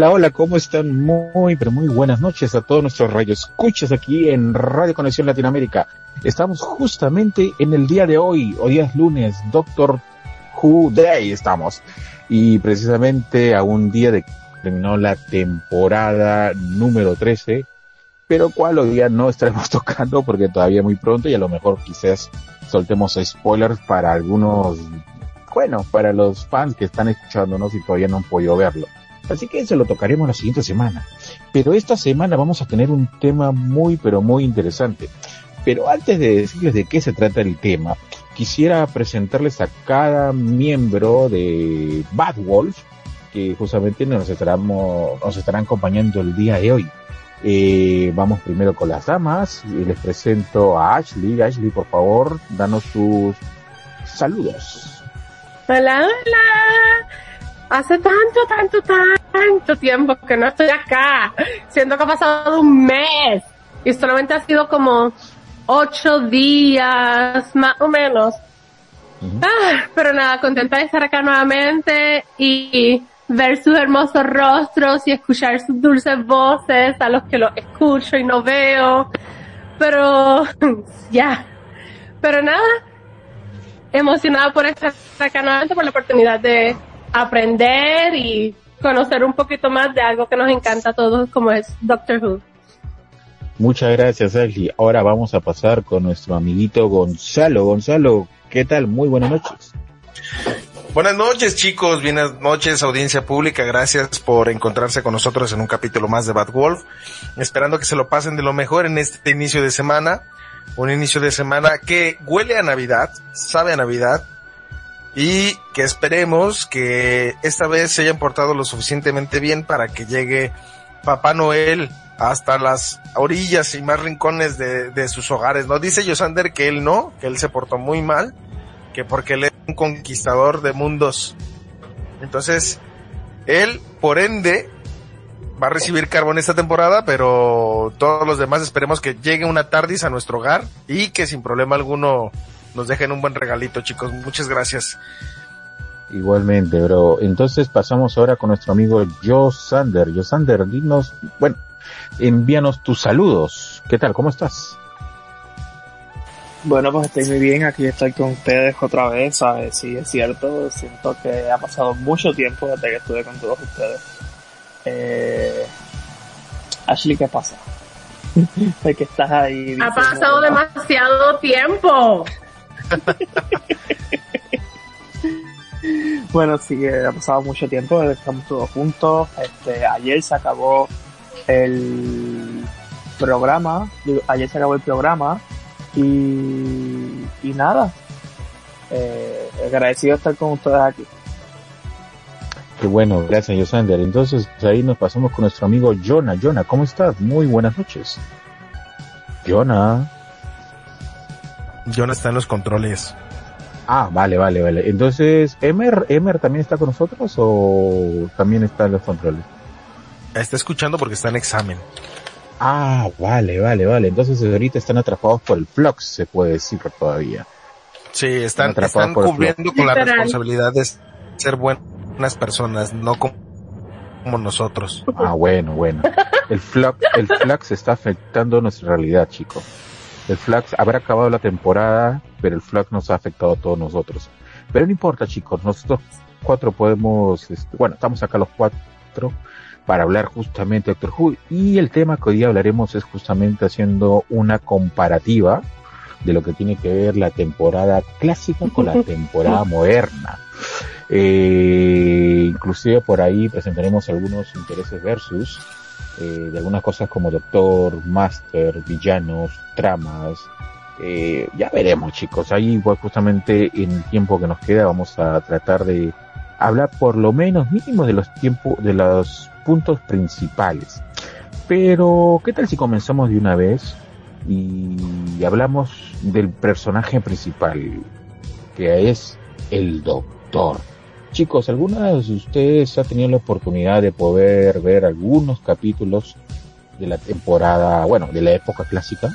Hola, hola, ¿cómo están? Muy, pero muy buenas noches a todos nuestros escuchas aquí en Radio Conexión Latinoamérica. Estamos justamente en el día de hoy, hoy es lunes, Doctor Who Day estamos. Y precisamente a un día de que terminó la temporada número 13, pero cual hoy día no estaremos tocando porque todavía muy pronto y a lo mejor quizás soltemos spoilers para algunos, bueno, para los fans que están escuchándonos y todavía no han podido verlo. Así que se lo tocaremos la siguiente semana. Pero esta semana vamos a tener un tema muy, pero muy interesante. Pero antes de decirles de qué se trata el tema, quisiera presentarles a cada miembro de Bad Wolf, que justamente nos, estaremos, nos estarán acompañando el día de hoy. Eh, vamos primero con las damas y les presento a Ashley. Ashley, por favor, danos sus saludos. Hola, hola. Hace tanto, tanto, tanto tiempo que no estoy acá. Siento que ha pasado un mes. Y solamente ha sido como ocho días, más o menos. ah, pero nada, contenta de estar acá nuevamente y ver sus hermosos rostros y escuchar sus dulces voces a los que los escucho y no veo. Pero, ya. Pero nada, emocionada por estar acá nuevamente, por la oportunidad de aprender y conocer un poquito más de algo que nos encanta a todos como es Doctor Who. Muchas gracias, Ashley. Ahora vamos a pasar con nuestro amiguito Gonzalo. Gonzalo, ¿qué tal? Muy buenas noches. Buenas noches chicos, buenas noches audiencia pública, gracias por encontrarse con nosotros en un capítulo más de Bad Wolf, esperando que se lo pasen de lo mejor en este inicio de semana, un inicio de semana que huele a Navidad, sabe a Navidad, y que esperemos que esta vez se hayan portado lo suficientemente bien para que llegue Papá Noel hasta las orillas y más rincones de, sus hogares. ¿no? Dice Yosander que él no, que él se portó muy mal, que porque él es un conquistador de mundos. Entonces, él, por ende, va a recibir carbón esta temporada, pero todos los demás esperemos que llegue una tardis a nuestro hogar y que sin problema alguno nos dejen un buen regalito, chicos. Muchas gracias. Igualmente, bro. Entonces pasamos ahora con nuestro amigo Joe Sander. Joe Sander, dinos, bueno, envíanos tus saludos. ¿Qué tal? ¿Cómo estás? Bueno, pues estoy muy bien. Aquí estoy con ustedes otra vez, ¿sabes? Sí, es cierto. Siento que ha pasado mucho tiempo desde que estuve con todos ustedes. Eh... Ashley, ¿qué pasa? de que estás ahí. Ha pasado demasiado tiempo. bueno, sí, eh, ha pasado mucho tiempo, estamos todos juntos. Este, ayer se acabó el programa, ayer se acabó el programa y, nada, eh, agradecido de estar con ustedes aquí. Qué bueno, gracias Yosander. Entonces, pues, ahí nos pasamos con nuestro amigo Jonah. Jonah, ¿cómo estás? Muy buenas noches. Jonah. Jonah está en los controles. Ah, vale, vale, vale. Entonces, ¿Emer, Emer también está con nosotros o también está en los controles? Está escuchando porque está en examen. Ah, vale, vale, vale. Entonces ahorita están atrapados por el flux, se puede decir todavía. Sí, están, están, cubriendo con la responsabilidad de ser buenas personas, no como, como nosotros. Ah, bueno, bueno. El flux, el flux está afectando nuestra realidad, chicos. El Flux habrá acabado la temporada, pero el Flux nos ha afectado a todos nosotros. Pero no importa, chicos, nosotros cuatro podemos, este, bueno, estamos acá los cuatro para hablar justamente de Doctor Who y el tema que hoy día hablaremos es justamente haciendo una comparativa de lo que tiene que ver la temporada clásica con la temporada moderna. Eh, inclusive por ahí presentaremos algunos intereses versus eh, de algunas cosas como Doctor, Master, villanos, tramas. Eh, ya veremos chicos, ahí igual justamente en el tiempo que nos queda vamos a tratar de hablar por lo menos mínimo de los tiempos, de los puntos principales. Pero, ¿qué tal si comenzamos de una vez y hablamos del personaje principal, que es el Doctor? Chicos, ¿alguna de ustedes ha tenido la oportunidad de poder ver algunos capítulos de la temporada, bueno, de la época clásica?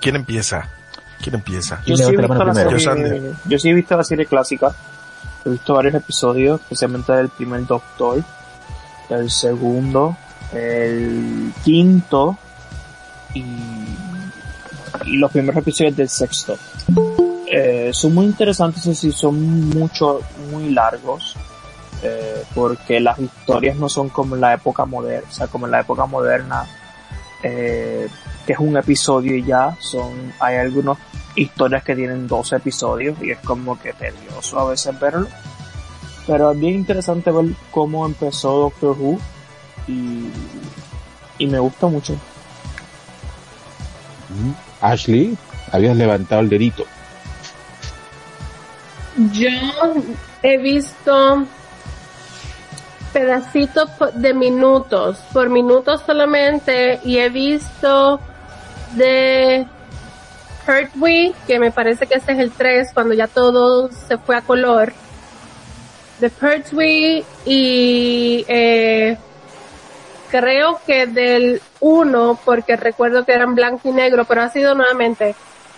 ¿Quién empieza? ¿Quién empieza? Yo sí, he visto la serie, yo sí he visto la serie clásica. He visto varios episodios, especialmente del primer Doctor, el segundo, el quinto y, y los primeros episodios del sexto. Eh, son muy interesantes, y son mucho, muy largos, eh, porque las historias no son como en la época moderna, o sea, como en la época moderna, eh, que es un episodio y ya, son, hay algunas historias que tienen dos episodios y es como que tedioso a veces verlo. Pero es bien interesante ver cómo empezó Doctor Who y, y me gusta mucho. Ashley, habías levantado el dedito. Yo he visto pedacitos de minutos, por minutos solamente, y he visto de Pertwee, que me parece que ese es el 3, cuando ya todo se fue a color. De Pertwee y eh, creo que del 1, porque recuerdo que eran blanco y negro, pero ha sido nuevamente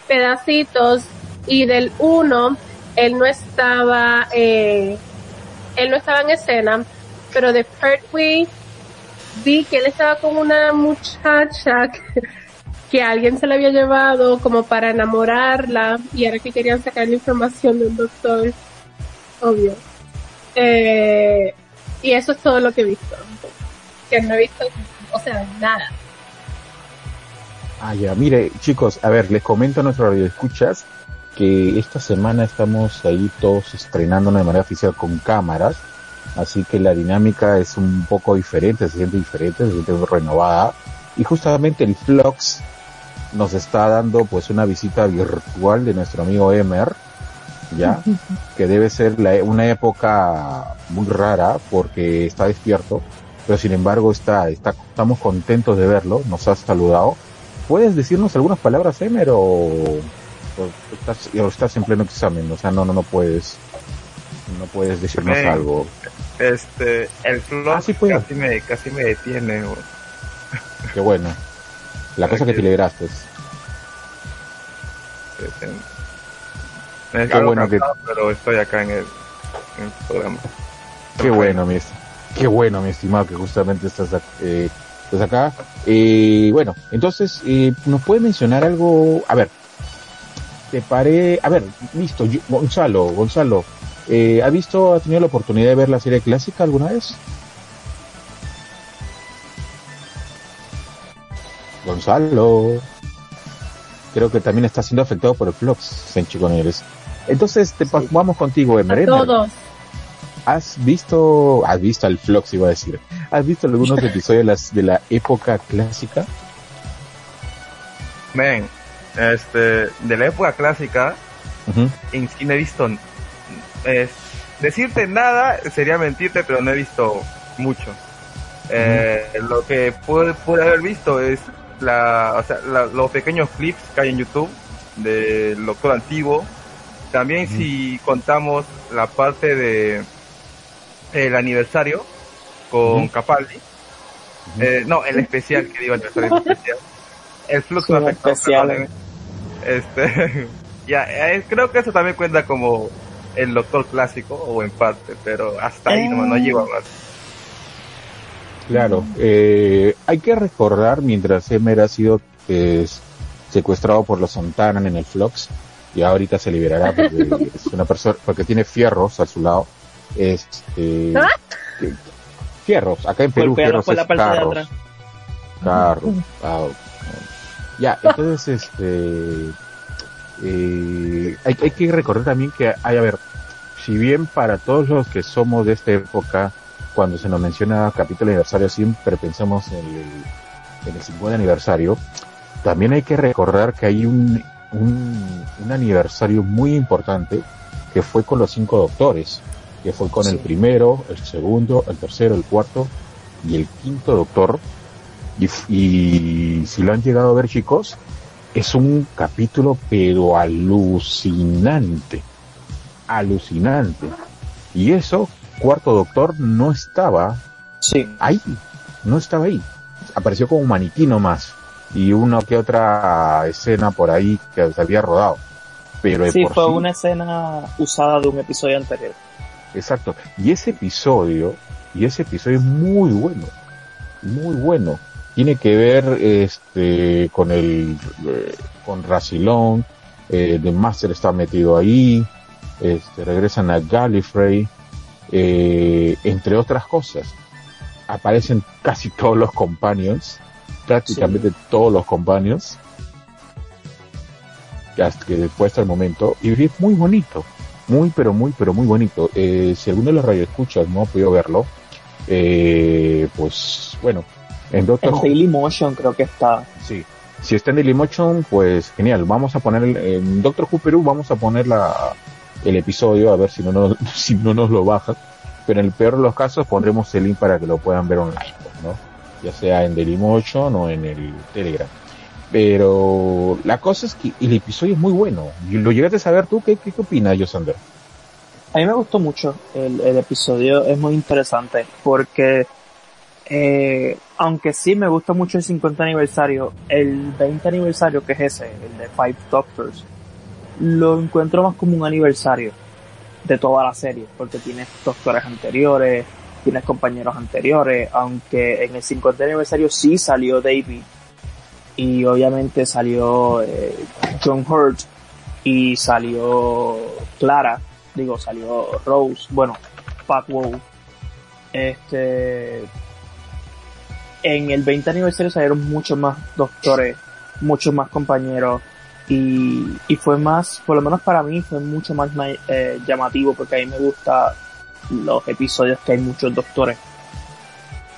pedacitos, y del 1 él no estaba, eh, él no estaba en escena, pero de Pertwee vi que él estaba con una muchacha que, alguien se la había llevado como para enamorarla y ahora que querían sacar la información del doctor, obvio. Eh, y eso es todo lo que he visto. Que no he visto, o sea, nada. Ah, ya, mire, chicos, a ver, les comento a nuestro radio escuchas que esta semana estamos ahí todos estrenando de manera oficial con cámaras, así que la dinámica es un poco diferente, se siente diferente, se siente renovada, y justamente el Flux nos está dando pues una visita virtual de nuestro amigo Emer, ya, que debe ser la, una época muy rara porque está despierto, pero sin embargo está, está, estamos contentos de verlo, nos ha saludado. ¿Puedes decirnos algunas palabras, Emer, o estás, estás en pleno examen? O sea, no, no, no puedes, no puedes decirnos algo. Este, el flow Ah, sí puedo. casi me, casi me detiene. güey. Qué bueno. La cosa que te libraste. Me Qué bueno que- cansado, pero estoy acá en el, en el programa. Qué bueno, mi, qué bueno, mi estimado, que justamente estás, eh, estás acá. Eh, bueno, entonces, eh, ¿nos puede mencionar algo? A ver, te paré, a ver, listo, yo- Gonzalo, Gonzalo, eh, ¿ha visto, ha tenido la oportunidad de ver la serie clásica alguna vez? Gonzalo. Creo que también está siendo afectado por el flux, Senchi Conérez. Entonces, te, pa- vamos contigo, Emer. A Emer, todos. ¿Has visto, has visto al Flux, iba a decir, has visto algunos episodios de, las, de la época clásica? Men, este, de la época clásica, Ujú. en sí no he visto, es, decirte nada sería mentirte, pero no he visto mucho. Eh, Lo que pude, pude haber visto es la, o sea, la- los pequeños clips que hay en YouTube del Doctor Antiguo. También si contamos la parte de el aniversario con. Capaldi. Eh, no, el especial, que digo aniversario el especial. El flujo especial. Este, ya, eh, creo que eso también cuenta como el doctor clásico, o en parte, pero hasta ahí nomás, no Eh. lleva más. Claro, eh, hay que recordar mientras Emer ha sido eh, secuestrado por los Sontaran en el Flux, y ahorita se liberará porque es una persona, porque tiene fierros a su lado. Este, ¿Ah? fierros, acá en Perú fierros por la es carros. Carros. Ya, entonces, este, eh, hay, hay que recordar también que hay, a ver, si bien para todos los que somos de esta época, cuando se nos menciona capítulo aniversario, siempre pensamos en el, en el 50 aniversario, también hay que recordar que hay un, un, un aniversario muy importante que fue con los cinco doctores, que fue con Sí. el primero, el segundo, el tercero, el cuarto y el quinto doctor. Y, si lo han llegado a ver chicos, es un capítulo pero alucinante, alucinante. Y eso, cuarto doctor no estaba Sí, ahí, no estaba ahí. Apareció como un maniquí nomás. Y una que otra escena por ahí que se había rodado. Pero sí, fue sí, una escena usada de un episodio anterior. Exacto. Y ese episodio, y ese episodio es muy bueno, muy bueno. Tiene que ver este con el eh, con Racilón, eh, The Master está metido ahí, este, regresan a Gallifrey, eh, entre otras cosas. Aparecen casi todos los companions, prácticamente todos los companions, hasta que después hasta el momento, y es muy bonito, muy pero muy pero muy bonito. Eh, si alguno de los radioescuchas no ha podido verlo, eh, pues bueno, en Doctor En Who- Daily Motion creo que está. Sí. Si está en Dailymotion, pues genial. Vamos a poner el- en Doctor Who Perú, vamos a poner la, el episodio a ver si no nos, si no nos lo bajan. Pero en el peor de los casos pondremos el link para que lo puedan ver online, ¿no? Ya sea en Dailymotion o en el Telegram. Pero la cosa es que el episodio es muy bueno. ¿Lo llegaste a saber tú? ¿Qué, qué, qué opinas, Yosander? A mí me gustó mucho el, el episodio, es muy interesante porque eh, aunque sí me gusta mucho el 50 aniversario, el 20 aniversario que es ese, el de Five Doctors, lo encuentro más como un aniversario de toda la serie, porque tienes doctores anteriores, tienes compañeros anteriores, aunque en el 50 aniversario sí salió David y obviamente salió eh, John Hurt y salió Clara, digo, salió Rose, bueno, Pat Wow. Este, en el 20 aniversario salieron muchos más doctores, muchos más compañeros y, y fue más, por lo menos para mí, fue mucho más eh, llamativo porque a mí me gusta los episodios que hay muchos doctores.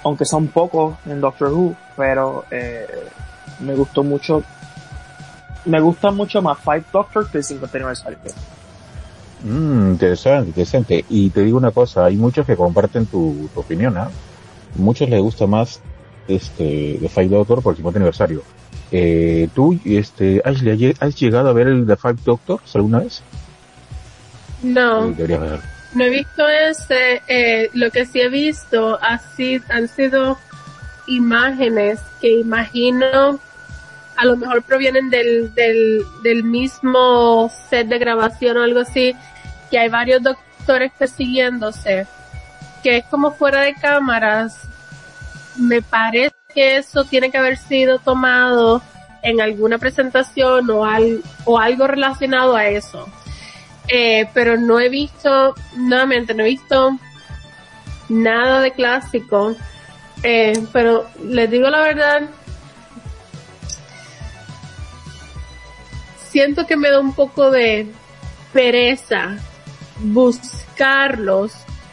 Aunque son pocos en Doctor Who, pero eh, me gustó mucho, me gusta mucho más Five Doctors que el 50 aniversario. Mm, interesante, interesante. Y te digo una cosa, hay muchos que comparten tu, tu opinión, ¿ah? Muchos les gusta más este The Five Doctor por el 50 aniversario. Eh, tú, este, Ashley, ¿has llegado a ver el The Five Doctors alguna vez? No, deberías ver. no he visto ese. Eh, lo que sí he visto ha sido, han sido imágenes que imagino a lo mejor provienen del, del, del mismo set de grabación o algo así, que hay varios doctores persiguiéndose, que es como fuera de cámaras. Me parece que eso tiene que haber sido tomado en alguna presentación o, al, o algo relacionado a eso. Eh, pero no he visto, nuevamente, no he visto nada de clásico. Eh, pero les digo la verdad, siento que me da un poco de pereza buscarlos.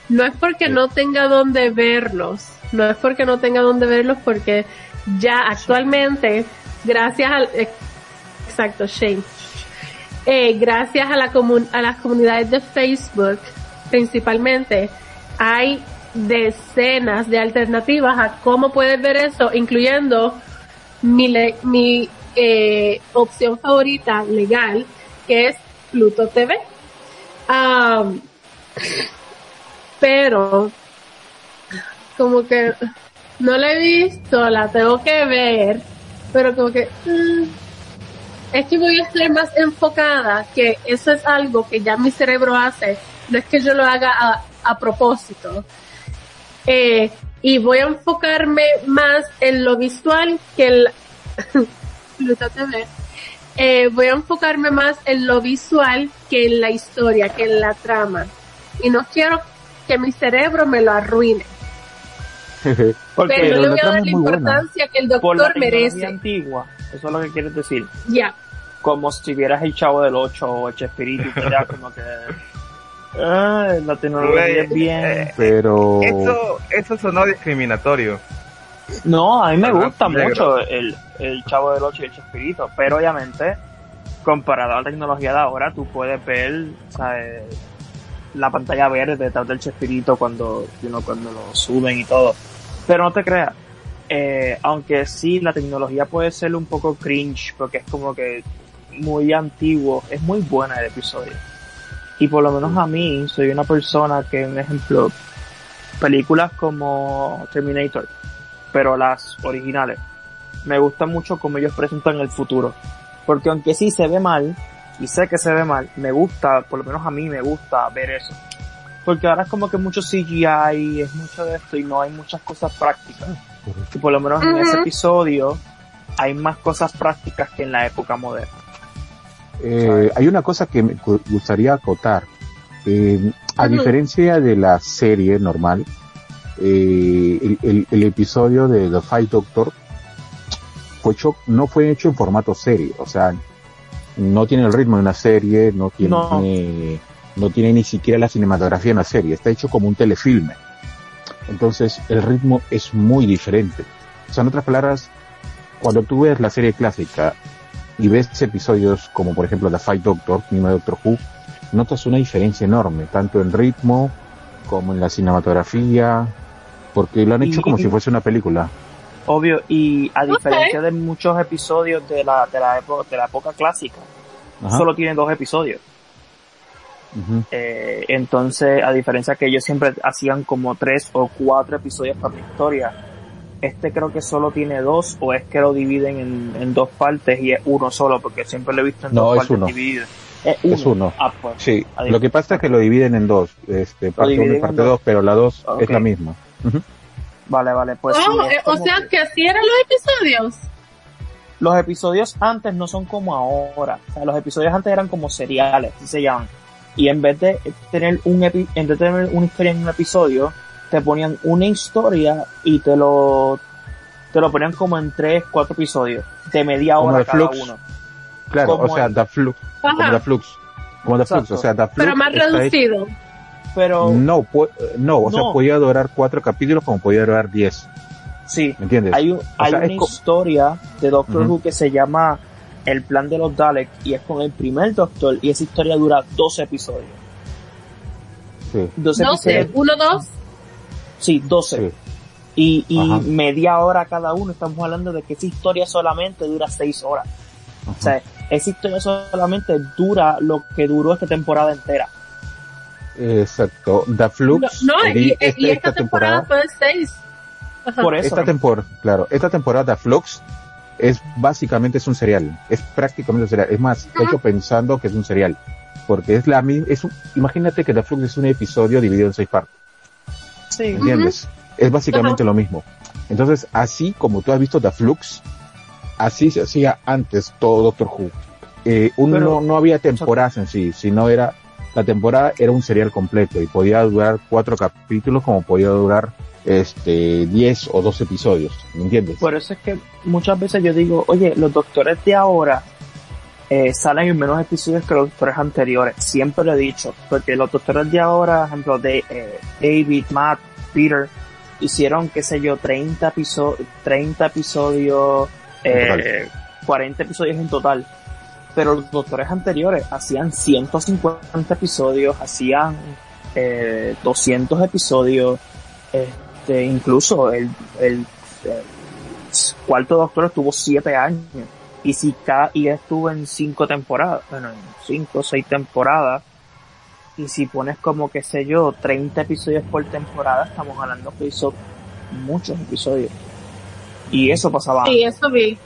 No es porque no tenga dónde verlos, no es porque no tenga dónde verlos, porque ya actualmente, gracias al, exacto, Shane, eh, gracias a, la las comunidades de Facebook, principalmente, hay decenas de alternativas a cómo puedes ver eso, incluyendo mi, mi eh, opción favorita legal, que es Pluto TV. Am, pero, como que no la he visto, la tengo que ver, pero como que mm, es que voy a estar más enfocada, que eso es algo que ya mi cerebro hace, no es que yo lo haga a, propósito. Eh, y voy a enfocarme más en lo visual que TV. Eh, voy a enfocarme más en lo visual que en la historia, que en la trama. Y no quiero que mi cerebro me lo arruine. Porque pero no le voy a dar la buena. importancia que el por la doctor merece. antigua, eso es lo que quieres decir. Ya. Como si vieras el chavo del 8 o el Chespirito, que era como que... Ah, la tecnología es bien... eh, Pero, Eso, eso sonó discriminatorio. No, a mí me Ajá, gusta negro. mucho el, el Chavo del 8 y el Chespirito, pero obviamente, comparado a la tecnología de ahora, tú puedes ver, ¿sabes? la pantalla verde detrás del Chespirito cuando, you know, cuando lo suben y todo. Pero no te creas, eh, aunque sí, la tecnología puede ser un poco cringe, porque es como que muy antiguo, es muy buena el episodio. Y por lo menos a mí, soy una persona que, un ejemplo, películas como Terminator, pero las originales. Me gusta mucho cómo ellos presentan el futuro. Porque aunque sí se ve mal, y sé que se ve mal, me gusta, por lo menos a mí me gusta ver eso. Porque ahora es como que mucho CGI, es mucho de esto y no hay muchas cosas prácticas. Y por lo menos en ese episodio hay más cosas prácticas que en la época moderna. Eh, hay una cosa que me gu- gustaría acotar. Eh, a diferencia de la serie normal, eh, el, el- el episodio de The Fight Doctor fue hecho, no fue hecho en formato serie, o sea, no tiene el ritmo de una serie, no tiene, No. No tiene ni siquiera la cinematografía de una serie, está hecho como un telefilme. Entonces, el ritmo es muy diferente. O sea, en otras palabras, cuando tú ves la serie clásica y ves episodios como por ejemplo The Fight Doctor, mismo de Doctor Who, notas una diferencia enorme, tanto en ritmo como en la cinematografía, porque lo han hecho Y- como si fuese una película. Obvio, y a diferencia de muchos episodios de la, de la, época, de la época clásica, Ajá. solo tiene dos episodios. Eh, entonces, a diferencia que ellos siempre hacían como tres o cuatro episodios para la historia, este creo que solo tiene dos o es que lo dividen en, en dos partes y es uno solo, porque siempre lo he visto en No, dos es partes uno. divididas. Es uno. Es uno. Ah, pues. Sí, lo que pasa es que lo dividen en dos, este, parte 1 y parte dos. 2, pero la 2 Ok. es la misma. Vale, vale, pues Oh, eh, o sea que que así eran los episodios. los episodios antes no son como ahora. O sea, los episodios antes eran como seriales, así se llaman. Y en vez de tener un epi- en vez de tener una historia en un episodio, te ponían una historia y te lo te lo ponían como en tres, cuatro episodios, de media hora cada Flux. uno. Claro, Como o sea, el- The Flux, como. The Flux, como The Flux, o sea, The Flux Pero más reducido. Pero No, no, o sea, podía durar cuatro capítulos como podía durar diez, sí, ¿me entiendes? hay, un- hay sea, una historia de Doctor. Who que se llama El plan de los Daleks y es con el primer Doctor y esa historia dura 12 episodios. Sí, 12 12, episodios. uno, dos. Sí, 12. sí. Y, y Ajá. media hora cada uno, estamos hablando de que esa historia solamente dura seis horas. O sea, esa historia solamente dura lo que duró esta temporada entera. Exacto. The Flux. No, no, y, esta, y esta temporada fue seis. Ajá. Por eso. esta temporada, claro, esta temporada The Flux es básicamente es un serial, es prácticamente un serial, es más, está hecho pensando que es un serial, porque es la misma, es un- imagínate que The Flux es un episodio dividido en seis partes, Sí. ¿me entiendes? Es básicamente lo mismo. Entonces, así como tú has visto The Flux, así se hacía antes todo Doctor Who. Eh, un- Pero- no, no había temporadas en sí, sino era, la temporada era un serial completo y podía durar cuatro capítulos como podía durar este 10 o 12 episodios, ¿me entiendes? Por eso es que muchas veces yo digo, oye, los doctores de ahora eh, salen en menos episodios que los doctores anteriores. Siempre lo he dicho, porque los doctores de ahora, por ejemplo, de eh, David, Matt, Peter, hicieron, qué sé yo, 30 episodios, 30 episodios, eh, 40 episodios en total. Pero los doctores anteriores hacían 150 episodios, hacían eh, 200 episodios, este, incluso el, el, el cuarto doctor estuvo 7 años. Y si cada, y estuvo en 5 temporadas, bueno, en 5 o 6 temporadas, y si pones como, qué sé yo, 30 episodios por temporada, estamos hablando que hizo muchos episodios. Y eso pasaba Sí, eso vi.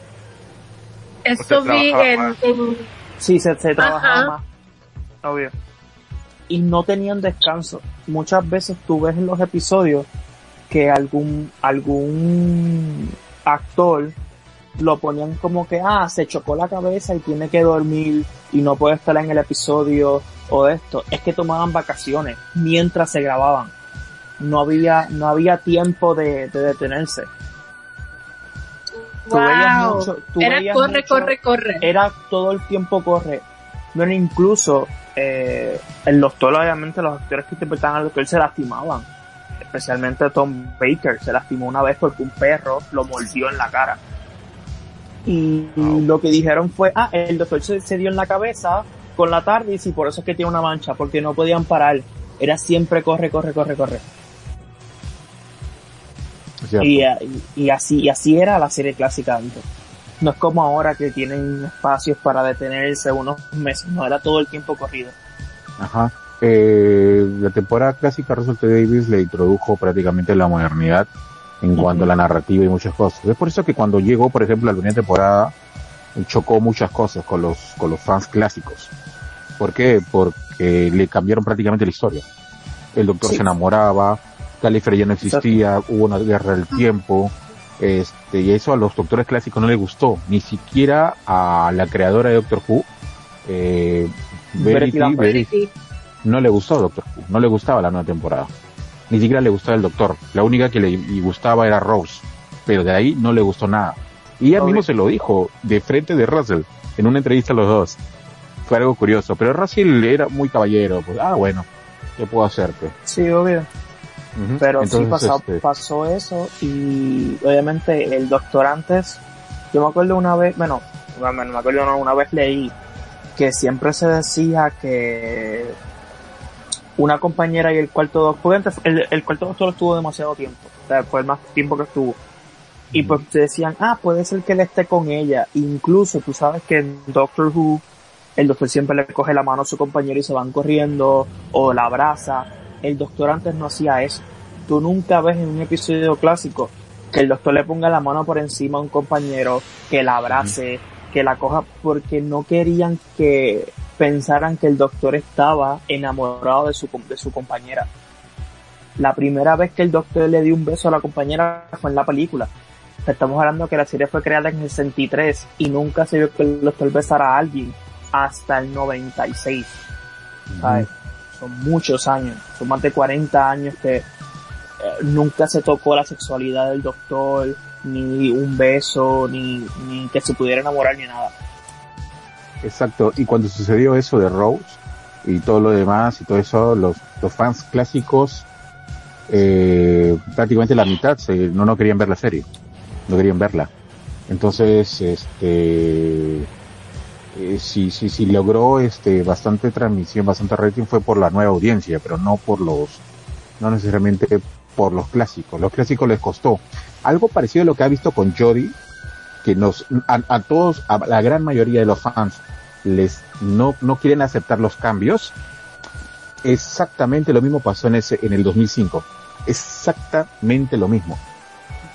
Eso vi en, Sí, se, se trabajaba Ajá. más. Obvio. Y no tenían descanso. Muchas veces tú ves en los episodios que algún, algún actor lo ponían como que, ah, se chocó la cabeza y tiene que dormir y no puede estar en el episodio o esto. Es que tomaban vacaciones mientras se grababan. No había, no había tiempo de, de detenerse. Tú veías wow. mucho- tú Era veías corre, mucho- corre, corre. era todo el tiempo corre. Bueno, incluso eh, el doctor, obviamente, los actores que interpretaban al doctor se lastimaban. Especialmente Tom Baker se lastimó una vez porque un perro lo mordió en la cara. Y lo que dijeron fue, ah, el doctor se, se dio en la cabeza con la tarde y por eso es que tiene una mancha, porque no podían parar. Era siempre corre, corre, corre, corre. Eh, y, y así, y así era la serie clásica antes. No es como ahora que tienen espacios para detenerse unos meses, no era todo el tiempo corrido. Ajá. Eh, la temporada clásica Russell T. Davis le introdujo prácticamente la modernidad en cuanto a la narrativa y muchas cosas. Es por eso que cuando llegó, por ejemplo, a la primera temporada, chocó muchas cosas con los, con los fans clásicos. ¿Por qué? Porque le cambiaron prácticamente la historia. el doctor Sí. se enamoraba, Gallifrey ya no existía, hubo una guerra del tiempo, este, y eso a los doctores clásicos no les gustó, ni siquiera a la creadora de Doctor Who, eh, Verity Verity, Lambert. Verity, no le gustó Doctor Who, no le gustaba la nueva temporada. Ni siquiera le gustaba el Doctor. La única que le gustaba era Rose. Pero de ahí no le gustó nada. Y ella Obvio. mismo se lo dijo, de frente de Russell, en una entrevista a los dos. Fue algo curioso. Pero Russell era muy caballero. Pues, ah, bueno, ¿qué puedo hacerte? Sí, obvio. Pero sí pasó, este, pasó eso y obviamente el doctor antes, yo me acuerdo una vez, bueno, no me acuerdo no, una vez leí que siempre se decía que una compañera y el cuarto doctor, antes, el, el cuarto doctor estuvo demasiado tiempo, o sea, fue el más tiempo que estuvo. Y pues te decían, ah, puede ser que él esté con ella. Incluso tú sabes que en Doctor Who, el doctor siempre le coge la mano a su compañero y se van corriendo, o la abraza. El doctor antes no hacía eso. Tú nunca ves en un episodio clásico que el doctor le ponga la mano por encima a un compañero, que la abrace, que la coja, porque no querían que pensaran que el doctor estaba enamorado de su, de su compañera. La primera vez que el doctor le dio un beso a la compañera fue en la película. Estamos hablando que la serie fue creada en el 63 y nunca se vio que el doctor besara a alguien hasta el 96. ¿sabes? Son muchos años, son más de 40 años que eh, nunca se tocó la sexualidad del doctor, ni un beso, ni, ni que se pudiera enamorar, ni nada. Exacto, y cuando sucedió eso de Rose y todo lo demás y todo eso, los, fans clásicos, eh, prácticamente la mitad se, no, no querían ver la serie, no querían verla. Entonces, este, eh, si logró este, bastante transmisión, bastante rating fue por la nueva audiencia, pero no por los, no necesariamente por los clásicos. Los clásicos les costó. Algo parecido a lo que ha visto con Jodie, que nos, a, a todos, a la gran mayoría de los fans, les no, no quieren aceptar los cambios. Exactamente lo mismo pasó en ese, en el 2005. Exactamente lo mismo.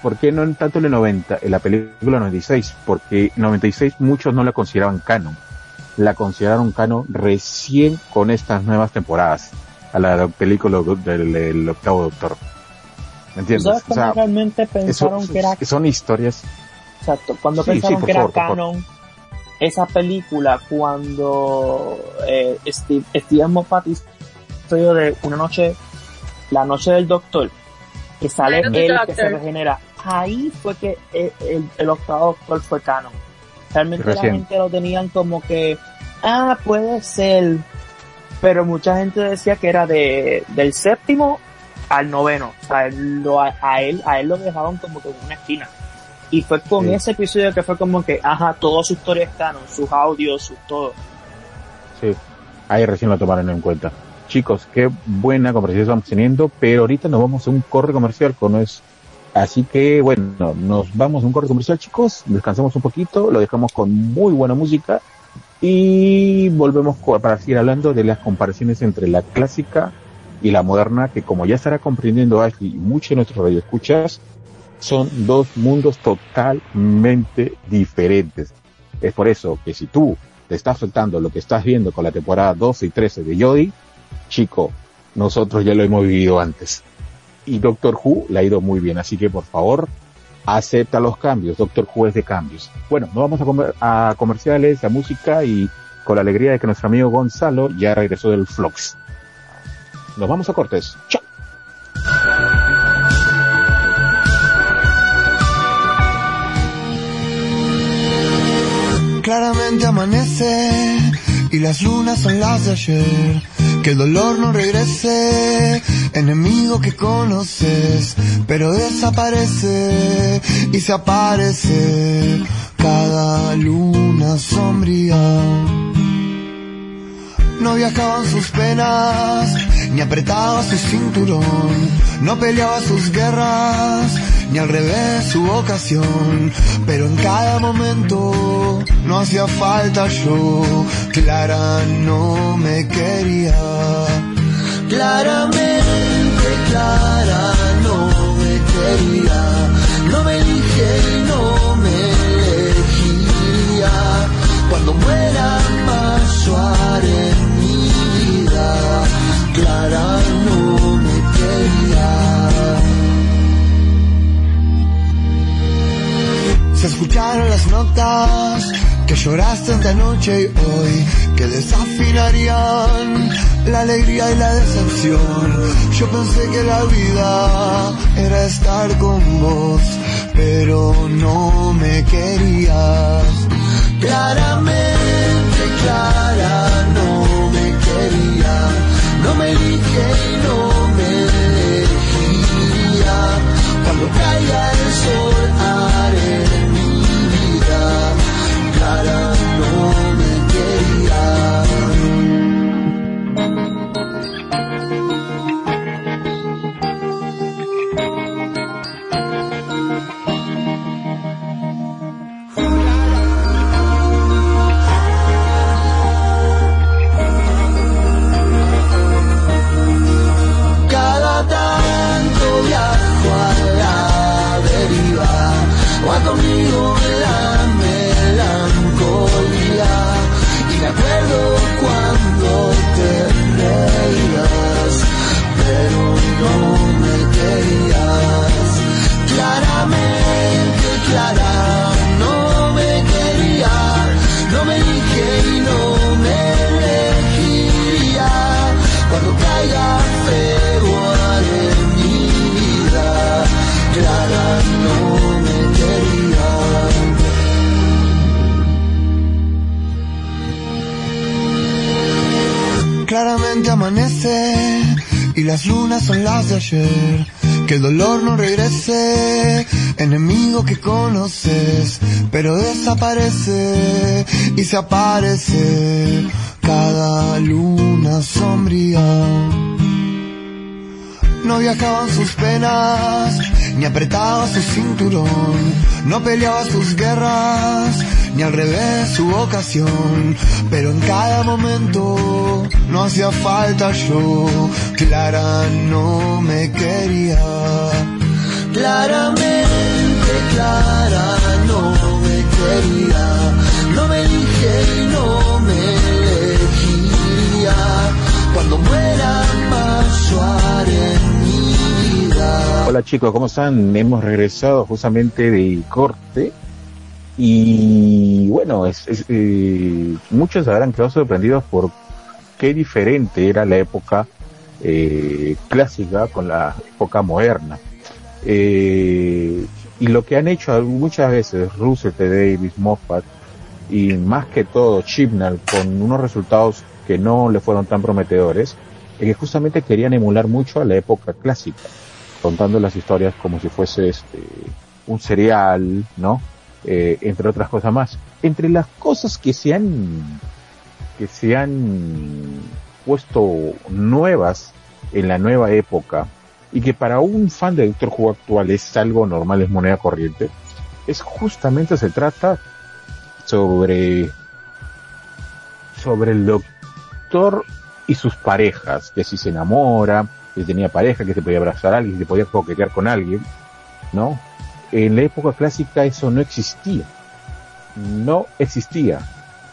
¿Por qué no en tanto en el 90, en la película 96? Porque 96 muchos no la consideraban canon. La consideraron canon recién con estas nuevas temporadas. A la película del, del octavo doctor. ¿Me ¿Tú entiendes? O sea, realmente eso- pensaron que era son historias. Exacto, cuando Sí, pensaron que era favor, canon esa película cuando eh, Steve, Steven Moffat hizo de una noche, la noche del doctor, que sale Night of él the que se Doctor. regenera. Ahí fue que el, el, el octavo doctor fue canon. Realmente la gente lo tenían como que, ah, puede ser, pero mucha gente decía que era de, del séptimo al noveno. O sea, lo- a, a él, a él lo dejaban como que en una esquina. Y fue con Sí. ese episodio que fue como que, ajá, toda su historia es canon, sus audios, sus todo. Sí, ahí recién lo tomaron en cuenta. Chicos, qué buena conversación estamos teniendo, pero ahorita nos vamos a un corre comercial con es. Así que bueno, nos vamos a un corre comercial, chicos, descansamos un poquito, lo dejamos con muy buena música y volvemos para seguir hablando de las comparaciones entre la clásica y la moderna, que como ya estará comprendiendo Ashley y muchos de nuestros radioescuchas, son dos mundos totalmente diferentes. Es por eso que si tú te está afectando lo que estás viendo con la temporada 12 y 13 de Jodie, chico, nosotros ya lo hemos vivido antes. Y Doctor Who le ha ido muy bien, así que por favor, acepta los cambios. Doctor Who es de cambios. Bueno, nos vamos a, comer- a comerciales, a música y con la alegría de que nuestro amigo Gonzalo ya regresó del Flox. Nos vamos a cortes. Chao. Claramente amanece y las lunas son las de ayer. Que el dolor no regrese, enemigo que conoces, pero desaparece y se aparece cada luna sombría. No viajaban sus penas, ni apretaba su cinturón, no peleaba sus guerras, ni al revés su vocación, pero en cada momento no hacía falta yo, Clara no me quería. Claramente Clara no me quería, no me elige y no me elegía. Cuando muera escucharon las notas que lloraste ante anoche y hoy, que desafinarían la alegría y la decepción. Yo pensé que la vida era estar con vos, pero no me querías. Claramente, clara, no me quería, no me elige y no me elegiría. Cuando caiga el sol, y las lunas son las de ayer. Que el dolor no regrese, enemigo que conoces, pero desaparece y se aparece cada luna sombría. No viajaban sus penas, ni apretaba su cinturón, no peleaba sus guerras, ni al revés su vocación, pero en cada momento no hacía falta yo, Clara no me quería. Claramente Clara no me quería, no me elige y no me elegiría. Cuando muera mayo haré mi vida. Hola chicos, ¿cómo están? Hemos regresado justamente de corte y bueno, es, eh, muchos habrán quedado sorprendidos por qué diferente era la época eh, clásica con la época moderna. Eh, y lo que han hecho muchas veces Russell T. Davis, Moffat y más que todo Chibnall con unos resultados que no le fueron tan prometedores, es que justamente querían emular mucho a la época clásica, contando las historias como si fuese este un serial, ¿no? Eh, entre otras cosas más. Entre las cosas que se han que se han puesto nuevas en la nueva época y que para un fan de Doctor Who actual es algo normal, es moneda corriente, es justamente se trata sobre sobre el doctor y sus parejas, que si se enamora, que tenía pareja, que se podía abrazar a alguien, que podía coquetear con alguien, ¿no? En la época clásica eso no existía. No existía.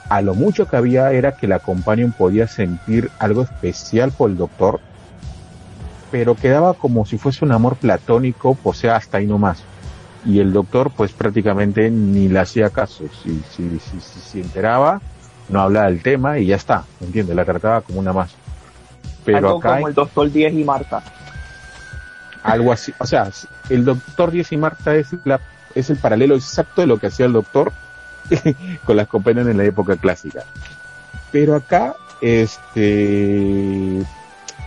A lo mucho que había era que la companion podía sentir algo especial por el doctor, pero quedaba como si fuese un amor platónico, o sea, hasta ahí nomás. Y el doctor pues prácticamente ni le hacía caso. Si, si, si, si se enteraba, no hablaba del tema y ya está, ¿entiendes? La trataba como una más. Pero Algo acá como el Doctor 10 y Marta. Algo así, o sea, el doctor 10 y Marta es la es el paralelo exacto de lo que hacía el doctor con las compañías en la época clásica. Pero acá, este,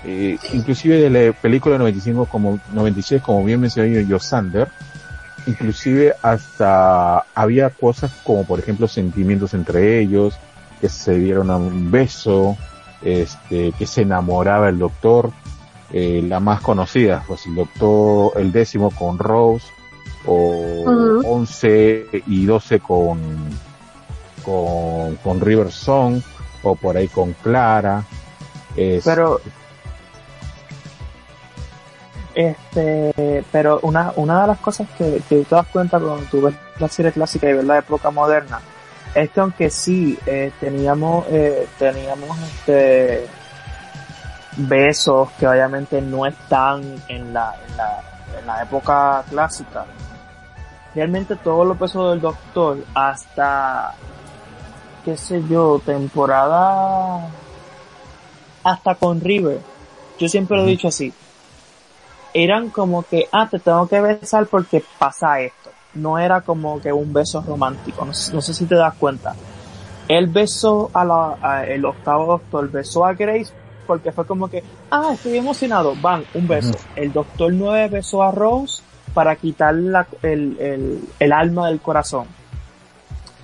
eh, inclusive de la película 95 como 96, como bien mencionó Yosander, inclusive hasta había cosas como por ejemplo sentimientos entre ellos, que se dieron a un beso, este, que se enamoraba el doctor, eh, la más conocida, pues el doctor, el décimo con Rose, o Ujú. 11 y 12 con, con, con River Song, o por ahí con Clara. Es- Pero este pero una, una de las cosas que, que te das cuenta cuando tú ves la serie clásica y ves la época moderna es que aunque sí eh, teníamos eh, teníamos este besos que obviamente no están en la, en la, en la época clásica realmente todos los pesos del doctor hasta, qué sé yo, temporada, hasta con River. Yo siempre lo he dicho así. Eran como que, ah, te tengo que besar porque pasa esto. No era como que un beso romántico. No, sé- no sé si te das cuenta. Él besó a la, a- el octavo doctor, besó a Grace porque fue como que, ah, estoy emocionado, van, un beso. El doctor 9 besó a Rose para quitar la- el, el, el alma del corazón.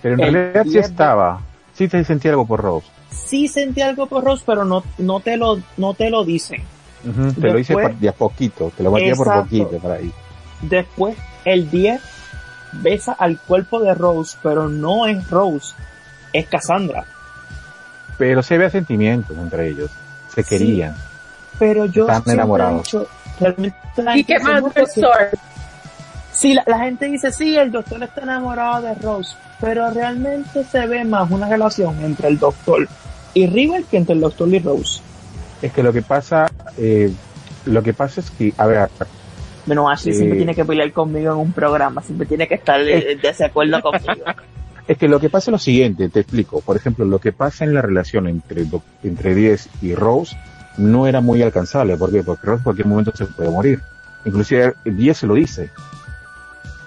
Pero en El realidad sí estaba. Sí te sentí algo por Rose. Sí sentí algo por Rose, pero no, no te lo, no te lo dicen. Te lo hice por- de a poquito. Te lo metía por poquito por ahí. Después, el 10 besa al cuerpo de Rose, pero no es Rose, es Cassandra. Pero se había sentimientos entre ellos. Se Sí. querían. Pero yo Están he enamorados. dicho, realmente la ¿Y qué Sword? Sí, la, la gente dice, sí, el doctor está enamorado de Rose, pero realmente se ve más una relación entre el doctor y River que entre el doctor y Rose. Es que lo que pasa, eh, lo que pasa es que, a ver, Bueno, Ashley siempre tiene que pelear conmigo en un programa, siempre tiene que estar eh, de desacuerdo conmigo. es que lo que pasa es lo siguiente, te explico. Por ejemplo, lo que pasa en la relación entre, entre Diez y Rose no era muy alcanzable. ¿Por qué? Porque Rose en cualquier momento se puede morir. Inclusive Diez se lo dice.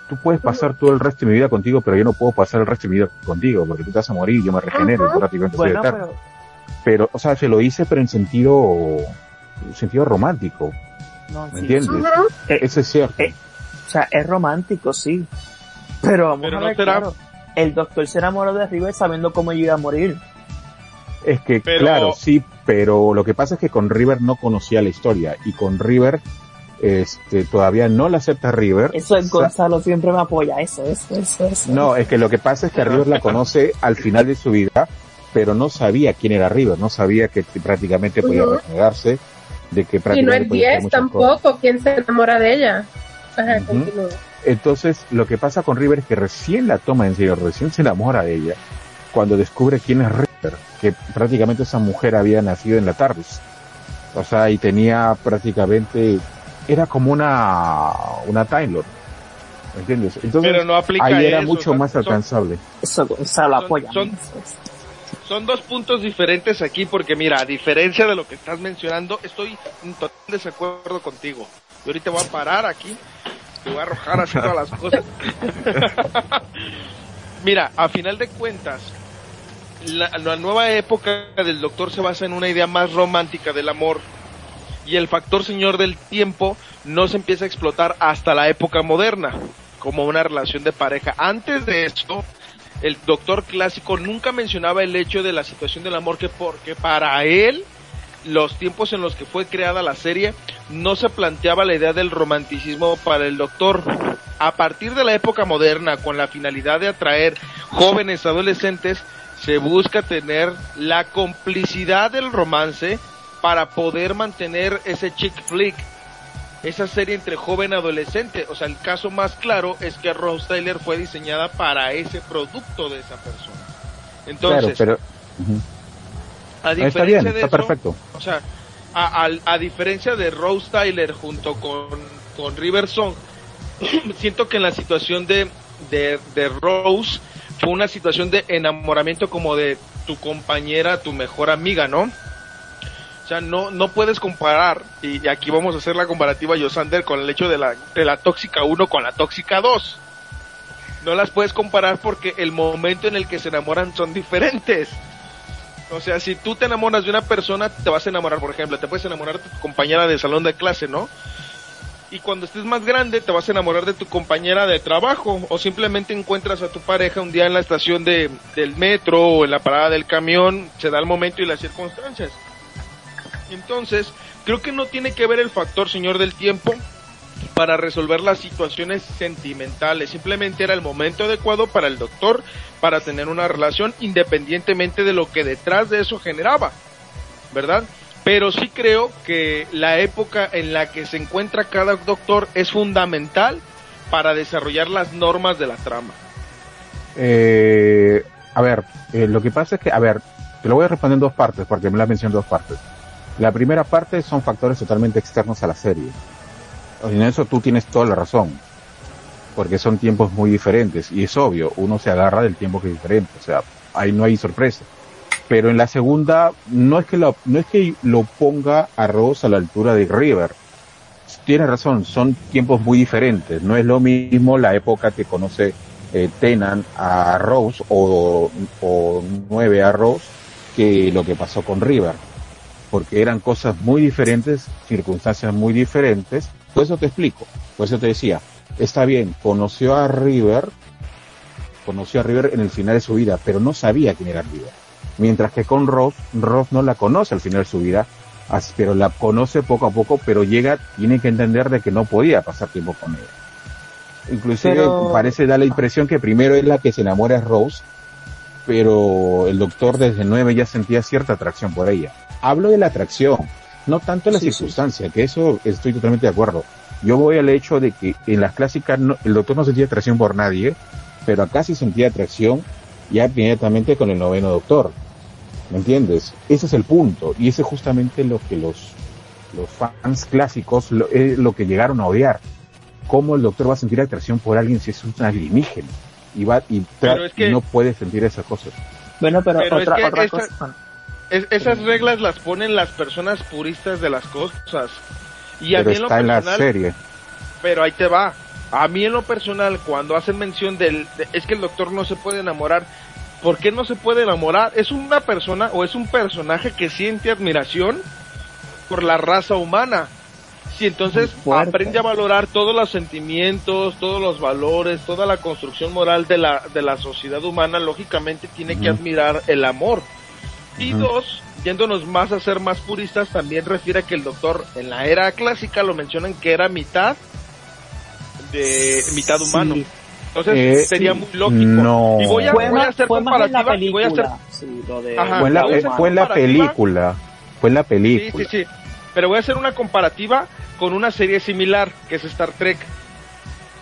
Tú puedes pasar todo el resto de mi vida contigo, pero yo no puedo pasar el resto de mi vida contigo, porque tú te vas a morir, yo me regenero, Ajá. yo prácticamente soy bueno, eterno. pero Pero, o sea, se lo dice, pero en sentido, en sentido romántico. no, ¿Me sí. entiendes? Eso es cierto. Eh, O sea, es romántico, sí. Pero vamos Pero a no ver, será- claro, el doctor se enamoró de River sabiendo cómo iba a morir. Es que, Pero- claro, sí, pero lo que pasa es que con River no conocía la historia y con River este, todavía no la acepta River. Eso es Gonzalo siempre me apoya, eso, eso, eso, eso. No, es que lo que pasa es que River la conoce al final de su vida, pero no sabía quién era River, no sabía que prácticamente podía regenerarse, de que Y no prácticamente es podía hacer 10 muchas cosas. tampoco, ¿quién se enamora de ella? Ajá, Ujú. continúa. Entonces, lo que pasa con River es que recién la toma en serio, recién se enamora de ella, cuando descubre quién es River, que prácticamente esa mujer había nacido en la TARDIS. O sea, y tenía prácticamente, era como una, una Time Lord. ¿Me entiendes? Entonces, Pero no aplica ahí era eso, mucho o sea, más son- alcanzable. Eso Son- apoya. son- Son dos puntos diferentes aquí porque mira, a diferencia de lo que estás mencionando, estoy en total desacuerdo contigo. Yo ahorita voy a parar aquí, a arrojar así todas las cosas. mira, a final de cuentas, la, la nueva época del doctor se basa en una idea más romántica del amor y el factor señor del tiempo no se empieza a explotar hasta la época moderna como una relación de pareja. Antes de esto, el doctor clásico nunca mencionaba el hecho de la situación del amor que porque para él los tiempos en los que fue creada la serie no se planteaba la idea del romanticismo para el doctor. A partir de la época moderna, con la finalidad de atraer jóvenes adolescentes, se busca tener la complicidad del romance para poder mantener ese chick flick, esa serie entre joven y adolescente. O sea, el caso más claro es que Rose Tyler fue diseñada para ese producto de esa persona. Entonces. A está diferencia bien, de está eso, perfecto. o sea, a, al- a diferencia de Rose Tyler junto con, con River Song, siento que en la situación de, de, de Rose fue una situación de enamoramiento como de tu compañera, tu mejor amiga, ¿no? O sea, no, no puedes comparar, y aquí vamos a hacer la comparativa, Yosander, con el hecho de la, de la tóxica 1 con la tóxica 2. No las puedes comparar porque el momento en el que se enamoran son diferentes. O sea, si tú te enamoras de una persona, te vas a enamorar, por ejemplo, te puedes enamorar de tu compañera de salón de clase, ¿no? Y cuando estés más grande, te vas a enamorar de tu compañera de trabajo, o simplemente encuentras a tu pareja un día en la estación de, del metro o en la parada del camión, se da el momento y las circunstancias. Entonces, creo que no tiene que ver el factor señor del tiempo para resolver las situaciones sentimentales. Simplemente era el momento adecuado para el doctor para tener una relación independientemente de lo que detrás de eso generaba, ¿verdad? Pero sí creo que la época en la que se encuentra cada doctor es fundamental para desarrollar las normas de la trama. Eh, a ver, eh, lo que pasa es que, a ver, te lo voy a responder en dos partes, porque me la mencioné en dos partes. La primera parte son factores totalmente externos a la serie. En eso tú tienes toda la razón. porque son tiempos muy diferentes y es obvio, uno se agarra del tiempo que es diferente, o sea, ahí no hay sorpresa. Pero en la segunda no es que lo, no es que lo ponga a Rose a la altura de River. Tiene razón, son tiempos muy diferentes. No es lo mismo la época que conoce eh, Tenan a Rose o, o 9 a Rose que lo que pasó con River. Porque eran cosas muy diferentes, circunstancias muy diferentes. Por eso te explico, por eso te decía, está bien, conoció a River, conoció a River en el final de su vida, pero no sabía quién era River. Mientras que con Ross, Ross no la conoce al final de su vida, pero la conoce poco a poco, pero llega, tiene que entender de que no podía pasar tiempo con ella. Inclusive Pero- parece dar la impresión que primero es la que se enamora es Rose, pero el doctor desde nueve ya sentía cierta atracción por ella. Hablo de la atracción, no tanto la Sí, sí. circunstancia, que eso estoy totalmente de acuerdo. Yo voy al hecho de que en las clásicas no- el doctor no sentía atracción por nadie, pero acá sí sentía atracción ya inmediatamente con el noveno doctor. ¿Me entiendes? Ese es el punto. Y ese es justamente lo que los, los fans clásicos, lo, es lo que llegaron a odiar. ¿Cómo el doctor va a sentir atracción por alguien si es un alienígena? Y va, y, es que- y no puede sentir esas cosas. Bueno, pero, Pero es otra, que otra esta- cosa. Es- esas reglas las ponen las personas puristas de las cosas. Y a mí en lo está en la personal, serie. pero ahí te va. A mí en lo personal, cuando hacen mención del, de- es que el doctor no se puede enamorar, ¿por qué no se puede enamorar? Es una persona o es un personaje que siente admiración por la raza humana. Si entonces aprende a valorar todos los sentimientos, todos los valores, toda la construcción moral de la, de la sociedad humana, lógicamente tiene que admirar el amor. Y dos, yéndonos más a ser más puristas, también refiere a que el doctor en la era clásica lo mencionan que era mitad de mitad humano. Sí. Entonces Eh, sería muy lógico. no. Y voy a, Fue voy a hacer fue más en la comparativa y voy a hacer película. Sí, lo de Ajá. fue en la, eh, fue en la comparativa. película. Fue en la Sí, película. sí, sí. Pero voy a hacer una comparativa con una serie similar, que es Star Trek,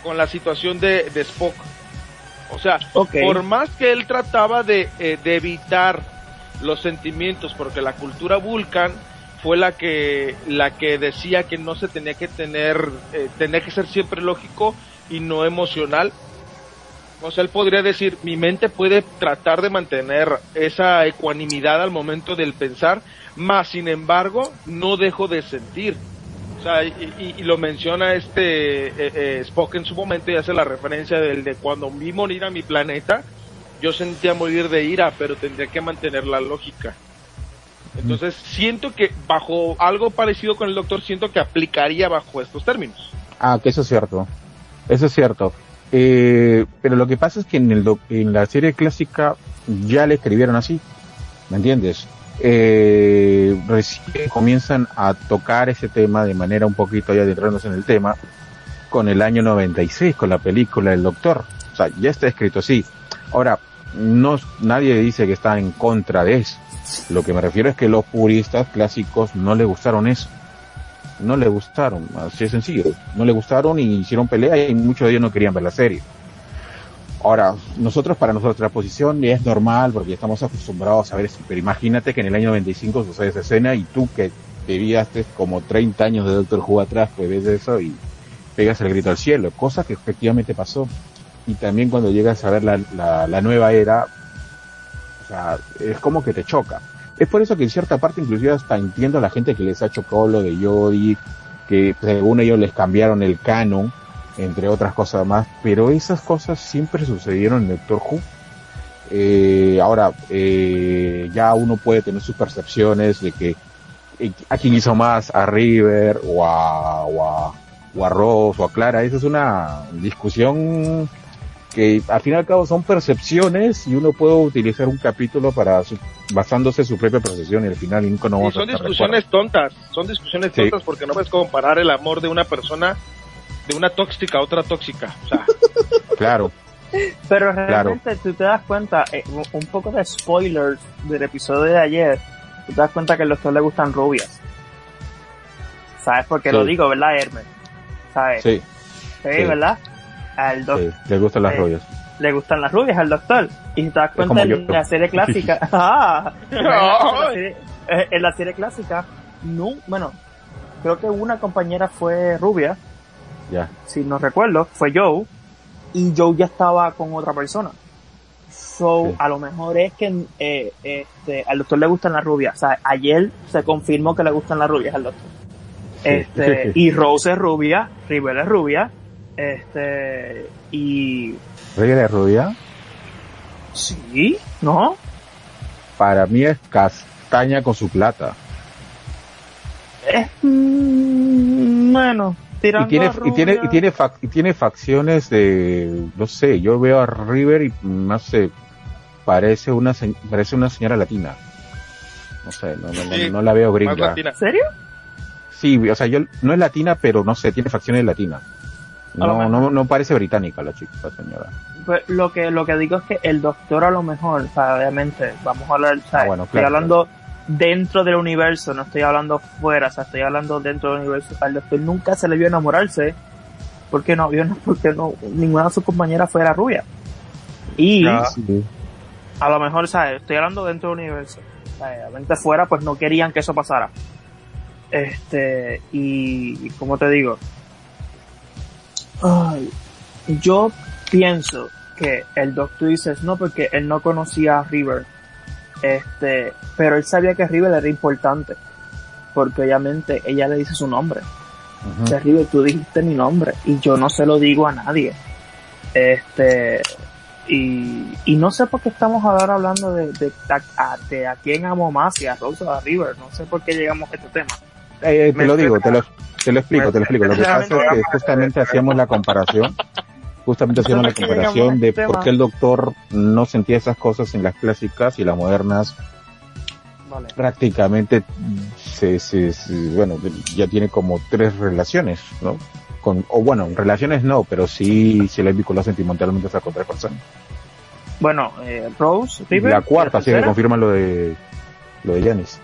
con la situación de, de Spock. O sea, Ok. por más que él trataba de, eh, de evitar los sentimientos, porque la cultura Vulcan fue la que, la que decía que no se tenía que tener, eh, tenía que ser siempre lógico y no emocional. O sea, él podría decir, mi mente puede tratar de mantener esa ecuanimidad al momento del pensar, más sin embargo, no dejo de sentir. O sea, y, lo menciona este eh, eh, Spock en su momento y hace la referencia del de cuando vi morir a mi planeta, yo sentía morir de ira, pero tendría que mantener la lógica. Entonces, siento que bajo algo parecido con el doctor, siento que aplicaría bajo estos términos. Ah, que eso es cierto. Eso es cierto. Eh, pero lo que pasa es que en, el doc- en la serie clásica ya le escribieron así. ¿Me entiendes? Eh, recién comienzan a tocar ese tema de manera un poquito ya adentrándose en el tema con el año 96, con la película El Doctor. O sea, ya está escrito así. Ahora, no, nadie dice que está en contra de eso. Lo que me refiero es que los puristas clásicos no le gustaron eso no le gustaron, así de sencillo, no le gustaron y hicieron pelea y muchos de ellos no querían ver la serie. Ahora, nosotros para nuestra posición es normal porque estamos acostumbrados a ver eso, pero imagínate que en el año 95 sucede esa escena y tú que vivíaste como 30 años de Doctor Who atrás, pues ves eso y pegas el grito al cielo, cosa que efectivamente pasó. Y también cuando llegas a ver la, la, la nueva era, o sea, es como que te choca. Es por eso que en cierta parte inclusive hasta entiendo a la gente que les ha chocado lo de Jodie, que según ellos les cambiaron el canon, entre otras cosas más, pero esas cosas siempre sucedieron en Doctor Who. Eh, ahora, eh, ya uno puede tener sus percepciones de que eh, a quién hizo más, a River o a, o a, o a Ross o a Clara, esa es una discusión que al fin y al cabo son percepciones y uno puede utilizar un capítulo para su- basándose en su propia percepción y al final nunca no Y vamos a son discusiones tontas, son discusiones Sí. tontas porque no puedes comparar el amor de una persona de una tóxica a otra tóxica. O sea, acuerdo. Claro, Pero realmente tú te das cuenta, eh, un- un poco de spoilers del episodio de ayer, tú te das cuenta que a los dos le gustan rubias. ¿Sabes por qué Sí. lo digo, verdad, Hermes? ¿Sabes? sí, Sí, sí. ¿verdad? Al doc- sí, les gustan las Eh, rubias. le gustan las rubias al doctor. Y si te das cuenta en la serie clásica, ah, en, la serie, en la serie clásica, no, bueno, creo que una compañera fue rubia, Ya. si no recuerdo, fue Joe, y Joe ya estaba con otra persona. So, Sí. a lo mejor es que eh, este, al doctor le gustan las rubias. O sea, ayer se confirmó que le gustan las rubias al doctor. Este, y Rose es rubia, River es rubia, este, y Rey de rubia, sí, ¿no? para mí es castaña con su plata. Es, mm, bueno, tirando Y tiene, a y tiene, y tiene, fac- y tiene facciones de, no sé, yo veo a River y no sé, parece una, se- parece una señora latina. No sé, no, no, no- Sí, no la veo Más gringa. latina. ¿En serio? Sí, o sea, yo, no es latina, pero no sé, tiene facciones latinas. No, no, no parece británica la chica, la señora. Pues lo que lo que digo es que el doctor a lo mejor, o sea, obviamente, vamos a hablar, o sea, Ah, bueno, estoy claro, hablando dentro del universo, no estoy hablando fuera, o sea, estoy hablando dentro del universo. Al doctor nunca se le vio enamorarse, porque no vio, porque no, ninguna de sus compañeras fuera rubia. Y. Sí. a lo mejor, ¿sabes? Estoy hablando dentro del universo. O obviamente fuera, pues no querían que eso pasara. Este, y, y como te digo, ay, yo pienso que el doctor dice, no, porque él no conocía a River. Este, pero él sabía que River era importante. Porque obviamente ella le dice su nombre. Ujú. O sea, River, tú dijiste mi nombre y yo no se lo digo a nadie. Este, y, y no sé por qué estamos ahora hablando de, de, a- de a quién amo más, si a Rose o a River. No sé por qué llegamos a este tema. Eh, eh, te lo digo, te lo, te lo explico, te lo explico. Lo que pasa es que justamente hacíamos la comparación, justamente hacíamos la comparación de por qué el doctor no sentía esas cosas en las clásicas y las modernas Vale. prácticamente se, se, se- bueno, ya tiene como tres relaciones, ¿no? Con, o bueno, relaciones no, pero sí se le vinculado sentimentalmente a con tres personas. Bueno, eh, Rose, River. La cuarta, ¿y sí que confirma lo de, lo de Janis.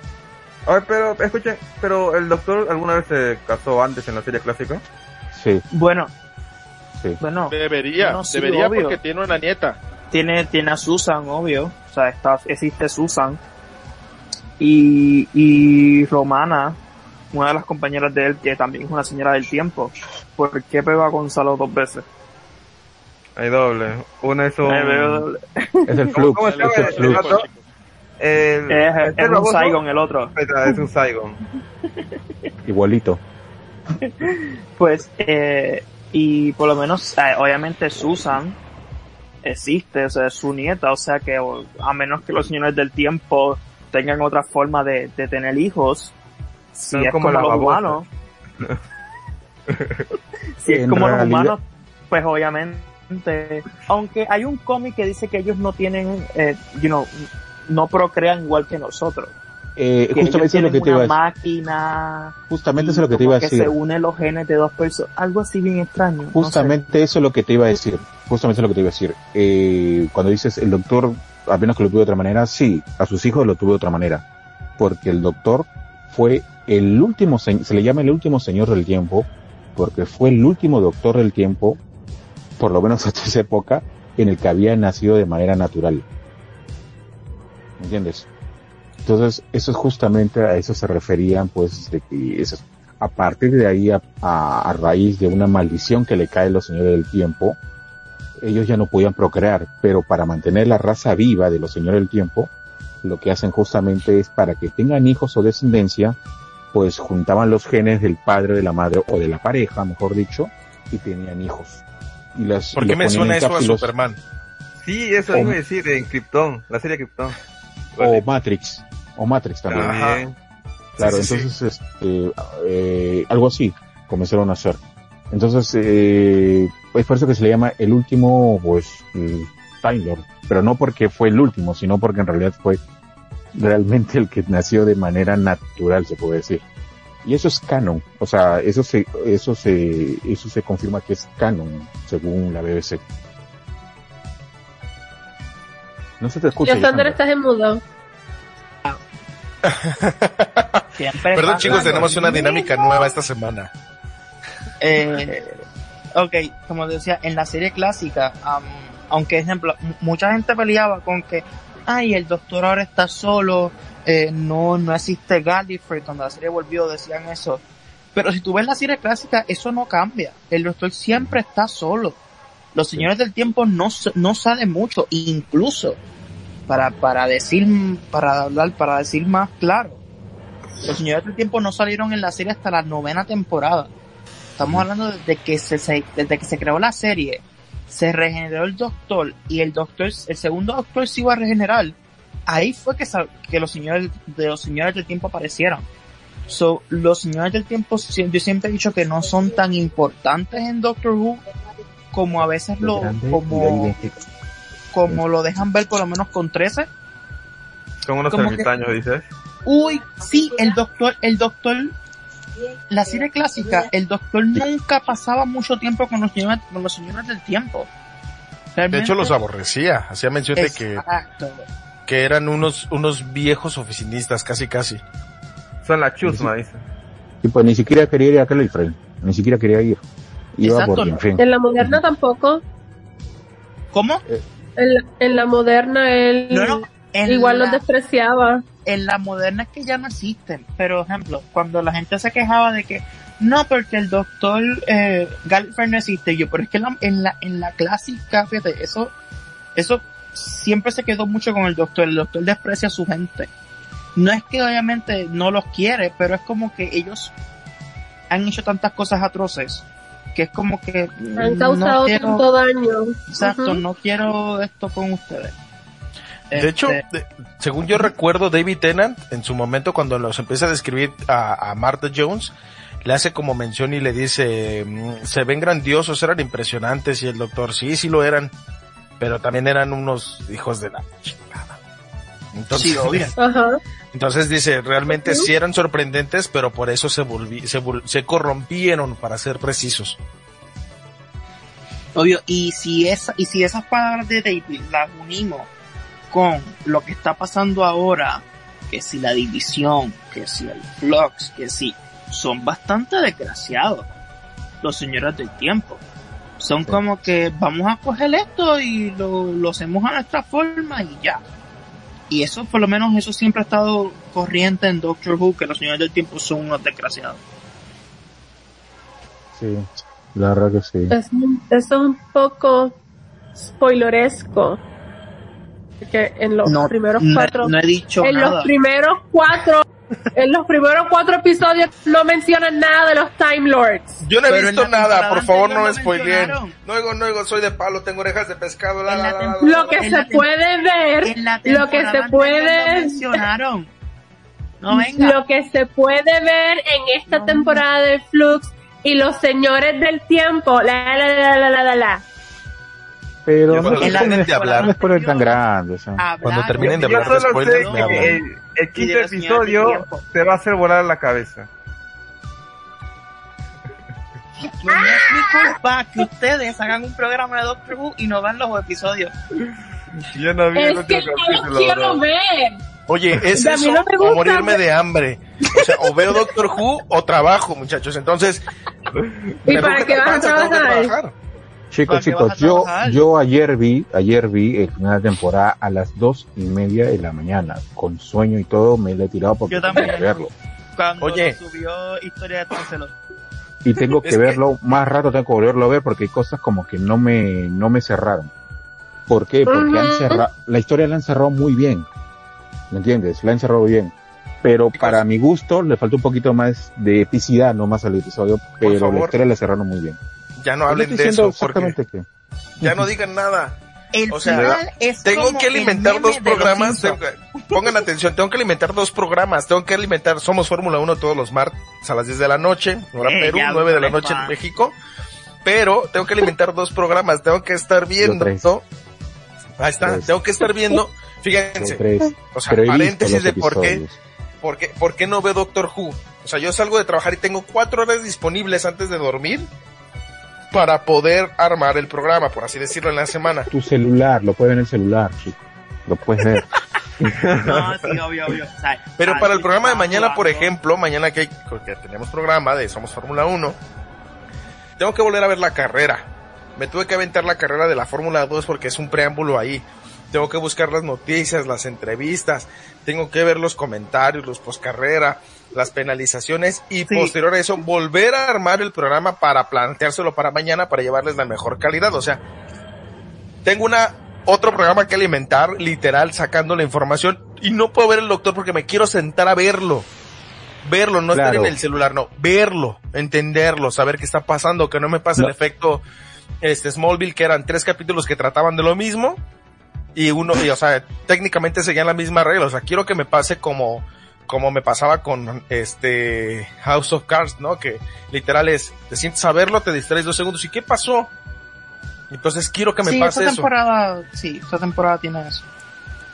A ver, pero, escuchen, pero el doctor alguna vez se casó antes en la serie clásica. Sí, Bueno, sí. bueno, Debería, sí, debería obvio. porque tiene una nieta. tiene, tiene a Susan, obvio. O sea, está, existe Susan. Y, y Romana, una de las compañeras de él, que también es una señora del tiempo. ¿Por qué pegó a Gonzalo dos veces? Hay doble. Una es un... Es el ¿Cómo- flux, cómo se llama es el el? El, es, este es un Saigon el otro. Es un Saigon. igualito. Pues, eh, y por lo menos, eh, obviamente Susan existe, o sea, es su nieta, o sea que o- a menos que los señores del tiempo tengan otra forma de, de tener hijos, si es como los humanos, si es como los humanos, pues obviamente, aunque hay un cómic que dice que ellos no tienen, eh, you know, no procrean igual que nosotros. Eh, Que justamente es lo que te iba a máquina, Justamente eso es lo que te iba a que decir. se unen los genes de dos personas, algo así bien extraño. no sé. Justamente eso es lo que te iba a decir. Justamente eso es lo que te iba a decir. Eh, cuando dices el doctor, apenas que lo tuvo de otra manera, sí, a sus hijos lo tuvo de otra manera. Porque el doctor fue el último, se, se le llama el último señor del tiempo, porque fue el último doctor del tiempo, por lo menos hasta esa época, en el que había nacido de manera natural. ¿Me entiendes? Entonces, eso es justamente a eso se referían, pues, de que eso, a partir de ahí, a, a- a raíz de una maldición que le cae a los señores del tiempo, ellos ya no podían procrear, pero para mantener la raza viva de los señores del tiempo, lo que hacen justamente es para que tengan hijos o descendencia, pues juntaban los genes del padre, de la madre o de la pareja, mejor dicho, y tenían hijos. Y las, ¿Por qué me suena en eso a Superman? Sí, eso iba a decir en Krypton, la serie Krypton. O Matrix, o Matrix también. Ajá. Claro, Sí, sí, entonces, este, eh, algo así comenzaron a hacer. Entonces, eh, es por eso que se le llama el último, pues, mm, Time Lord. Pero no porque fue el último, sino porque en realidad fue realmente el que nació de manera natural, se puede decir. Y eso es canon. O sea, eso se, eso se, eso se confirma que es canon, según la BBC. No se te escucha. Estás en mudo. Siempre Perdón chicos, tenemos una mismo. dinámica nueva esta semana. Eh, ok, como decía, en la serie clásica, am, aunque ejemplo, mucha gente peleaba con que, ay, el doctor ahora está solo, eh, no, no existe Gallifrey, cuando la serie volvió decían eso. Pero si tú ves la serie clásica, eso no cambia. El doctor siempre está solo. Los Señores del Tiempo no, no sale mucho, incluso para, para decir, para hablar, para decir más claro. Los Señores del Tiempo no salieron en la serie hasta la novena temporada. Estamos hablando desde que se, se- desde que se creó la serie, se regeneró el Doctor y el Doctor, el segundo Doctor se iba a regenerar. Ahí fue que, sal- que los señores de los Señores del Tiempo aparecieron. So, los Señores del Tiempo, yo siempre he dicho que no son tan importantes en Doctor Who como a veces lo, como. Como lo dejan ver por lo menos con 13. Son unos Como que- ermitaños, dices. Uy, sí, el doctor, el doctor, la serie clásica, el doctor nunca pasaba mucho tiempo con los señores, con los señores del tiempo. De hecho, los aborrecía. Hacía mención de que, que eran unos, unos viejos oficinistas, casi casi. Son la chusma, dice. Y pues ni siquiera quería ir a Cleveland, ni siquiera quería ir. Iba Exacto, por en fin. En la moderna tampoco. ¿Cómo? En la, en la moderna él No, no. En igual la, los despreciaba. en la moderna es que ya no existen. Pero, ejemplo, cuando la gente se quejaba de que no, porque el doctor eh, Gallifrey no existe, yo, pero es que en la, en la, en la clásica, fíjate, eso, eso siempre se quedó mucho con el doctor. El doctor desprecia a su gente. No es que obviamente no los quiere, pero es como que ellos han hecho tantas cosas atroces que es como que Han no causado quiero- tanto daño. Exacto, no quiero esto con ustedes. De hecho, Este, de- según yo recuerdo, David Tennant, en su momento cuando los empieza a describir a, a Martha Jones, le hace como mención y le dice, mm, se ven grandiosos, eran impresionantes, y el doctor, sí, sí lo eran, pero también eran unos hijos de la chingada. Entonces, sí, obvio. Ajá. Entonces dice, realmente sí eran sorprendentes, pero por eso se volví, se, se corrompieron, para ser precisos. Obvio, y si esa, y si esas palabras de David las unimos con lo que está pasando ahora, que si la división, que si el flux, que si son bastante desgraciados los señores del tiempo. Son como que vamos a coger esto y lo, lo hacemos a nuestra forma y ya. Y eso, por lo menos, eso siempre ha estado corriente en Doctor Who, que los señores del tiempo son unos desgraciados. Sí, la verdad que sí. Es, eso es un poco spoileresco. Que en los No, primeros no, cuatro, no he dicho en nada. los primeros cuatro, en los primeros cuatro episodios no mencionan nada de los Time Lords. Yo no he Pero visto nada, por favor no me anterior lo spoileen. No oigo, no oigo, soy de palo, tengo orejas de pescado, la, En la, la la, la, tem- la, Lo que En se puede ver, lo que se puede, lo mencionaron. No venga. lo que se puede ver en esta No. temporada de Flux y los señores del tiempo, la la la la la la la. Pero no cuando es terminen un de hablar. spoiler tan grande. o sea. Hablar Cuando terminen de hablar Yo de el, quinto los episodio te va a hacer volar la cabeza. No es mi culpa que ustedes hagan un programa de Doctor Who y no vean los episodios. Yo no vi el Es que yo lo capítulo, quiero ver. Oye, ¿es eso no o morirme de hambre? O sea, o veo Doctor Who o trabajo, muchachos. Entonces, ¿Y para qué vas a trabajar, Chicos, ¿Para qué chicos, yo, yo ayer vi, ayer vi el final de temporada a las dos y media de la mañana, con sueño y todo, me lo he tirado porque Yo tengo que verlo. Cuando Oye. subió Historia de Tráncelos. Y tengo que verlo, más rato tengo que volverlo a ver porque hay cosas como que no me, no me cerraron. ¿Por qué? Porque han cerrado, la historia la han cerrado muy bien. ¿Me entiendes? La han cerrado bien. Pero para mi gusto le falta un poquito más de epicidad nomás al episodio, pero la historia la cerraron muy bien. Ya no hablen de eso, porque ya no digan nada. El O sea, final es Tengo como que alimentar dos programas. Tengo pongan atención, tengo que alimentar dos programas. Tengo que alimentar Somos Fórmula 1 todos los martes a las 10 de la noche, hora Eh, Perú, ya, 9 de la noche en. México. Pero tengo que alimentar dos programas. Tengo que estar viendo. Ahí está. Tres. Tengo que estar viendo. Fíjense. tres. O sea, Pero paréntesis de por qué, por qué, por qué no veo Doctor Who. O sea, yo salgo de trabajar y tengo cuatro horas disponibles antes de dormir para poder armar el programa, por así decirlo, en la semana. Tu celular, lo puedes ver en el celular, chico. Lo puedes ver. No, sí, obvio, obvio. O sea, Pero para el programa de mañana, por ejemplo, mañana que, hay- que tenemos programa de Somos Fórmula 1, tengo que volver a ver la carrera. Me tuve que aventar la carrera de la Fórmula 2 porque es un preámbulo ahí. tengo que buscar las noticias, las entrevistas, tengo que ver los comentarios, los postcarrera, las penalizaciones y posterior a eso volver a armar el programa para planteárselo para mañana para llevarles la mejor calidad. O sea, tengo una otro programa que alimentar, literal, sacando la información y no puedo ver el doctor porque me quiero sentar a verlo. Verlo, no estar en el celular, no, verlo, entenderlo, saber qué está pasando, que no me pase el efecto este Smallville, que eran tres capítulos que trataban de lo mismo, y uno, y, o sea, técnicamente seguían la misma regla, o sea, quiero que me pase como, como me pasaba con este House of Cards, ¿no? Que literal es, te sientes a verlo, te distraes dos segundos, ¿y qué pasó? Entonces quiero que me pase esta temporada, Sí, esta temporada tiene eso.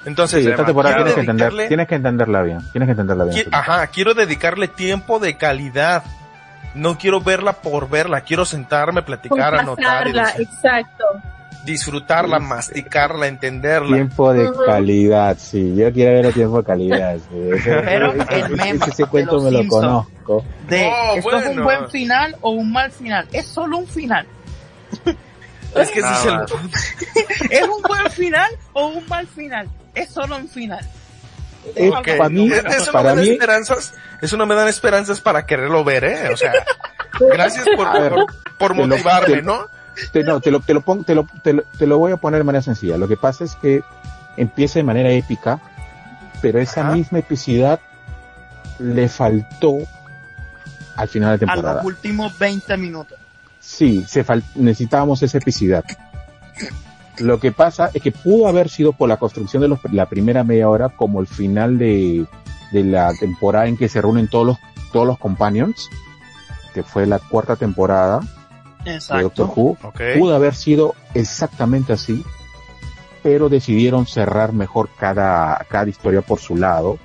Entonces, esta temporada tienes que, entender, tienes que entenderla bien, tienes que entenderla bien. ajá, quiero dedicarle tiempo de calidad. No quiero verla por verla, quiero sentarme, platicar, anotar. exacto. Disfrutarla, masticarla, entenderla. Tiempo de calidad, sí. Yo quiero ver el tiempo de calidad. Pero el meme ese cuento me lo conozco. De, ¿esto es un buen final o un mal final? Es solo un final. Es que ese es el ¿Es un buen final o un mal final? Es solo un final. Para mí, eso para no me mí, da esperanzas, eso no me dan esperanzas para quererlo ver, eh, o sea, gracias por, ver, por, lo- motivarme, te- ¿no? Te, no, te lo, te lo pongo, te lo, te lo, te lo voy a poner de manera sencilla. Lo que pasa es que empieza de manera épica, pero esa Ajá. misma epicidad le faltó al final de A temporada. los últimos 20 minutos. Sí, se fal- necesitábamos esa epicidad. Lo que pasa es que pudo haber sido por la construcción de los- la primera media hora como el final de, de la temporada en que se reúnen todos los, todos los companions, que fue la cuarta temporada de Doctor Exacto. Who. Pudo haber sido exactamente así, pero decidieron cerrar mejor cada, cada historia por su lado.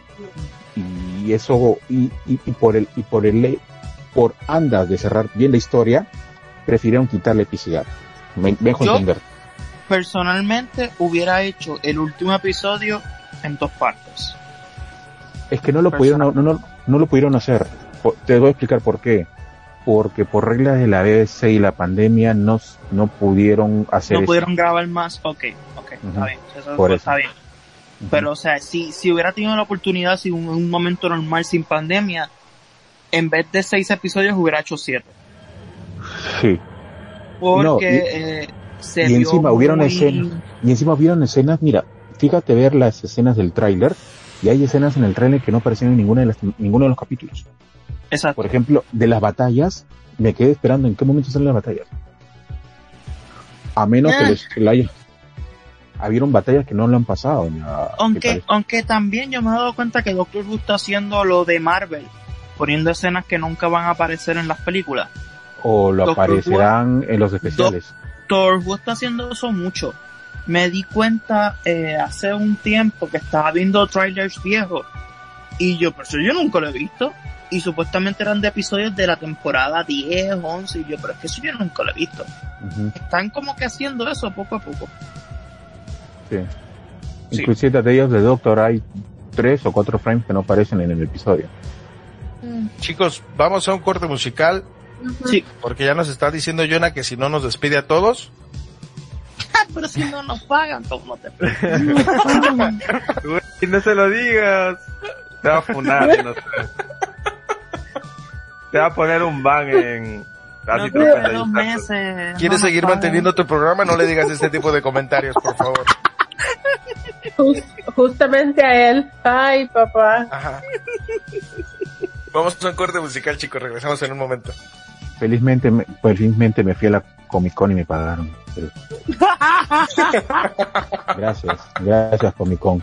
Y eso, y, y, y por el, y por el, por andas de cerrar bien la historia, prefirieron quitar la epicidad. Me, me dejo Yo- entender. Personalmente hubiera hecho el último episodio en dos partes. Es que no lo pudieron, no, no, no lo pudieron hacer. Te voy a explicar por qué. Porque por reglas de la BBC y la pandemia no, no pudieron hacer No eso. pudieron grabar más. Ok, ok, está bien. Eso, Por está bien. Pero, o sea, si, si hubiera tenido la oportunidad, si un, un momento normal sin pandemia, en vez de seis episodios hubiera hecho siete. Sí. Porque No, y- eh, se y encima hubieron escenas. Y encima vieron escenas, mira, fíjate ver las escenas del tráiler, y hay escenas en el tráiler que no aparecen en ninguna de las, ninguno de los capítulos. Exacto. Por ejemplo, de las batallas, me quedé esperando en qué momento salen las batallas. A menos que Ah. que la haya- Habieron batallas que no lo han pasado. la- Aunque, aunque también yo me he dado cuenta que Doctor Who está haciendo lo de Marvel, poniendo escenas que nunca van a aparecer en las películas. o lo Doctor aparecerán en los especiales. Doctor Who está haciendo eso mucho. Me di cuenta eh, hace un tiempo que estaba viendo trailers viejos y yo, pero eso yo nunca lo he visto. Y supuestamente eran de episodios de la temporada 10, 11 y yo, pero es que eso yo nunca lo he visto. Están como que haciendo eso poco a poco. sí. Sí. Inclusive de ellos de Doctor hay tres o cuatro frames que no aparecen en el episodio. Chicos, vamos a un corte musical Sí. porque ya nos está diciendo Jonah que si no nos despide a todos. pero si no nos pagan, ¿cómo te no se lo digas. Te va a funar, no sé. Te va a poner un ban en... No, dos meses. ¿Quieres no seguir manteniendo tu programa? No le digas este tipo de comentarios, por favor. Jus- justamente a él. Ay, papá. Ajá. Vamos a un corte musical, chicos. Regresamos en un momento. Felizmente, me, felizmente me fui a la Comic Con y me pagaron. Pero- Gracias, gracias Comic Con.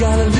gotta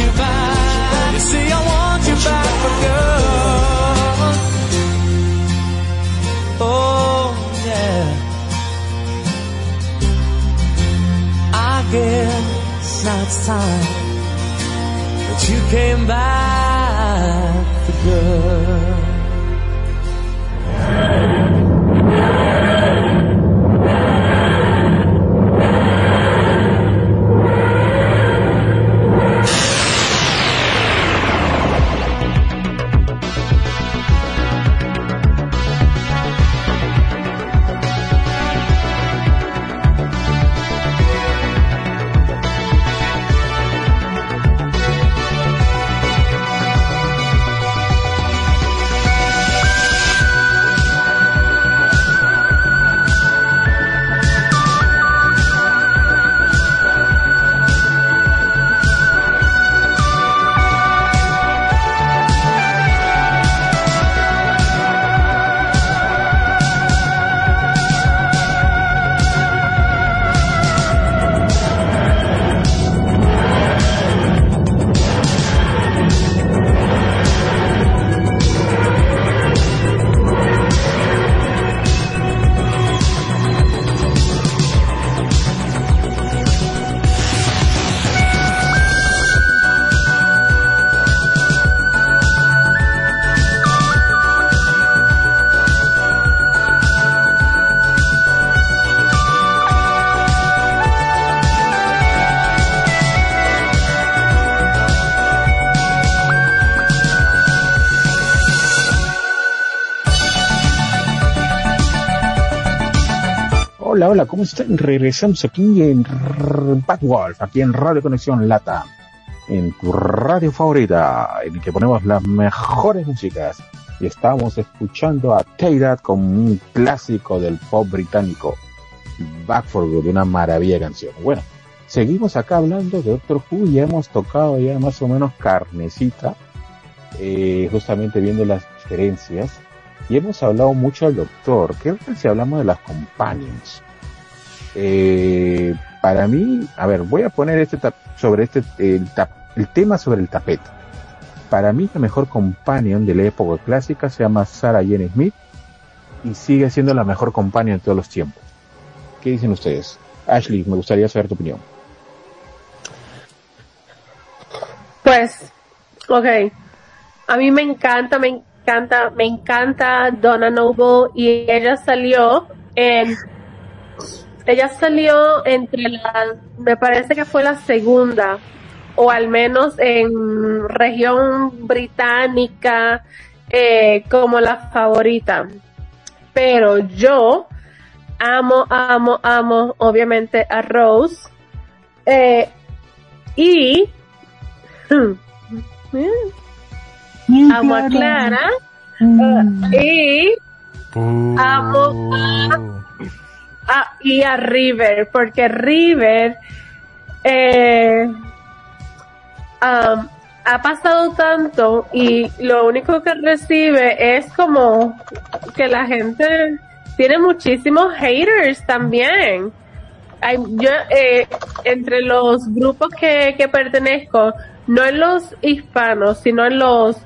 you back. You see, I want you back for good. Oh, yeah. I guess now it's time that you came back. Hola, ¿cómo están? Regresamos aquí en Bad aquí en Radio Conexión Lata, en tu radio favorita, en el que ponemos las mejores músicas. Y estamos escuchando a Teirat con un clásico del pop británico, Back for Good, una maravilla canción. Bueno, seguimos acá hablando de Doctor Who, ya hemos tocado ya más o menos carnecita, eh, justamente viendo las diferencias y hemos hablado mucho al doctor. ¿Qué tal si hablamos de las companions? Eh, para mí, a ver, voy a poner este tap- sobre este el, tema sobre el tapete. Para mí la mejor companion de la época clásica se llama Sarah Jane Smith y sigue siendo la mejor companion de todos los tiempos. ¿Qué dicen ustedes? Ashley, me gustaría saber tu opinión. Pues, ok. A mí me encanta, me encanta, me encanta Donna Noble y ella salió en, ella salió entre la, me parece que fue la segunda, o al menos en región británica, eh, como la favorita. Pero yo amo, amo, amo, obviamente a Rose. Eh, y amo a Clara eh, y amo a, y a River porque River eh, um, ha pasado tanto y lo único que recibe es como que la gente tiene muchísimos haters también hay, yo eh, entre los grupos que, que pertenezco, no en los hispanos, sino en los,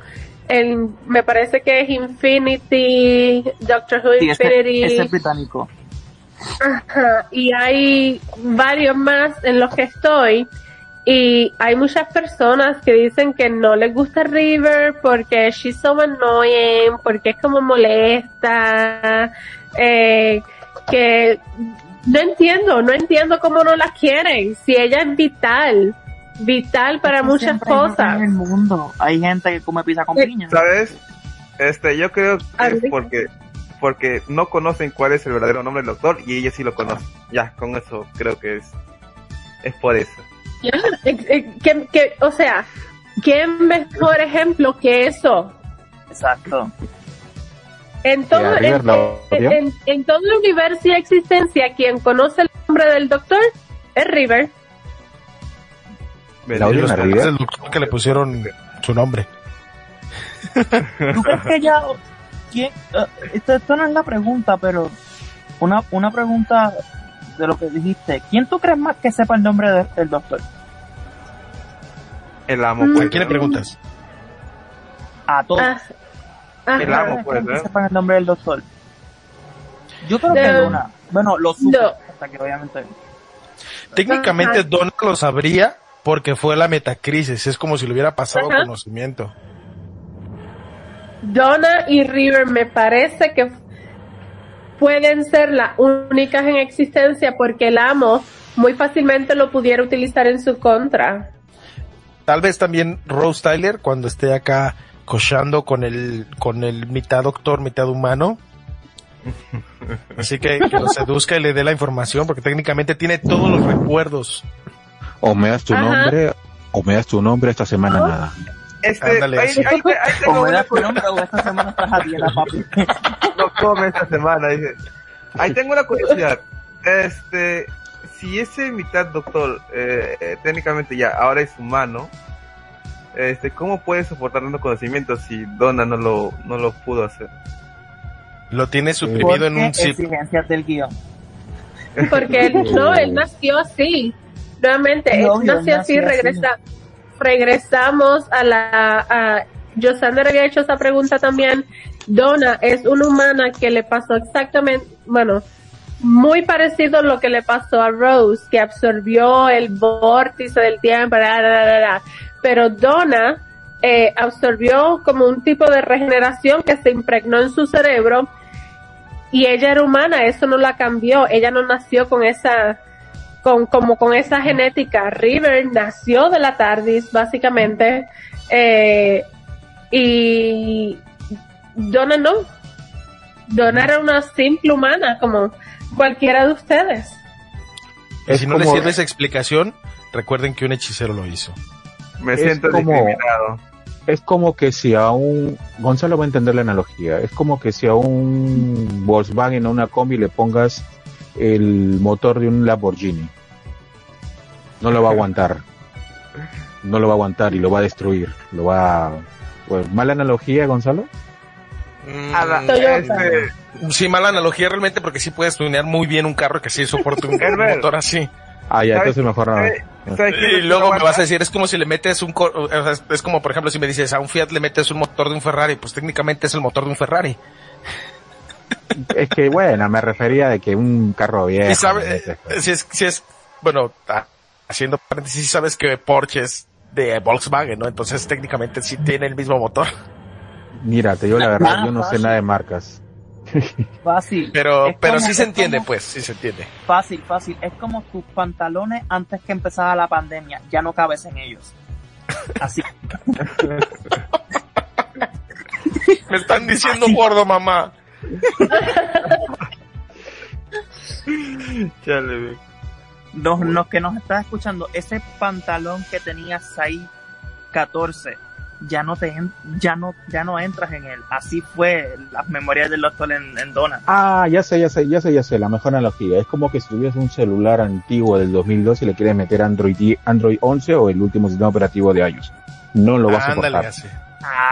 en, me parece que es Infinity, Doctor Who Sí, Infinity, ese es británico. Ajá, y hay varios más en los que estoy. Y hay muchas personas que dicen que no les gusta River porque she's so annoying, porque es como molesta, eh, que no entiendo, no entiendo cómo no la quieren, si ella es vital, vital para muchas cosas. En el mundo hay gente que come pizza con Sí. piña. ¿Sabes? Este, yo creo que es porque, porque no conocen cuál es el verdadero nombre del doctor y ella sí lo conoce. Ya, con eso creo que es, es por eso. Ya, que, que, o sea, ¿qué mejor ejemplo que eso? Exacto. En todo, ¿Y a River en, lo en- odió? en- en todo el universo y existencia, quien conoce el nombre del doctor es River. ¿La los River? del doctor que le pusieron su nombre. ¿Tú crees que ella... ¿quién? eh, esto, esto no es la pregunta, pero una, una pregunta de lo que dijiste. ¿Quién tú crees más que sepa el nombre de- del doctor? El amo, Mm. pues. ¿A quién le preguntas? A todos. Ah, ajá. El amo, ¿Quién pues, que ¿eh? sepan el nombre del doctor? Yo creo que No. Luna. Bueno, lo supe, No. hasta que obviamente... Técnicamente Ajá. Donna lo sabría porque fue la metacrisis. Es como si le hubiera pasado Ajá. conocimiento. Donna y River me parece que pueden ser las únicas en existencia porque el amo muy fácilmente lo pudiera utilizar en su contra. Tal vez también Rose Tyler cuando esté acá cochando con el, con el mitad doctor, mitad humano. Así que que lo seduzca y le dé la información porque técnicamente tiene todos los recuerdos. O me das tu Ajá. nombre, o me das tu nombre esta semana ¿No? nada. Este, Ándale, ahí, ahí ahí tengo Como una era tu nombre, o esta semana estás a dieta, papi. no come esta semana, dice. Ahí tengo una curiosidad. Este, si ese mitad doctor, eh, eh, técnicamente ya ahora es humano, este, ¿cómo puede soportar tanto conocimiento si Donna no lo, no lo pudo hacer? Lo tiene suprimido en un zip. exigencias del guion. Porque él, no, él nació así. Nuevamente, él No, yo nació así, nací así. Regresa, regresamos a la, a, Josander había hecho esa pregunta también. Donna es una humana que le pasó exactamente, bueno, muy parecido a lo que le pasó a Rose, que absorbió el vórtice del tiempo, pero Donna eh, absorbió como un tipo de regeneración que se impregnó en su cerebro y ella era humana, eso no la cambió, ella no nació con esa, con, como con esa genética. River nació de la TARDIS, básicamente, eh, y Donna no. Donna era una simple humana, como cualquiera de ustedes. Y si no le como- sirve esa explicación, recuerden que un hechicero lo hizo. Me Es siento como- discriminado. es como que si a un, Gonzalo va a entender la analogía, es como que si a un Volkswagen o una combi le pongas el motor de un Lamborghini. No lo va a aguantar. No lo va a aguantar y lo va a destruir. Lo va pues, mala analogía, Gonzalo. Mm, Toyota. este, sí, mala analogía realmente porque sí puedes tunear muy bien un carro que sí soporte un motor así. Ah, ya, ¿Sabes- entonces mejor no. ¿sabes- sabes quién Y luego me vas a decir, es como si le metes un, o sea, es como por ejemplo si me dices a un Fiat le metes un motor de un Ferrari, pues técnicamente es el motor de un Ferrari. Es que bueno, me refería de que un carro viejo. y sabes, ese, pues. si es, si es, bueno, ah, haciendo paréntesis, sabes que Porsche es de Volkswagen, ¿no? Entonces técnicamente sí tiene el mismo motor. Mira, te digo la verdad, Ah, yo no sé nada de marcas. Fácil. Pero, Es pero como- sí se entiende, como- pues, sí se entiende. Fácil, fácil. Es como tus pantalones antes que empezara la pandemia. Ya no cabes en ellos. Así. Me están diciendo gordo, mamá. Chale. Los, los que nos estás escuchando, ese pantalón que tenías ahí 14, ya no te en- ya no ya no entras en él. Así fue las memorias del doctor en, en Dona. Ah, ya sé, ya sé, ya sé, ya sé, la mejor analogía. Es como que si tuvieras un celular antiguo del 2002 y le quieres meter Android, Android 11 o el último sistema operativo de iOS. No lo vas a soportar. así.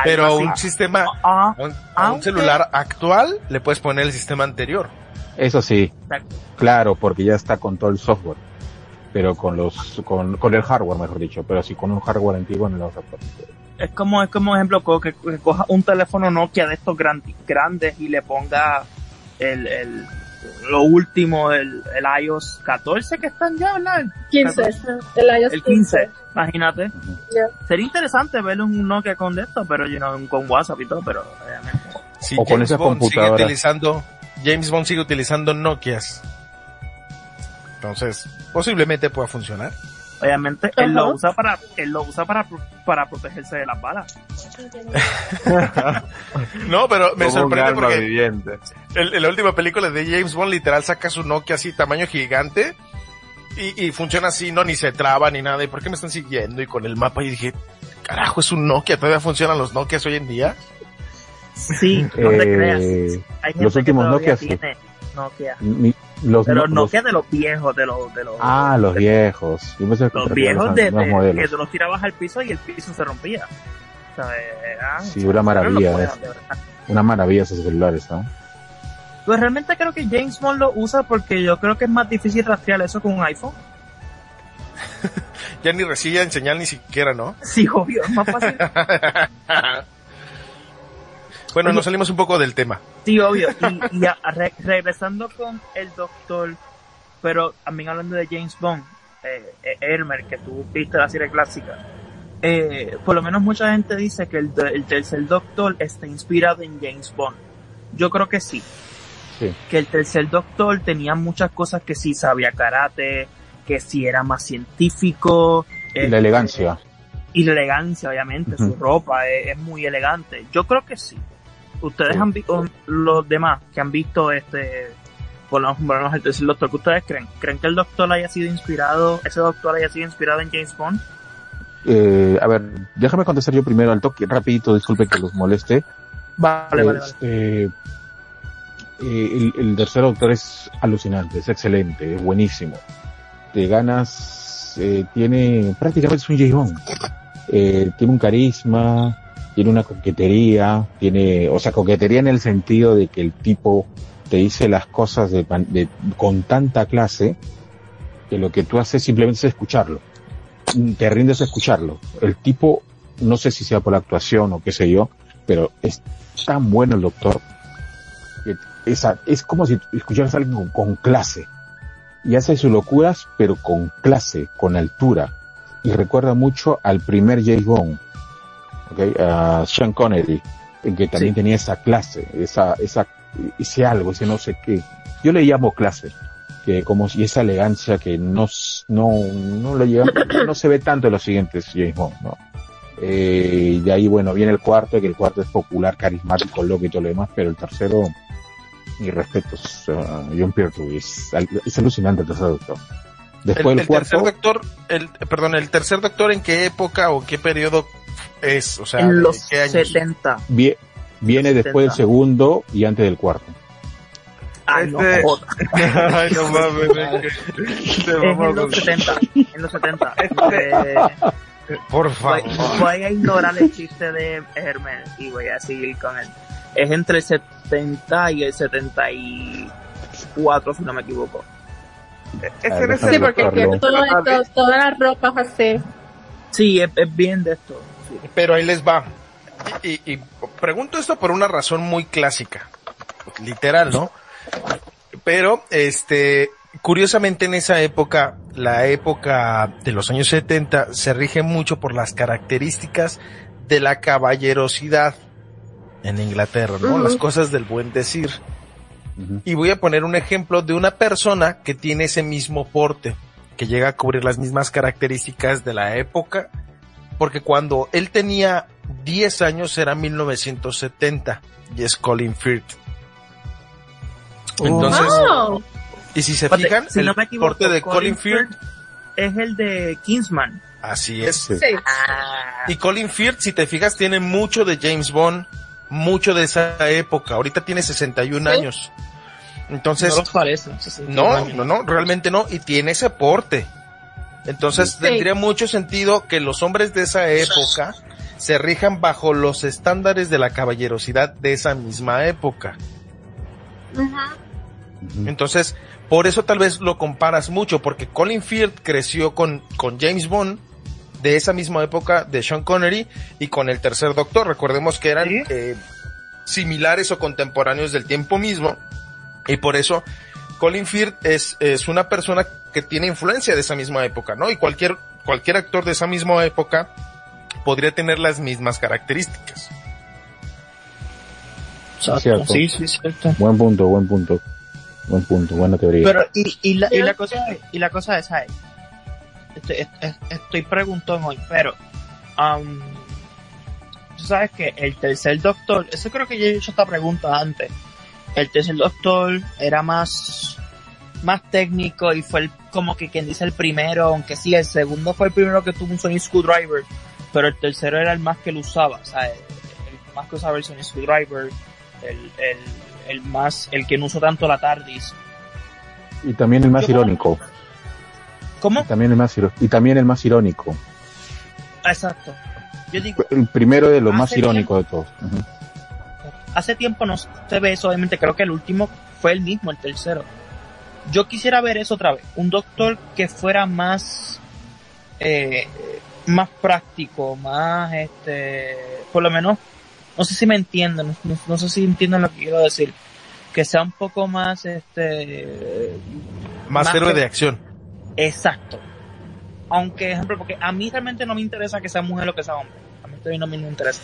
Pero un sistema, Ah, a un, a un celular actual le puedes poner el sistema anterior. Eso sí, exacto. claro, porque ya está con todo el software. Pero con los, con, con el hardware, mejor dicho. Pero si con un hardware antiguo no lo vas a es como es como ejemplo que, que coja un teléfono Nokia de estos gran- grandes y le ponga el, el lo último el, el iOS 14 que están ya, ¿verdad? 15. El iOS El 15, imagínate. Sería interesante en un Nokia con de esto, pero you know, con WhatsApp y todo, pero obviamente. Si O con James esa Bond sigue utilizando, James Bond sigue utilizando Nokias. Entonces, posiblemente pueda funcionar. Obviamente él lo usa para él lo usa para para protegerse de las balas. No, pero me sorprende porque viviente. el- la última película de James Bond literal saca su Nokia así tamaño gigante y, y funciona así, no ni se traba ni nada. ¿Y por qué me están siguiendo? Y con el mapa y dije, carajo, es un Nokia, todavía funcionan los Nokias hoy en día. Sí, no te creas. Eh, Hay gente los que últimos todavía Nokia, sí. Nokia. mi- los, Pero no- los- Nokia de los viejos, de los de los ah, los viejos. Yo pensé los viejos de, los de- modelos. que tú los tirabas al piso y el piso se rompía. O sea, eran- Sí, una maravilla. Una maravilla esos celulares, ¿no? Pues realmente creo que James Bond lo usa porque yo creo que es más difícil rastrear eso con un iPhone. Ya ni reciben señal ni siquiera, ¿no? Sí, obvio, es más fácil. bueno, nos salimos un poco del tema. Sí, obvio. Y, y a- re- regresando con el doctor, pero también hablando de James Bond, eh, eh, Elmer, que tú viste la serie clásica, eh, por lo menos mucha gente dice que el, el tercer doctor está inspirado en James Bond. Yo creo que sí. Sí. Que el tercer doctor tenía muchas cosas que sí sabía karate, que sí era más científico. Y eh, la elegancia. y la elegancia, obviamente, su ropa es, es muy elegante. Yo creo que sí. Ustedes Sí. han visto, los demás que han visto este, por lo menos el tercer doctor, ¿qué ustedes creen? ¿Creen que el doctor haya sido inspirado, ese doctor haya sido inspirado en James Bond? Eh, a ver, déjame contestar yo primero al toque, rapidito, disculpe que los moleste. Vale, vale, vale. Este, eh, el, el tercer doctor es alucinante, es excelente, es buenísimo. Te ganas, eh, tiene, prácticamente es un James Bond. Eh, tiene un carisma, tiene una coquetería, tiene, o sea, coquetería en el sentido de que el tipo te dice las cosas de, de- con tanta clase que lo que tú haces simplemente es escucharlo. Te rindes a escucharlo. El tipo, no sé si sea por la actuación o qué sé yo, pero es tan bueno el doctor que esa, es como si escucharas a alguien con, con clase y hace sus locuras pero con clase, con altura y recuerda mucho al primer James Bond, ¿ok? a Sean Connery, en que también tenía esa clase, esa, esa, ese algo, ese no sé qué. Yo le llamo clase, que como si esa elegancia que no, no, no le llega, no se ve tanto en los siguientes James Bond, ¿no? Eh, y de ahí, bueno, viene el cuarto, que el cuarto es popular, carismático, loco y todo lo demás, pero el tercero, mis respetos, a John Pertwee, es, es alucinante el tercer doctor. Después el, el, el cuarto, tercer doctor, el, perdón, el tercer doctor en qué época o qué periodo es? O sea, en ¿de los qué años? 70. Vie- viene después del 70. segundo y antes del cuarto. Ay, no Este- joda. Ay, no mames. en los con- 70. En los 70. Eh, Por voy, favor. voy a ignorar el chiste de Hermes y voy a seguir con él. Es entre el 70 y el 74, si no me equivoco. Es A en ver, Sí, porque tiene todo esto, todas las ropas así. Sí, es, es bien de esto. Pero ahí les va. Y, pregunto esto por una razón muy clásica. Literal, ¿no? Pero, este, curiosamente en esa época, la época de los años 70, se rige mucho por las características de la caballerosidad en Inglaterra, ¿no? Las cosas del buen decir. Y voy a poner un ejemplo de una persona que tiene ese mismo porte, que llega a cubrir las mismas características de la época, porque cuando él tenía 10 años era 1970 y es Colin Firth. Entonces, Oh, y si se fijan, si el no me equivoco, porte de Colin Colin Firth, Es el de Kingsman. así es. Sí. Y Colin Firth, si te fijas, tiene mucho de James Bond, mucho de esa época. Ahorita tiene 61 Sí. años. Entonces, no parece. No, no, no, realmente no, y tiene ese porte. Entonces Sí. tendría mucho sentido que los hombres de esa época se rijan bajo los estándares de la caballerosidad de esa misma época. Entonces, por eso tal vez lo comparas mucho, porque Colin Firth creció con, con James Bond de esa misma época de Sean Connery y con el tercer doctor. Recordemos que eran Sí. eh, similares o contemporáneos del tiempo mismo. Y por eso Colin Firth es, es una persona que tiene influencia de esa misma época, ¿no? Y cualquier, cualquier actor de esa misma época podría tener las mismas características. Cierto. Sí, sí, cierto. Buen punto, buen punto. Buen punto, buena teoría. Pero, y, y, la, y la cosa, y la cosa es, ¿sabes? Estoy, est- estoy preguntón hoy, pero, um, tú sabes que el tercer doctor, eso creo que yo he hecho esta pregunta antes. El tercer doctor era más, más técnico y fue el, como que quien dice el primero, aunque sí, el segundo fue el primero que tuvo un Sonic Screwdriver, pero el tercero era el más que lo usaba, o sea, el, el más que usaba el Sonic Screwdriver, el, el, el más, el que no usó tanto la TARDIS. y también el más yo- irónico. ¿Cómo? Y también el más y también el más irónico. Exacto. Yo digo, El primero de los más irónicos de todos. Hace tiempo no se ve eso, obviamente creo que el último fue el mismo, el tercero. Yo quisiera ver eso otra vez, un doctor que fuera más, eh, más práctico, más, este, por lo menos, no sé si me entienden, no, no sé si entienden lo que quiero decir, que sea un poco más, este, Más, Más héroe que- de acción. Exacto. Aunque, ejemplo, porque a mí realmente no me interesa que sea mujer o que sea hombre. A mí todavía no me interesa.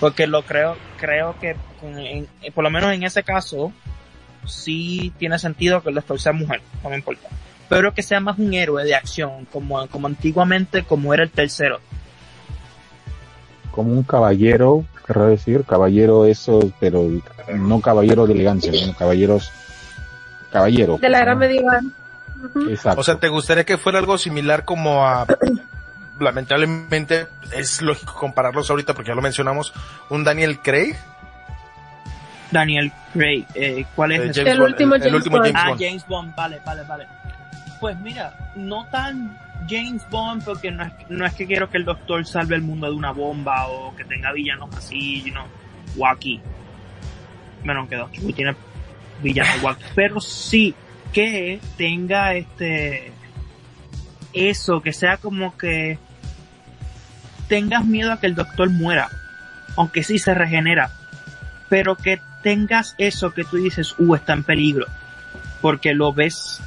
Porque lo creo, creo que con- en- en- por lo menos en ese caso, sí tiene sentido que el doctor sea mujer, no me importa. Pero que sea más un héroe de acción, como, como antiguamente, como era el tercero. Como un caballero, querrá decir, caballero eso, pero no caballero de elegancia, sino caballeros, caballero. De la era ¿no? medieval. Exacto. O sea, ¿te gustaría que fuera algo similar como a... Lamentablemente es lógico compararlos ahorita porque ya lo mencionamos, un Daniel Craig, Daniel Craig, eh, ¿cuál es eh? James El Bond, último el, el James Bond. Ah. James Bond, vale, vale, vale. Pues mira, no tan James Bond porque no es, no es que quiero que el doctor salve el mundo de una bomba o que tenga villanos así, you know, wacky. Menos que Doctor Who tiene villanos wacky. Pero sí que tenga este eso, que sea como que tengas miedo a que el doctor muera. Aunque sí se regenera. Pero que tengas eso que tú dices, uh, está en peligro. Porque lo ves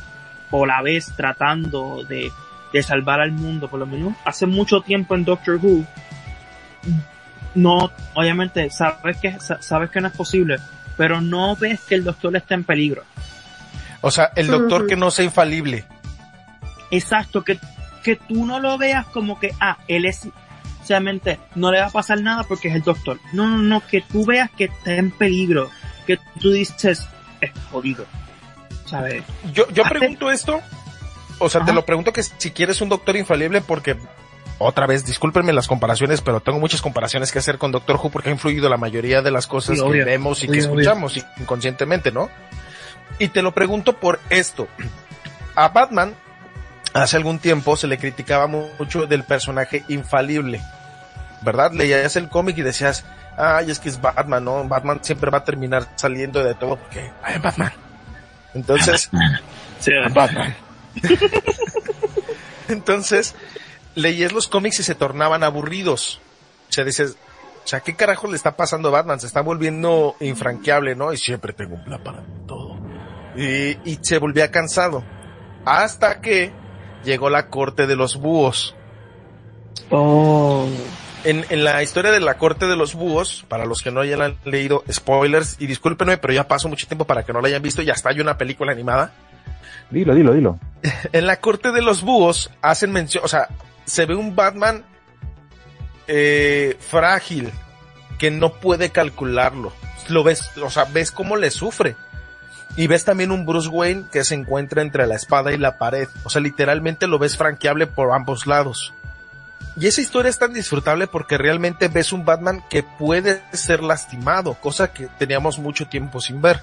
o la ves tratando de, de salvar al mundo, por lo menos hace mucho tiempo en Doctor Who. No, obviamente, sabes que, sa- sabes que no es posible, pero no ves que el doctor está en peligro. O sea, el doctor que no sea infalible. Exacto, que, que tú no lo veas como que, ah, él es, no le va a pasar nada porque es el doctor. No, no, no, que tú veas que está en peligro, que tú dices, es jodido. ¿Sabes? Yo, yo pregunto esto, o sea, te lo pregunto que si quieres un doctor infalible porque otra vez, discúlpenme las comparaciones, pero tengo muchas comparaciones que hacer con Doctor Who porque ha influido la mayoría de las cosas Sí, que obvio. vemos y que obvio. escuchamos inconscientemente, ¿no? Y te lo pregunto por esto. A Batman, hace algún tiempo se le criticaba mucho del personaje infalible. ¿Verdad? Leías el cómic y decías, ay, es que es Batman, ¿no? Batman siempre va a terminar saliendo de todo porque, ay, Batman. Entonces, Batman. entonces, leías los cómics y se tornaban aburridos. O sea, dices, o sea, ¿qué carajo le está pasando a Batman? Se está volviendo infranqueable, ¿no? Y siempre tengo un plan para todo. Y, y se volvía cansado. Hasta que llegó la corte de los búhos. Oh. En, en la historia de la corte de los búhos, para los que no hayan leído spoilers, y discúlpenme, pero ya pasó mucho tiempo para que no la hayan visto, ya está, hay una película animada. Dilo, dilo, dilo. En la corte de los búhos hacen mención, o sea, se ve un Batman eh, frágil que no puede calcularlo. Lo ves, o sea, ves cómo le sufre. Y ves también un Bruce Wayne que se encuentra entre la espada y la pared. O sea, literalmente lo ves franqueable por ambos lados. Y esa historia es tan disfrutable porque realmente ves un Batman que puede ser lastimado, cosa que teníamos mucho tiempo sin ver.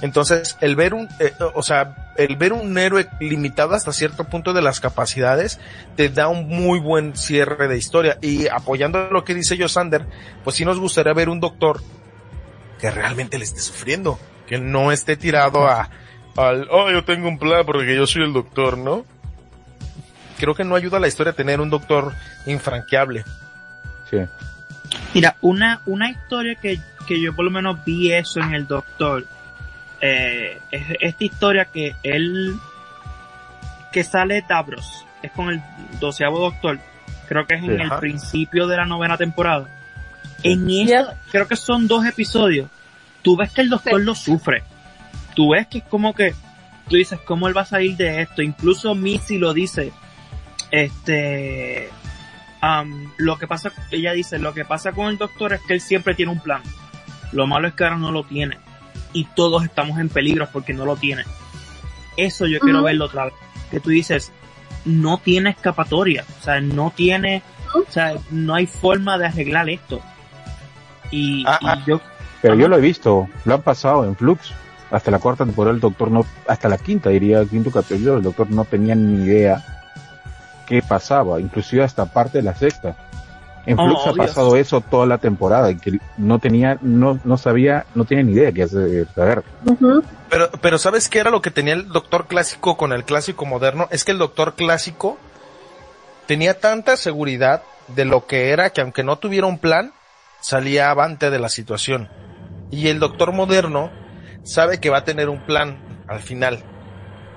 Entonces, el ver un, eh, o sea, el ver un héroe limitado hasta cierto punto de las capacidades te da un muy buen cierre de historia. Y apoyando lo que dice Josander, pues sí nos gustaría ver un doctor que realmente le esté sufriendo, que no esté tirado a, al, oh, yo tengo un plan porque yo soy el doctor, ¿no? Creo que no ayuda a la historia tener un doctor infranqueable. Sí. Mira, una, una historia que, que yo por lo menos vi eso en el Doctor, eh, es esta historia que él, que sale Davros, es con el doceavo Doctor, creo que es en Sí. el Ajá. principio de la novena temporada. En esta, creo que son dos episodios, tú ves que el Doctor Sí. lo sufre, tú ves que es como que, tú dices, ¿cómo él va a salir de esto? Incluso Missy lo dice, este, Am, lo que pasa, ella dice, lo que pasa con el doctor es que él siempre tiene un plan. Lo malo es que ahora no lo tiene. Y todos estamos en peligro porque no lo tiene. Eso yo quiero verlo otra vez. Que tú dices, no tiene escapatoria. O sea, no tiene, o sea, no hay forma de arreglar esto. Y, Ah, y ah. yo, Pero Ajá. yo lo he visto, lo han pasado en Flux. Hasta la cuarta temporada el doctor no, hasta la quinta diría, quinto capítulo, el doctor no tenía ni idea qué pasaba, inclusive hasta parte de la sexta. En Oh, Flux ha pasado eso toda la temporada, y que no tenía, no, no sabía, no tenía ni idea qué hacer, saber. Pero, pero ¿sabes qué era lo que tenía el doctor clásico con el clásico moderno? Es que el doctor clásico tenía tanta seguridad de lo que era que aunque no tuviera un plan, salía avante de la situación. Y el doctor moderno sabe que va a tener un plan al final.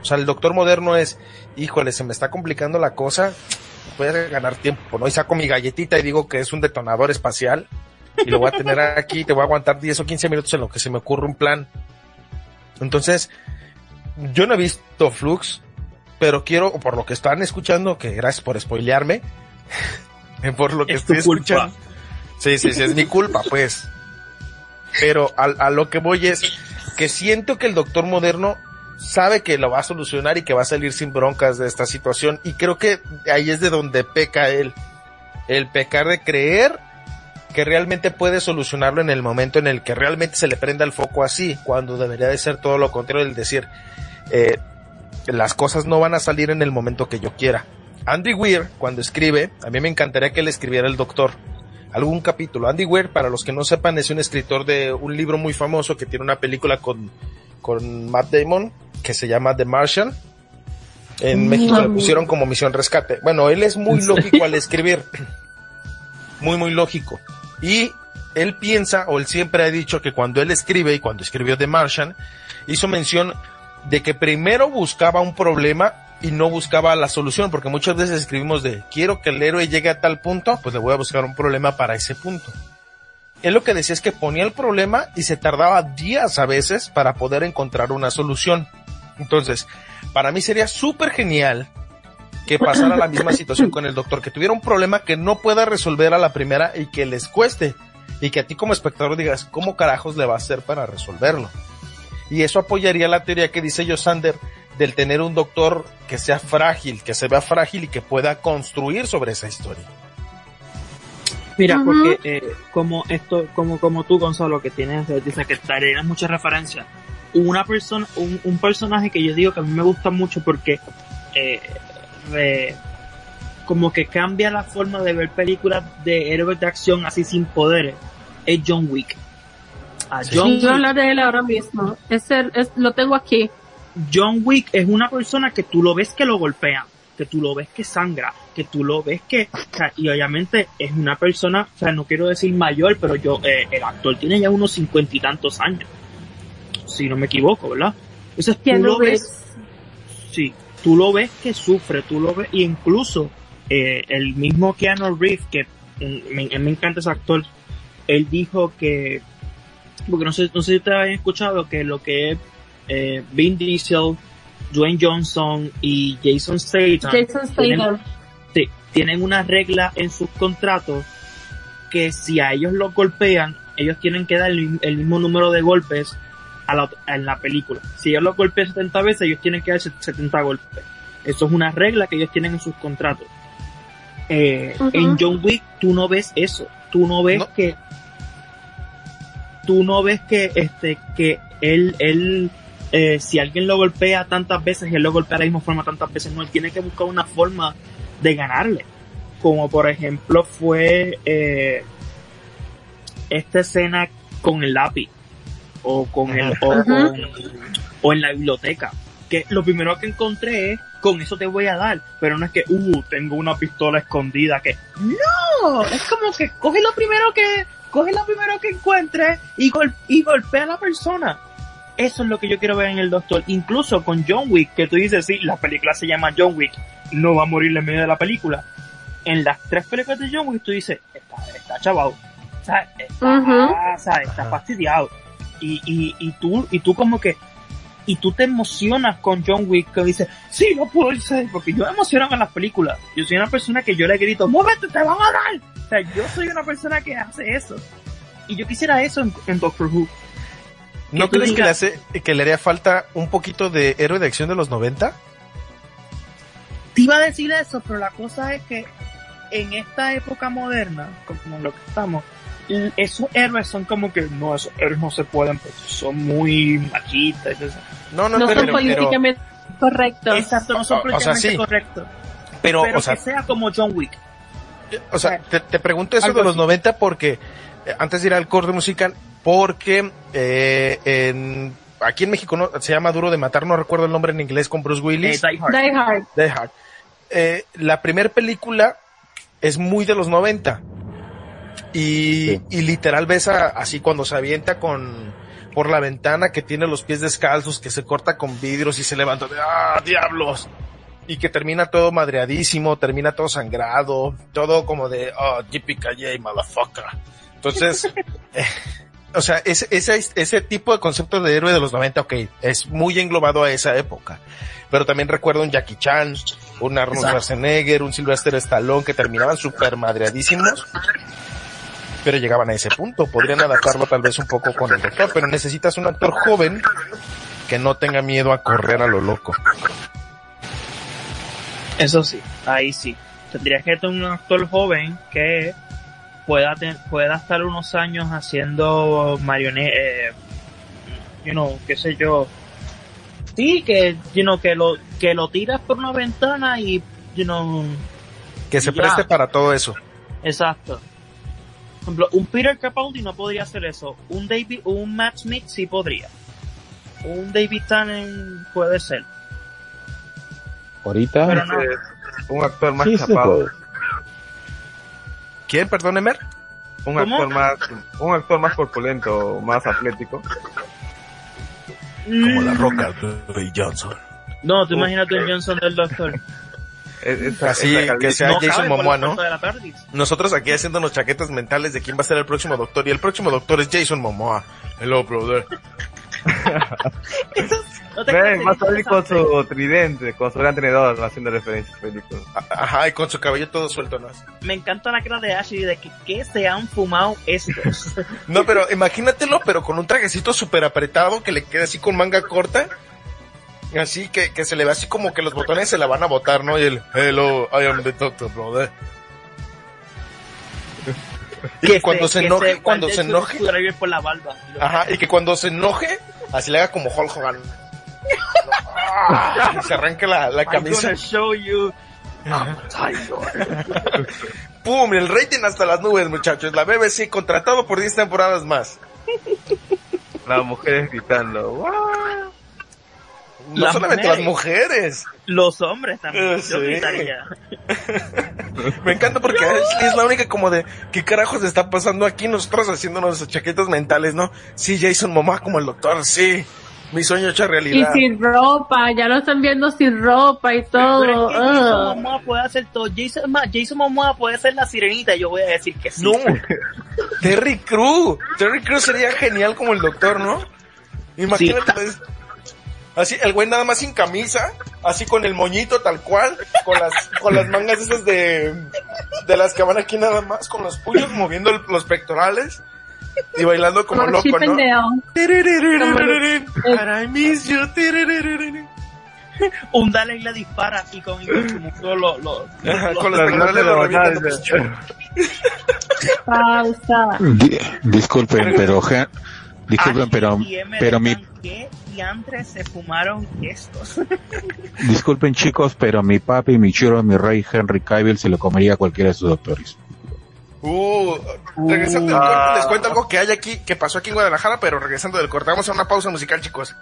O sea, el doctor moderno es, híjole, se me está complicando la cosa, voy a ganar tiempo, ¿no? Y saco mi galletita y digo que es un detonador espacial y lo voy a tener aquí, te voy a aguantar 10 o 15 minutos en lo que se me ocurre un plan. Entonces, yo no he visto Flux, pero quiero, por lo que están escuchando, que gracias por spoilearme, por lo que Es estoy culpa. escuchando. Sí, sí, sí, es mi culpa, pues. Pero a, a lo que voy es que siento que el doctor moderno sabe que lo va a solucionar y que va a salir sin broncas de esta situación. Y creo que ahí es de donde peca él. El pecar de creer que realmente puede solucionarlo en el momento en el que realmente se le prenda el foco así, cuando debería de ser todo lo contrario, el decir, eh, las cosas no van a salir en el momento que yo quiera. Andy Weir, cuando escribe, a mí me encantaría que él escribiera el doctor. Algún capítulo. Andy Weir, para los que no sepan, es un escritor de un libro muy famoso que tiene una película con, con Matt Damon, que se llama The Martian. En México le pusieron como Misión Rescate. Bueno, él es muy lógico al escribir. Muy, muy lógico. Y él piensa, o él siempre ha dicho que cuando él escribe y cuando escribió The Martian, hizo mención de que primero buscaba un problema y no buscaba la solución, porque muchas veces escribimos de quiero que el héroe llegue a tal punto, pues le voy a buscar un problema para ese punto. Él lo que decía es que ponía el problema y se tardaba días a veces para poder encontrar una solución. Entonces, para mí sería súper genial que pasara la misma situación con el doctor, que tuviera un problema que no pueda resolver a la primera y que les cueste. Y que a ti como espectador digas, ¿cómo carajos le va a hacer para resolverlo? Y eso apoyaría la teoría que dice Josander del tener un doctor que sea frágil, que se vea frágil y que pueda construir sobre esa historia. Mira, porque eh, como esto, como como tú Gonzalo que tienes, eh, dice que tienes muchas referencias. Una persona, un, un personaje que yo digo que a mí me gusta mucho porque eh, re- como que cambia la forma de ver películas de héroes de acción así sin poderes es John Wick. A Sí. John Yo voy a Wick hablar de él ahora mismo. Es el, es, lo tengo aquí. John Wick es una persona que tú lo ves que lo golpean, que tú lo ves que sangra, que tú lo ves que, o sea, y obviamente es una persona, o sea, no quiero decir mayor, pero yo, eh, el actor tiene ya unos cincuenta y tantos años, si no me equivoco, ¿verdad? Entonces tú lo ves, sí, tú lo ves que sufre, tú lo ves, y incluso eh, el mismo Keanu Reeves, que mm, me, me encanta ese actor, él dijo que, porque no sé, no sé si ustedes habían escuchado que lo que es eh, Vin Diesel, Dwayne Johnson y Jason Statham Jason tienen, Statham. tienen una regla en sus contratos que si a ellos los golpean, ellos tienen que dar el, el mismo número de golpes a la, en la película. Si ellos los golpean 70 veces, ellos tienen que dar 70 golpes. Eso es una regla que ellos tienen en sus contratos. Eh. En John Wick tú no ves eso. Tú no ves No. que tú no ves que este que él él eh, si alguien lo golpea tantas veces y él lo golpea de la misma forma tantas veces no él tiene que buscar una forma de ganarle. Como por ejemplo fue eh, esta escena con el lápiz o con el o, o en la biblioteca. Que lo primero que encontré es con eso te voy a dar pero no es que uh tengo una pistola escondida que no es como que coge lo primero que coge lo primero que encuentre y, gol- y golpea a la persona eso es lo que yo quiero ver en el doctor. Incluso con John Wick que tú dices sí la película se llama John Wick no va a morir en medio de la película. En las tres películas de John Wick tú dices está, está chaval o sea, está, Ujú. o sea, está fastidiado. Y, y, y tú y tú como que y tú te emocionas con John Wick que dice sí no puedo ser porque yo me emociono con las películas. Yo soy una persona que yo le grito muévete te van a dar o sea yo soy una persona que hace eso. Y yo quisiera eso en, en Doctor Who ¿No crees que le, hace, que le haría falta un poquito de héroe de acción de los 90? te iba a decir eso, pero la cosa es que en esta época moderna, como en lo que estamos, esos héroes son como que no, esos héroes no se pueden, pues son muy machistas. eso. No, no, No pero, son pero, políticamente correctos. Exacto, no son o- o sea, políticamente sí. correctos. pero, Pero o sea, que sea como John Wick. O sea, te, te pregunto eso Algo de los así. 90 porque, eh, antes de ir al corte musical, porque eh, en, aquí en México no, se llama Duro de Matar, no recuerdo el nombre en inglés con Bruce Eh, Willis. Die Hard. Die Hard. Die Hard. Eh, la primera película es muy de los 90. Y, Sí. y literal ves a- así cuando se avienta con, por la ventana que tiene los pies descalzos, que se corta con vidrios y se levanta de, ¡ah, diablos! Y que termina todo madreadísimo, termina todo sangrado, todo como de, oh, yippee motherfucker. Entonces, eh, o sea, ese, ese, ese tipo de concepto de héroe de los 90, ok, es muy englobado a esa época. Pero también recuerdo un Jackie Chan, un Arnold Exacto. Schwarzenegger, un Sylvester Stallone que terminaban súper madreadísimos. Pero llegaban a ese punto. Podrían adaptarlo tal vez un poco con el doctor, pero necesitas un actor joven que no tenga miedo a correr a lo loco. Eso sí, ahí sí. Tendrías que tener un actor joven que pueda ten- pueda estar unos años haciendo marionetas, eh, you know, qué sé yo. Sí, que, you know, que lo, que lo tiras por una ventana y, you know, Que se Ya. preste para todo eso. exacto. Por ejemplo, un Peter Capaldi no podría hacer eso. Un David, un Matt Smith sí podría. Un David Tennant puede ser. Ahorita Pero no. Es un actor más sí. ¿Quién? Perdón, Emer. Un ¿Cómo? actor más, un actor más corpulento, más atlético. Como la Mm, roca, Dwayne Johnson. No, tú imagínate un Johnson del Doctor. Es- es- Así es la que sea no Jason Momoa, ¿no? de. Nosotros aquí haciéndonos chaquetas mentales de quién va a ser el próximo doctor. Y el próximo doctor es Jason Momoa. Hello, brother. No te Ven, va a salir con su tridente, con su gran tenedor, haciendo referencias a películas. A- Ajá, y con su cabello todo suelto, ¿no? Me encanta la cara de Ashley de que, que se han fumado estos. No, pero imagínatelo, pero con un trajecito súper apretado que le queda así con manga corta. Así que, que se le ve así como que los botones se la van a botar, ¿no? Y el Hello, I am the doctor, brother. Y que cuando se enoje, cuando se enoje, por la barba. ajá, y que cuando se enoje, así le haga como Hulk Hogan. Y se arranque la, la I'm camisa. gonna show you. ¡Pum! El rating hasta las nubes, muchachos. La BBC contratado por 10 temporadas más. Las mujeres gritando. No Las solamente mujeres. las mujeres. Los hombres también. Eh, Yo sí. gritaría. Me encanta porque Ashley es la única como de, ¿qué carajos está pasando aquí? Nosotros haciéndonos chaquetas mentales, ¿no? Sí, Jason mamá como el doctor, sí. Mi sueño hecho Y realidad. sin ropa, ya lo están viendo sin ropa y todo. es que Jason. Momoa puede hacer todo. Jason, más, Jason Momoa puede ser la sirenita. Yo voy a decir que sí. No, Terry Crew. Terry Crew sería genial como el doctor, ¿no? Imagínate. Así, el güey nada más sin camisa, así con el moñito tal cual, con las, con las mangas esas de, de las que van aquí nada más, con los puños moviendo el- los pectorales y bailando como loco, ¿no? I miss you. Un le dispara y con como lo, lo, Ajá, Con los Las pectorales lo de Pausa. Di- disculpen, pero disculpen, pero pero mi ¿Qué diantres se fumaron estos? disculpen chicos, pero mi papi, mi churo, mi rey Henry Cavill se lo comería a cualquiera de sus doctores. Uh, regresando del corte, les cuento algo que hay aquí, que pasó aquí en Guadalajara, pero regresando del corte, vamos a una pausa musical, chicos.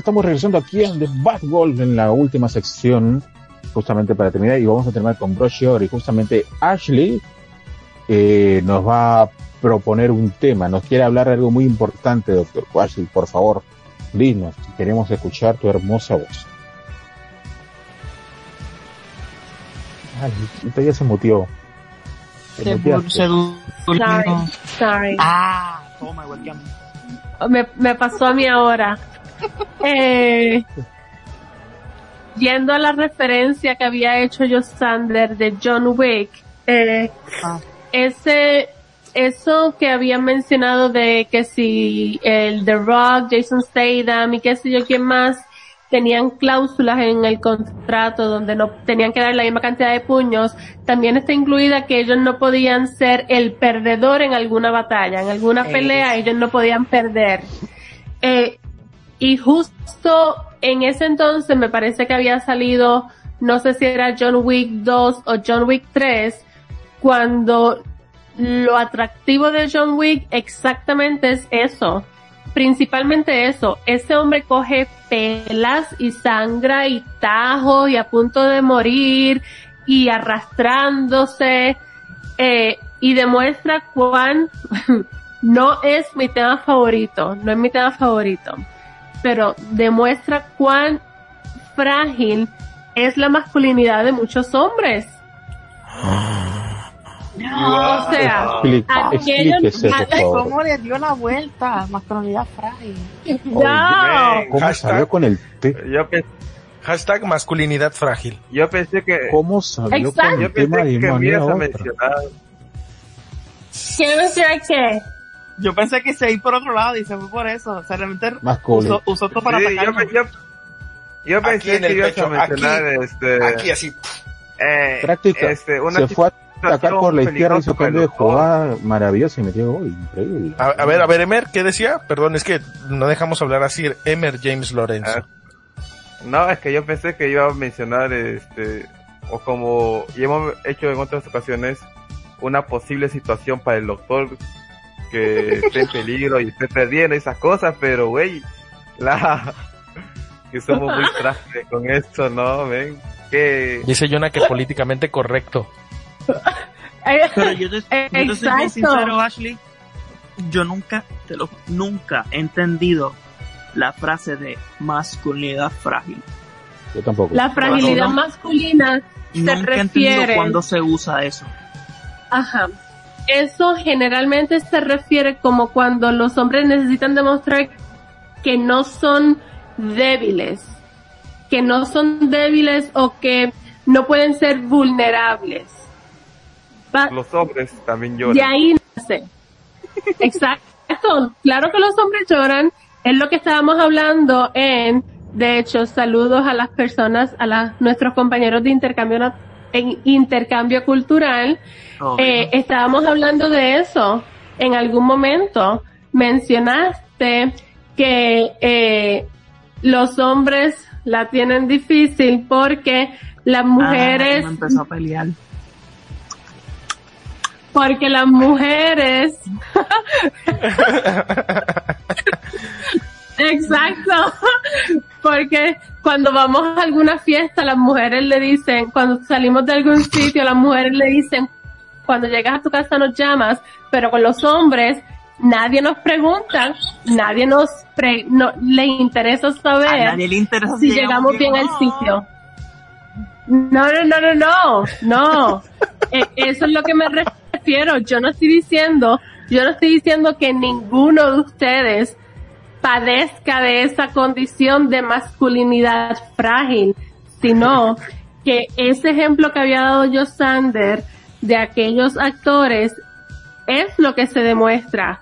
Estamos regresando aquí a The Bad Wolf en la última sección, justamente para terminar, y vamos a terminar con Brochure y justamente Ashley eh, nos va a proponer un tema, nos quiere hablar de algo muy importante, doctor Ashley, por favor, dinos, queremos escuchar tu hermosa voz. Ay, se mutió. Se, Sorry, sorry. Ah, mí. me, me pasó a mí ahora. Eh, yendo a la referencia que había hecho yo Sander de John Wick, eh, Ah. ese, eso que habían mencionado de que si el The Rock, Jason Statham y qué sé yo quién más tenían cláusulas en el contrato donde no tenían que dar la misma cantidad de puños, también está incluida que ellos no podían ser el perdedor en alguna batalla, en alguna Eh, pelea ellos no podían perder. Eh, y justo en ese entonces me parece que había salido, no sé si era John Wick 2 o John Wick 3, cuando lo atractivo de John Wick exactamente es eso. Principalmente eso. Ese hombre coge pelas y sangra y tajos y a punto de morir y arrastrándose eh, y demuestra cuán no es mi tema favorito, no es mi tema favorito, pero demuestra cuán frágil es la masculinidad de muchos hombres. O sea, favor. ¿Cómo le dio la vuelta? Masculinidad frágil. no, ¿Cómo Hashtag- salió con el T? Yo, Hashtag masculinidad frágil. yo pensé que, ¿Cómo salió Exacto. con yo el tema pensé de que me manera ibas qué? Yo pensé que se iba por otro lado y se fue por eso. O sea, realmente Masculino. usó, usó todo para Sí, yo, pensé en que el pecho, a mencionar aquí, este, Aquí así. eh, Práctica. este, una Se fue a atacar por la izquierda, peligrosa para cambio de jugada maravilloso y metió gol. Increíble. A, a ver, a ver, Emer, ¿qué decía? Perdón, es que no dejamos hablar así. Emer James Lorenzo. Ah, No, es que yo pensé que iba a mencionar, este, o como ya hemos hecho en otras ocasiones, una posible situación para el doctor que esté en peligro y esté perdiendo esas cosas, pero güey, la que somos muy frágiles con esto, ¿no? Ven, que Dice Jonah que políticamente correcto. Eh, Pero yo te, yo te soy bien sincero, Ashley. Yo nunca, te lo, nunca he entendido la frase de masculinidad frágil. Yo tampoco. La fragilidad No. masculina se Nunca he entendido cuándo se usa eso. Ajá. Eso generalmente se refiere como cuando los hombres necesitan demostrar que no son débiles, que no son débiles o que no pueden ser vulnerables. Los hombres también lloran. de ahí nace. Exacto. Claro que los hombres lloran. Es lo que estábamos hablando en, de hecho, saludos a las personas, a las, nuestros compañeros de intercambio, en intercambio cultural. Eh, estábamos hablando de eso en algún momento. Mencionaste que eh, los hombres la tienen difícil porque las mujeres Ah, me empezó a pelear. porque las mujeres exacto porque cuando vamos a alguna fiesta las mujeres le dicen cuando salimos de algún sitio las mujeres le dicen cuando llegas a tu casa nos llamas pero con los hombres nadie nos pregunta nadie nos pre, no le interesa A saber nadie le interesa si llegamos bien al sitio. No, no, no, no, no, no. Eh, Eso es lo que me refiero. Yo no estoy diciendo, yo no estoy diciendo que ninguno de ustedes padezca de esa condición de masculinidad frágil, sino que ese ejemplo que había dado yo Sander de aquellos actores es lo que se demuestra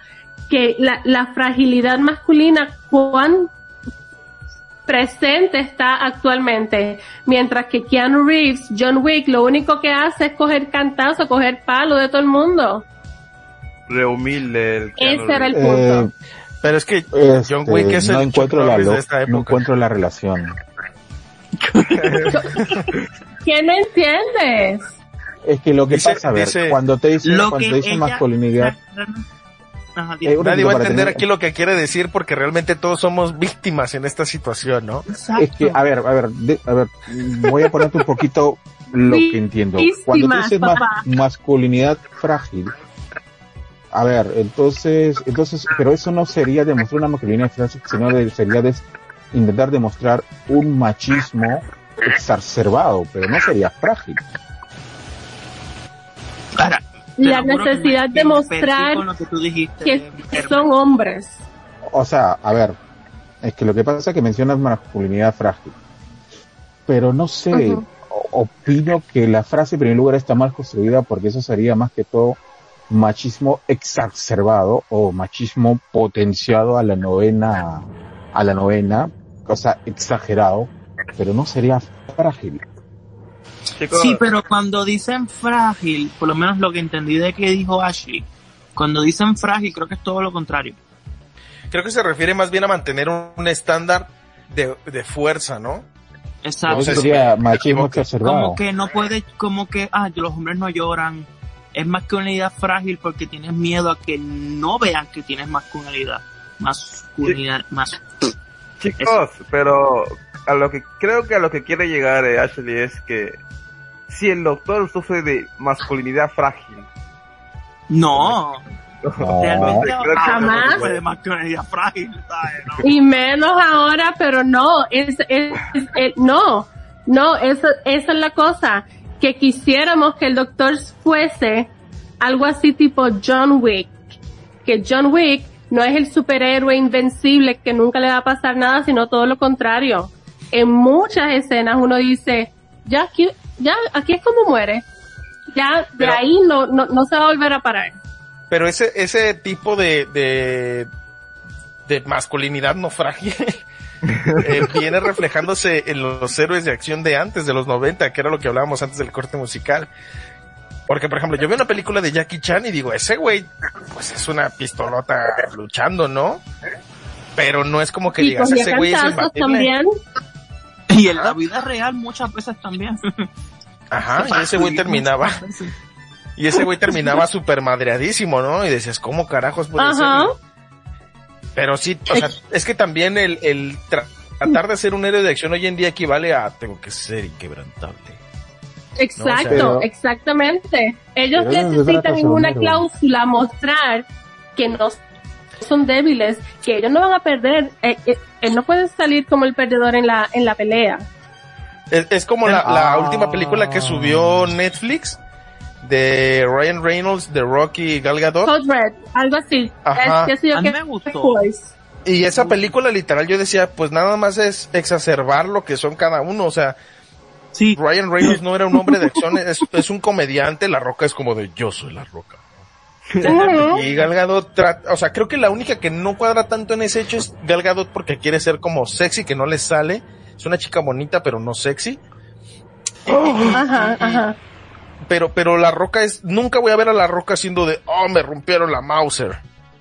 que la, la fragilidad masculina cuán presente está actualmente, mientras que Keanu Reeves, John Wick, lo único que hace es coger cantazo, coger palo de todo el mundo. Re humilde el Keanu Ese era el Reeves. Eh, punto. Pero es que este, John Wick es no el encuentro la de esta no época. encuentro la relación. ¿Qué no entiendes? Es que lo que Dice- pasa, a ver, dice- cuando te dicen, Lo cuando que te dicen ella- masculinidad, Ajá, Eh, Nadie va a entender tener- aquí lo que quiere decir porque realmente todos somos víctimas en esta situación, ¿no? Exacto. Es que, a ver, a ver, de- a ver, voy a ponerte un poquito lo que entiendo. Cuando tú dices ma- masculinidad frágil, a ver, entonces, entonces, pero eso no sería demostrar una masculinidad frágil, sino de- sería intentar demostrar un machismo exacerbado, pero no sería frágil. La necesidad de mostrar que dijiste, son hombres. O sea, a ver, es que lo que pasa es que mencionas masculinidad frágil, pero no sé, opino que la frase en primer lugar está mal construida porque eso sería más que todo machismo exacerbado o machismo potenciado a la novena, a la novena, o sea, exagerado, pero no sería frágil. Sí, pero cuando dicen frágil, por lo menos lo que entendí de que dijo Ashley, cuando dicen frágil creo que es todo lo contrario. Creo que se refiere más bien a mantener un, un estándar de, de fuerza, ¿no? Exacto. si sería machismo exacerbado. como que no puede, como que, ah, los hombres no lloran. Es masculinidad frágil porque tienes miedo a que no vean que tienes masculinidad. Masculinidad, más. chicos, pero a lo que creo que a lo que quiere llegar eh, Ashley es que si el doctor sufre de masculinidad frágil, No, No. realmente que Jamás. no de masculinidad frágil, ¿sabes? No. Y menos ahora, pero no, es, es, es- es- no, no, eso, esa es la cosa, que quisiéramos que el doctor fuese algo así tipo John Wick, que John Wick no es el superhéroe invencible que nunca le va a pasar nada, sino todo lo contrario. En muchas escenas uno dice, ya aquí, ya aquí es como muere, ya de Pero- ahí no, no, no se va a volver a parar. Pero ese, ese tipo de, de, de masculinidad no frágil eh, viene reflejándose en los héroes de acción de antes, de los 90, que era lo que hablábamos antes del corte musical. Porque, por ejemplo, yo veo una película de Jackie Chan y digo, ese güey, pues es una pistolota luchando, ¿no? Pero no es como que Y digas, ese güey es imbatible. también. Y en la vida real muchas veces también. Ajá, y ese güey terminaba, y ese güey terminaba súper madreadísimo, ¿no? Y decías, ¿cómo carajos puede Ajá. ser? Pero sí, o sea, es que también el, el tra- tratar de ser un héroe de acción hoy en día equivale a tengo que ser inquebrantable. Exacto, exactamente. Ellos necesitan en una cláusula mostrar que no son débiles, que ellos no van a perder. Eh, eh, él no puede salir como el perdedor en la en la pelea. Es, es como la, la Ah. última película que subió Netflix de Ryan Reynolds, de Rocky y Gal Gadot. Code Red, algo así. Ajá. Es, yo, A mí me gustó. Y esa película literal yo decía, pues nada más es exacerbar lo que son cada uno, o sea, Sí, Ryan Reynolds no era un hombre de acción, es, es un comediante, La Roca es como de yo soy La Roca. Y Gal Gadot, tra- o sea, creo que la única que no cuadra tanto en ese hecho es Gal Gadot porque quiere ser como sexy, que no le sale. Es una chica bonita, pero no sexy. Ajá, ajá. Pero, pero La Roca es, nunca voy a ver a La Roca siendo de, oh, me rompieron la Mauser.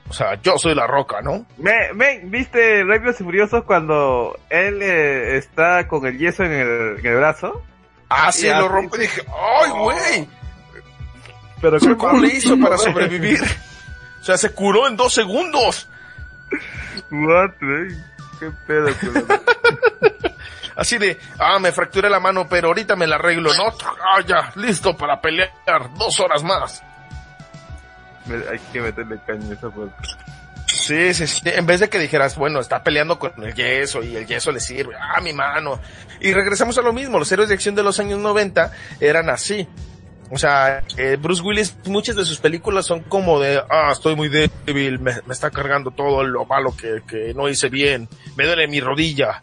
O sea, yo soy La Roca, ¿no? Me, me, ¿viste Rápidos y Furiosos cuando él eh, está con el yeso en el, en el brazo? Ah, sí, lo rompe y dije, ay, güey, Pero qué ¿cómo le hizo para sobrevivir? O sea, se curó en dos segundos. What? Qué pedo. Así de, ah, me fracturé la mano, pero ahorita me la arreglo, ¿no? Ah, ya, listo para pelear dos horas más. Hay que meterle caña esa parte. Sí, sí, sí. En vez de que dijeras, bueno, está peleando con el yeso y el yeso le sirve, ah, mi mano. Y regresamos a lo mismo, los héroes de acción de los años 90 eran así. O sea, eh, Bruce Willis, muchas de sus películas son como de, ah, estoy muy débil, me, me está cargando todo lo malo que, que no hice bien, me duele mi rodilla.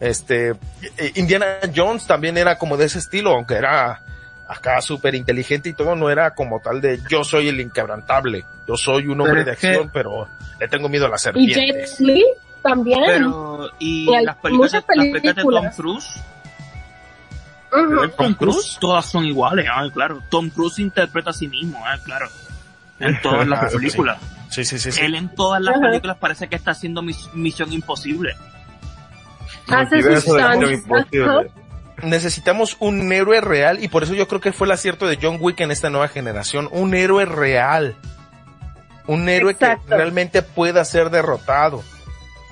Este, eh, Indiana Jones también era como de ese estilo, aunque era acá súper inteligente y todo, no era como tal de yo soy el inquebrantable, yo soy un hombre de acción, pero le tengo miedo a las Y Jet serpientes. Li también. pero y Y las películas, de- muchas las películas de Tom. Cruise. Tom Cruise, todas son iguales, ah, claro. Tom Cruise interpreta a sí mismo, ah, claro. En todas las sí. películas. Sí, sí, sí, sí. Él en todas las películas parece que está haciendo mis- Misión Imposible. Hace necesitamos un héroe real y por eso yo creo que fue el acierto de John Wick en esta nueva generación, un héroe real. Un héroe Exacto. que realmente pueda ser derrotado.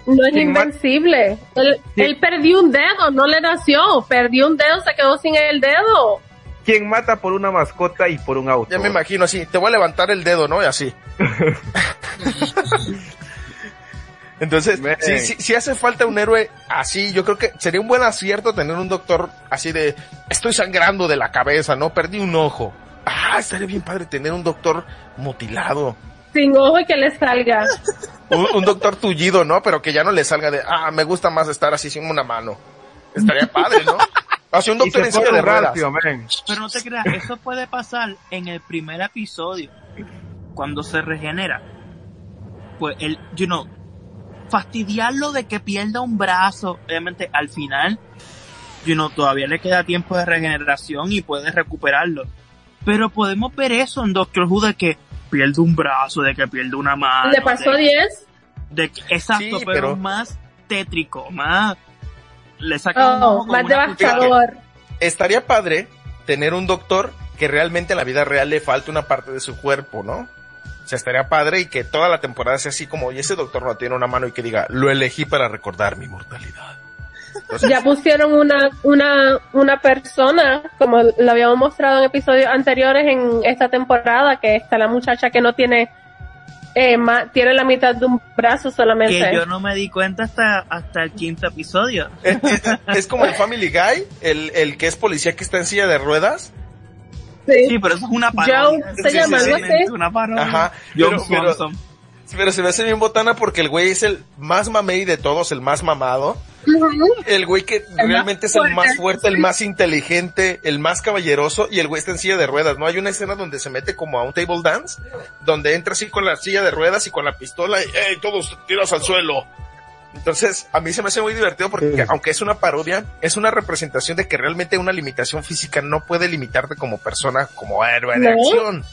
No es ¿Quién ma- invencible. Él, Sí. él perdió un dedo, no le nació. Perdió un dedo, se quedó sin el dedo. ¿Quién mata por una mascota y por un auto? Ya me imagino así, te voy a levantar el dedo, ¿no? Y así. Entonces, si, si, si hace falta un héroe así, yo creo que sería un buen acierto tener un doctor así de, estoy sangrando de la cabeza, ¿no? Perdí un ojo. Ah, estaría bien padre tener un doctor mutilado. Sin ojo y que le salga. Un, un doctor tullido, ¿no? Pero que ya no le salga de, ah, me gusta más estar así sin una mano. Estaría padre, ¿no? Sea, un doctor en silla de ruedas. Pero no te creas, eso puede pasar en el primer episodio, cuando se regenera. Pues el, you know, fastidiarlo de que pierda un brazo, obviamente al final, you know, todavía le queda tiempo de regeneración y puede recuperarlo. Pero podemos ver eso en Doctor Who de que pierde un brazo, de que pierde una mano. ¿Le pasó de, 10? de que- exacto, Sí, pero, pero- más tétrico, más le saca un Oh, ojo con más devastador. estaría padre tener un doctor que realmente en la vida real le falte una parte de su cuerpo, ¿no? O sea, estaría padre y que toda la temporada sea así como, y ese doctor no tiene una mano y que diga, lo elegí para recordar mi mortalidad. Entonces, Ya pusieron una, una, una persona, como lo habíamos mostrado en episodios anteriores en esta temporada, que está la muchacha que no tiene, eh, ma- tiene la mitad de un brazo solamente. Que yo no me di cuenta hasta, hasta el quinto episodio. es, es- es como el Family Guy, el, el que es policía que está en silla de ruedas. Sí. Sí, pero eso es una parodia. Joe se Sí, llama sí, así. Es una parodia. Ajá, pero- pero-. Pero se me hace bien botana porque el güey es el más mamey de todos, el más mamado. El güey que realmente es el más fuerte, el más inteligente, el más caballeroso y el güey está en silla de ruedas, ¿no? Hay una escena donde se mete como a un table dance, donde entra así con la silla de ruedas y con la pistola y ¡Ey, todos tiras al suelo! Entonces, a mí se me hace muy divertido porque Sí. aunque es una parodia, es una representación de que realmente una limitación física no puede limitarte como persona, como héroe de No. acción.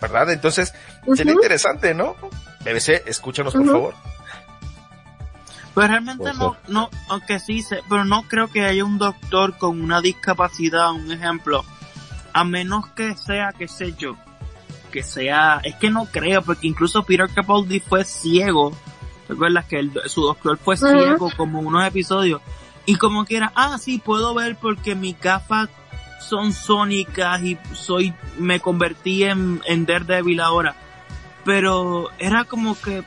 ¿Verdad? Entonces, sería Ujú. interesante, ¿no? BBC, escúchanos por favor. Pero realmente Puede no, no, aunque sí, se, pero no creo que haya un doctor con una discapacidad, un ejemplo, a menos que sea, qué sé yo, que sea, es que no creo, porque incluso Peter Capaldi fue ciego, ¿recuerdas que el- su doctor fue ciego como unos episodios? Y como que era, ah, sí, puedo ver porque mis gafas son sónicas y soy, me convertí en, en Daredevil ahora. Pero era como que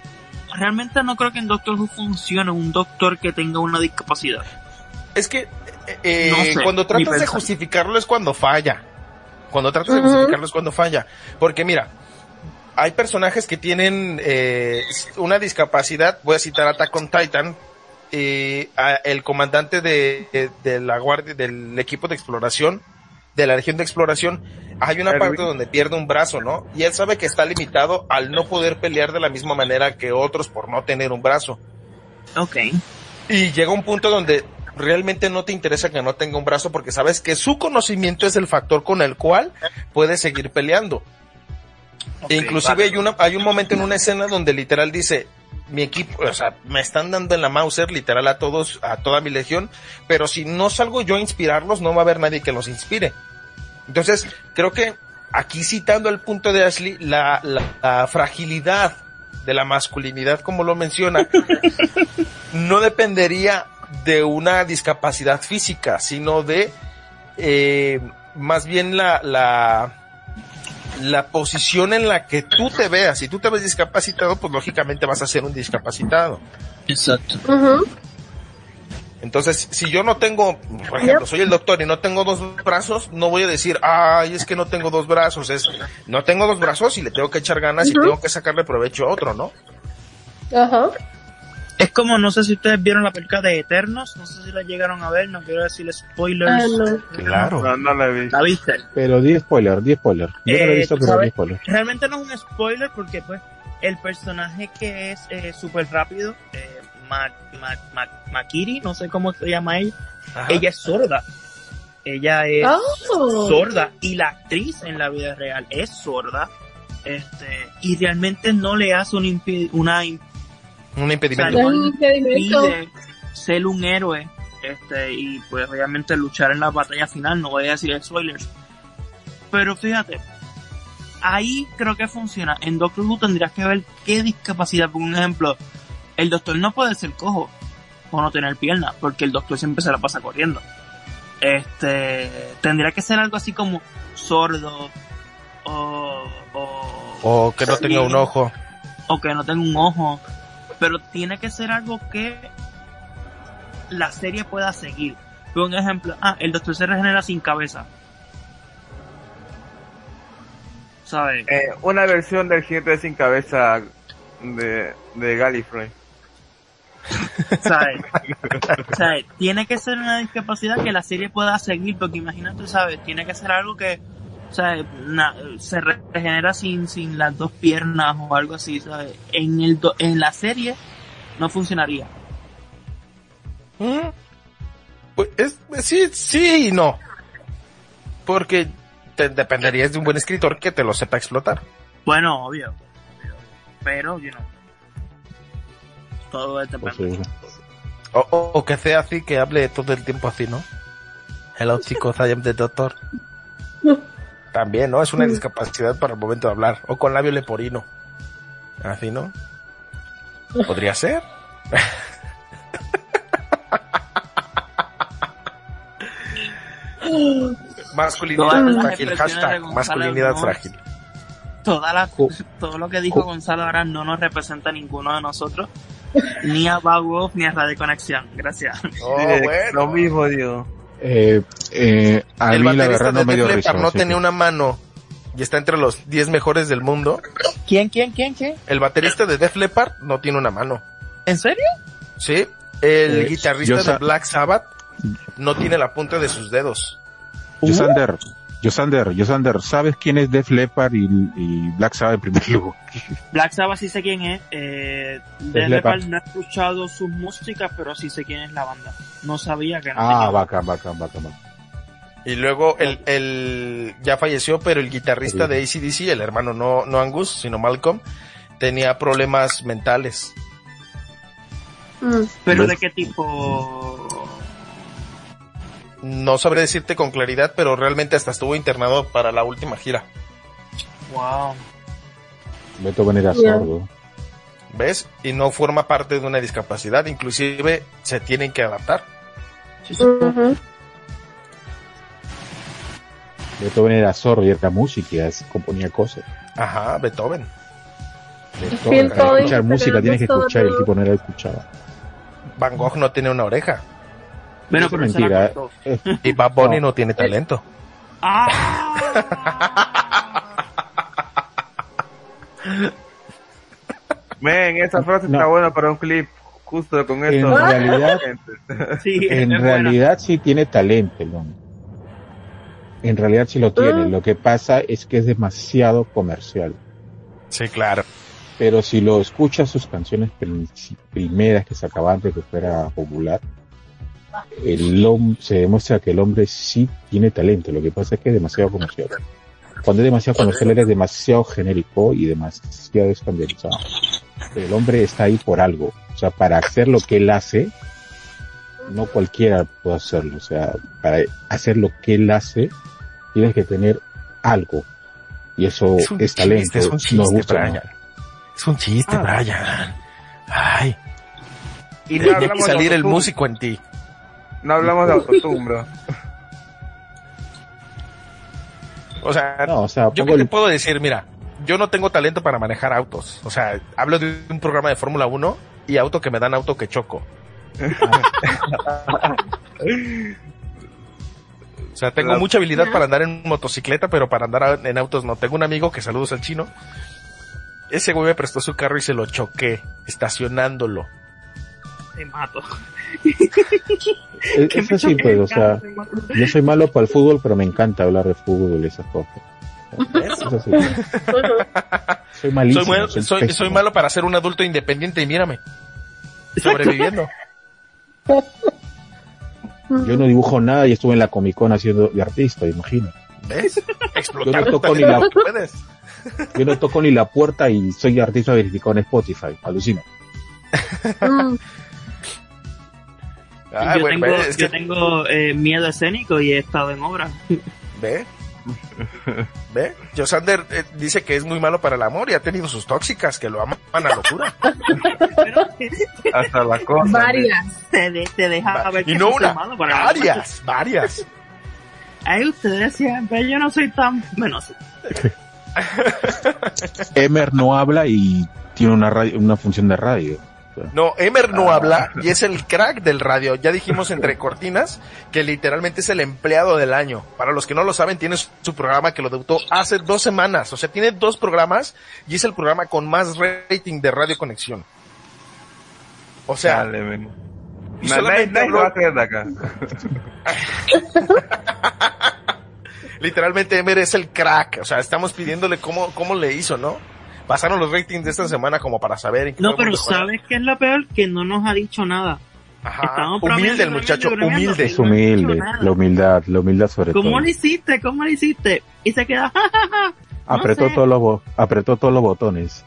realmente no creo que en Doctor Who funcione un doctor que tenga una discapacidad. Es que eh, No sé, cuando tratas de justificarlo es cuando falla. Cuando tratas de justificarlo es cuando falla. Porque mira, hay personajes que tienen eh, una discapacidad. Voy a citar a Attack on Titan. eh, a- el comandante de, de- de la guardia del equipo de exploración de la región de exploración hay una parte donde pierde un brazo, ¿no? Y él sabe que está limitado al no poder pelear de la misma manera que otros por no tener un brazo. Ok. Y llega un punto donde realmente no te interesa que no tenga un brazo porque sabes que su conocimiento es el factor con el cual puede seguir peleando. Inclusive vale. hay una, hay un momento en una escena donde literal dice, mi equipo, o sea, me están dando en la Mauser literal a todos, a toda mi legión, pero si no salgo yo a inspirarlos, no va a haber nadie que los inspire. Entonces, creo que aquí citando el punto de Ashley, la, la, la fragilidad de la masculinidad, como lo menciona, no dependería de una discapacidad física, sino de eh, más bien la, la, la posición en la que tú te veas. Si tú te ves discapacitado, pues lógicamente vas a ser un discapacitado. Exacto. Entonces, si yo no tengo, por ejemplo, soy el doctor y no tengo dos brazos, no voy a decir, ay, es que no tengo dos brazos, es, no tengo dos brazos y le tengo que echar ganas y tengo que sacarle provecho a otro, ¿no? Ajá. Es como, no sé si ustedes vieron la película de Eternos, no sé si la llegaron a ver, no quiero decir spoilers. Ah. Claro. No, no la. ¿La viste? Pero di spoiler, di spoiler. Yo no lo he Eh, visto, pero ¿sabes? di spoiler. Realmente no es un spoiler porque pues el personaje que es eh, súper rápido, eh, Ma- Ma- Ma- Makiri, no sé cómo se llama ella, Ajá. ella es sorda. Ella es Oh. sorda y la actriz en la vida real es sorda. Este, y realmente no le hace una im- Un impedimento. O sea, impedimento. pide ser un héroe este y pues obviamente luchar en la batalla final no voy a decir spoilers pero fíjate ahí creo que funciona. En Doctor Who tendrías que ver qué discapacidad, por un ejemplo, el doctor no puede ser cojo o no tener piernas, porque el doctor siempre se la pasa corriendo. Este, tendría que ser algo así como sordo o, o, O que no tenga un ojo. o que no tenga un ojo, pero tiene que ser algo que la serie pueda seguir. Por un ejemplo, ah, el doctor se regenera sin cabeza. ¿Sabes? Eh, una versión del jinete sin cabeza de, de Gallifrey. ¿sabes? ¿sabes? Tiene que ser una discapacidad que la serie pueda seguir, porque imagínate, ¿sabes? Tiene que ser algo que, ¿sabes? Na- se re- regenera sin, sin las dos piernas o algo así, ¿sabes? En, el do- en la serie no funcionaría. Mm. Pues es, sí, sí y no. Porque te dependerías de un buen escritor que te lo sepa explotar. Bueno, obvio. Pero, you know. Todo depende. O, o- o que sea así, que hable todo el tiempo así, ¿no? Hello chicos, I am the doctor. También, ¿no? Es una discapacidad para el momento de hablar. O con labio leporino. Así, ¿no? Podría ser. Masculinidad frágil, hashtag masculinidad no. frágil. Toda la, todo lo que dijo Gonzalo ahora no nos representa a ninguno de nosotros. Ni a Bad Wolf ni a Radio Conexión. Gracias. Oh, bueno. Lo mismo, digo. Eh, eh, a El mí la baterista verdad no me dio risa. No así tenía una mano y está entre los 10 mejores del mundo. ¿Quién, quién, quién, quién? El baterista de Def Leppard no tiene una mano. ¿En serio? Sí, el Eh, guitarrista de Black Sabbath no tiene la punta de sus dedos. Yosander, Yosander, Yosander, ¿sabes quién es Def Leppard y, y Black Sabbath en primer lugar? Black Sabbath sí sé quién es. Eh, Def Def Leppard. Leppard no he escuchado sus músicas, pero sí sé quién es la banda. No sabía que no Ah, bacán, bacán, bacán. bacán. Y luego el, el ya falleció, pero el guitarrista de ACDC, el hermano no, no Angus, sino Malcolm, tenía problemas mentales. Mm. ¿Pero de qué tipo? No sabré decirte con claridad, pero realmente hasta estuvo internado para la última gira. Wow. Beethoven era sordo. ¿Ves? Y no forma parte de una discapacidad, inclusive se tienen que adaptar. Ujú. Beethoven era sordo y era música y así componía cosas. Ajá, Beethoven. Beethoven, para escuchar música tienes que era escuchar y el tipo no la escuchaba. Van Gogh no tiene una oreja. Bueno, Eso pero es se mentira. eh. Y Bad Bunny No. no tiene talento. ¡Ah! Men, esa frase No. está buena para un clip. Justo con En esto. realidad, Sí, en buena. realidad sí tiene talento el hombre. En realidad sí lo tiene. Ah. Lo que pasa es que es demasiado comercial. Sí, claro. Pero si lo escuchas sus canciones primeras que sacaban antes de que fuera popular, el hom- se demuestra que el hombre sí tiene talento. Lo que pasa es que es demasiado comercial. Cuando es demasiado comercial eres demasiado genérico y demasiado estandarizado. El hombre está ahí por algo. O sea, para hacer lo que él hace, no cualquiera puede hacerlo. O sea, para hacer lo que él hace, tienes que tener algo. Y eso es, talento. chiste, es un Nos chiste, gusta, ¿no? Brian. Es un chiste, Ah. Brian. Ay, Y no tiene que salir el músico en ti. No hablamos de autotune, bro. O sea, No, o sea, yo qué te puedo decir, mira, yo no tengo talento para manejar autos. O sea, hablo de un programa de Fórmula 1 y auto que me dan auto que choco. O sea, tengo La- mucha habilidad para andar en motocicleta, pero para andar en autos no. Tengo un amigo que saludos al chino. Ese güey me prestó su carro y se lo choqué, estacionándolo. Te mato. es, es así, pues, o sea, yo soy malo para el fútbol, pero me encanta hablar de fútbol y esas cosas. Es así. Soy malísimo. Soy, soy soy, malo para ser un adulto independiente y mírame. Sobreviviendo. Yo no dibujo nada y estuve en la Comic Con haciendo de artista, imagino. ¿Ves? Explotar Yo no toco ni la- puedes. Yo no toco ni la puerta y soy artista verificado en Spotify. Alucina. Ah, yo bueno, tengo, es yo que- tengo eh, miedo escénico y he estado en obra. ve, ¿Ve? Josander eh, dice que es muy malo para el amor y ha tenido sus tóxicas que lo aman a locura. Hasta la cosa. Varias. Te, de- te deja ver Y que no una, malo para la varias, varias. Ay, ustedes siempre, yo no soy tan... Bueno, sí. Emer no habla y tiene una radio, una función de radio. No, Emer no habla y es el crack del radio. Ya dijimos entre cortinas que literalmente es el empleado del año. Para los que no lo saben, tiene su- programa que lo debutó hace dos semanas. O sea, tiene dos programas y es el programa con más rating de Radio Conexión. O sea, Dale, y solamente va a acá. literalmente Emer es el crack. O sea, estamos pidiéndole cómo, cómo le hizo, ¿no? Pasaron los ratings de esta semana como para saber en qué No, pero. ¿sabes qué es lo peor? Que no nos ha dicho nada. Ajá. Humilde el muchacho, humilde. Es humilde, la humildad, la humildad sobre ¿Cómo todo. lo hiciste? ¿Cómo lo hiciste? Y se queda... No Apretó todos los apretó todos los botones.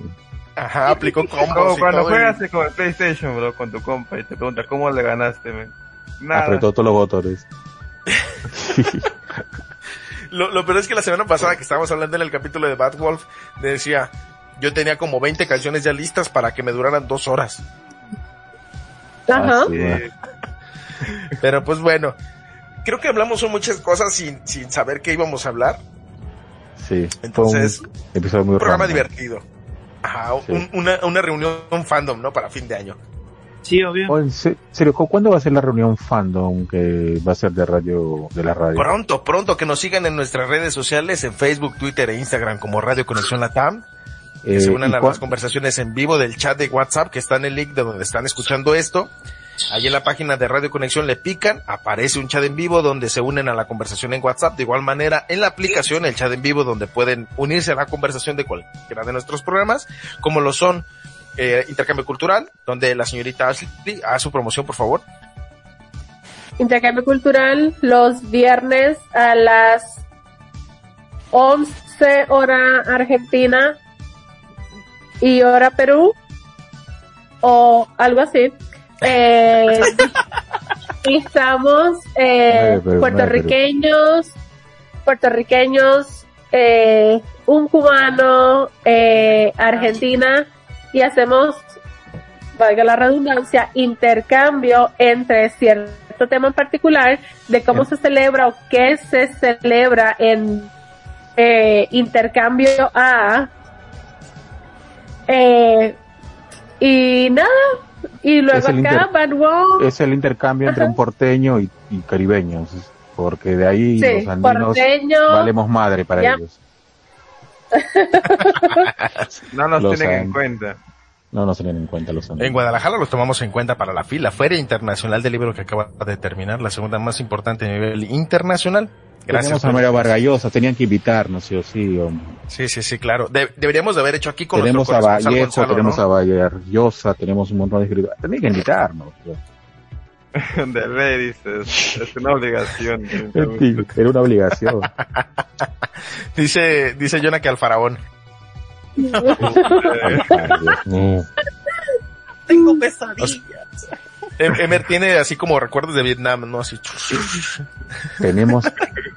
Ajá, aplicó combos cuando juegas con el PlayStation, bro, con tu compa y te pregunta cómo le ganaste, men. Nada. Apretó todos los botones. Lo, lo peor es que la semana pasada que estábamos hablando en el capítulo de Bad Wolf, decía, yo tenía como 20 canciones ya listas para que me duraran dos horas. Ajá. Pero pues bueno, creo que hablamos son muchas cosas sin, sin saber qué íbamos a hablar. Sí, Entonces, fue un episodio muy Un programa random. divertido. Ajá, Sí. un- una, una reunión fandom, ¿no? Para fin de año. Sí, obvio. Oh, en serio, ¿cu- ¿cuándo va a ser la reunión fandom que va a ser de radio, de la radio? Pronto, pronto que nos sigan en nuestras redes sociales, en Facebook, Twitter e Instagram como Radio Conexión Latam. Que Eh, se unan ¿y a las conversaciones en vivo del chat de WhatsApp que está en el link de donde están escuchando esto. Ahí en la página de Radio Conexión le pican, aparece un chat en vivo donde se unen a la conversación en WhatsApp. De igual manera, en la aplicación, el chat en vivo donde pueden unirse a la conversación de cualquiera de nuestros programas, como lo son eh, Intercambio Cultural, donde la señorita Ashley hace su promoción, por favor. Intercambio cultural los viernes a las 11 hora Argentina y hora Perú o algo así. Eh, y estamos eh, Perú, puertorriqueños, puertorriqueños, eh, un cubano, eh, Argentina y hacemos valga la redundancia, intercambio entre cierto tema en particular de cómo se celebra o qué se celebra en eh, intercambio A. Eh, y nada, y luego Es el acá inter- Bad Wolf, Es el intercambio entre Ajá. un porteño y, y caribeños, porque de ahí sí, los andinos porteño, valemos madre para Ya. ellos. No nos Los tienen en cuenta. No nos tienen en cuenta los andinos. En Guadalajara los tomamos en cuenta para la FIL, la Feria Internacional del Libro que acaba de terminar, la segunda más importante a nivel internacional. Gracias. Tenemos a María Vargallosa, tenían que invitarnos, sí o sí. hombre. Sí, sí, sí, claro. De- deberíamos de haber hecho aquí con tenemos a nuestro Vallejo, Gonzalo, tenemos ¿no? a Vargallosa, tenemos un montón de escritores. Tenían que invitarnos. De ley, dices. Es una obligación. Sí, Era una obligación. Dice, dice Jonah que al faraón. No. Tengo pesadillas. Em- Emer tiene así como recuerdos de Vietnam, ¿no? Así. tenemos,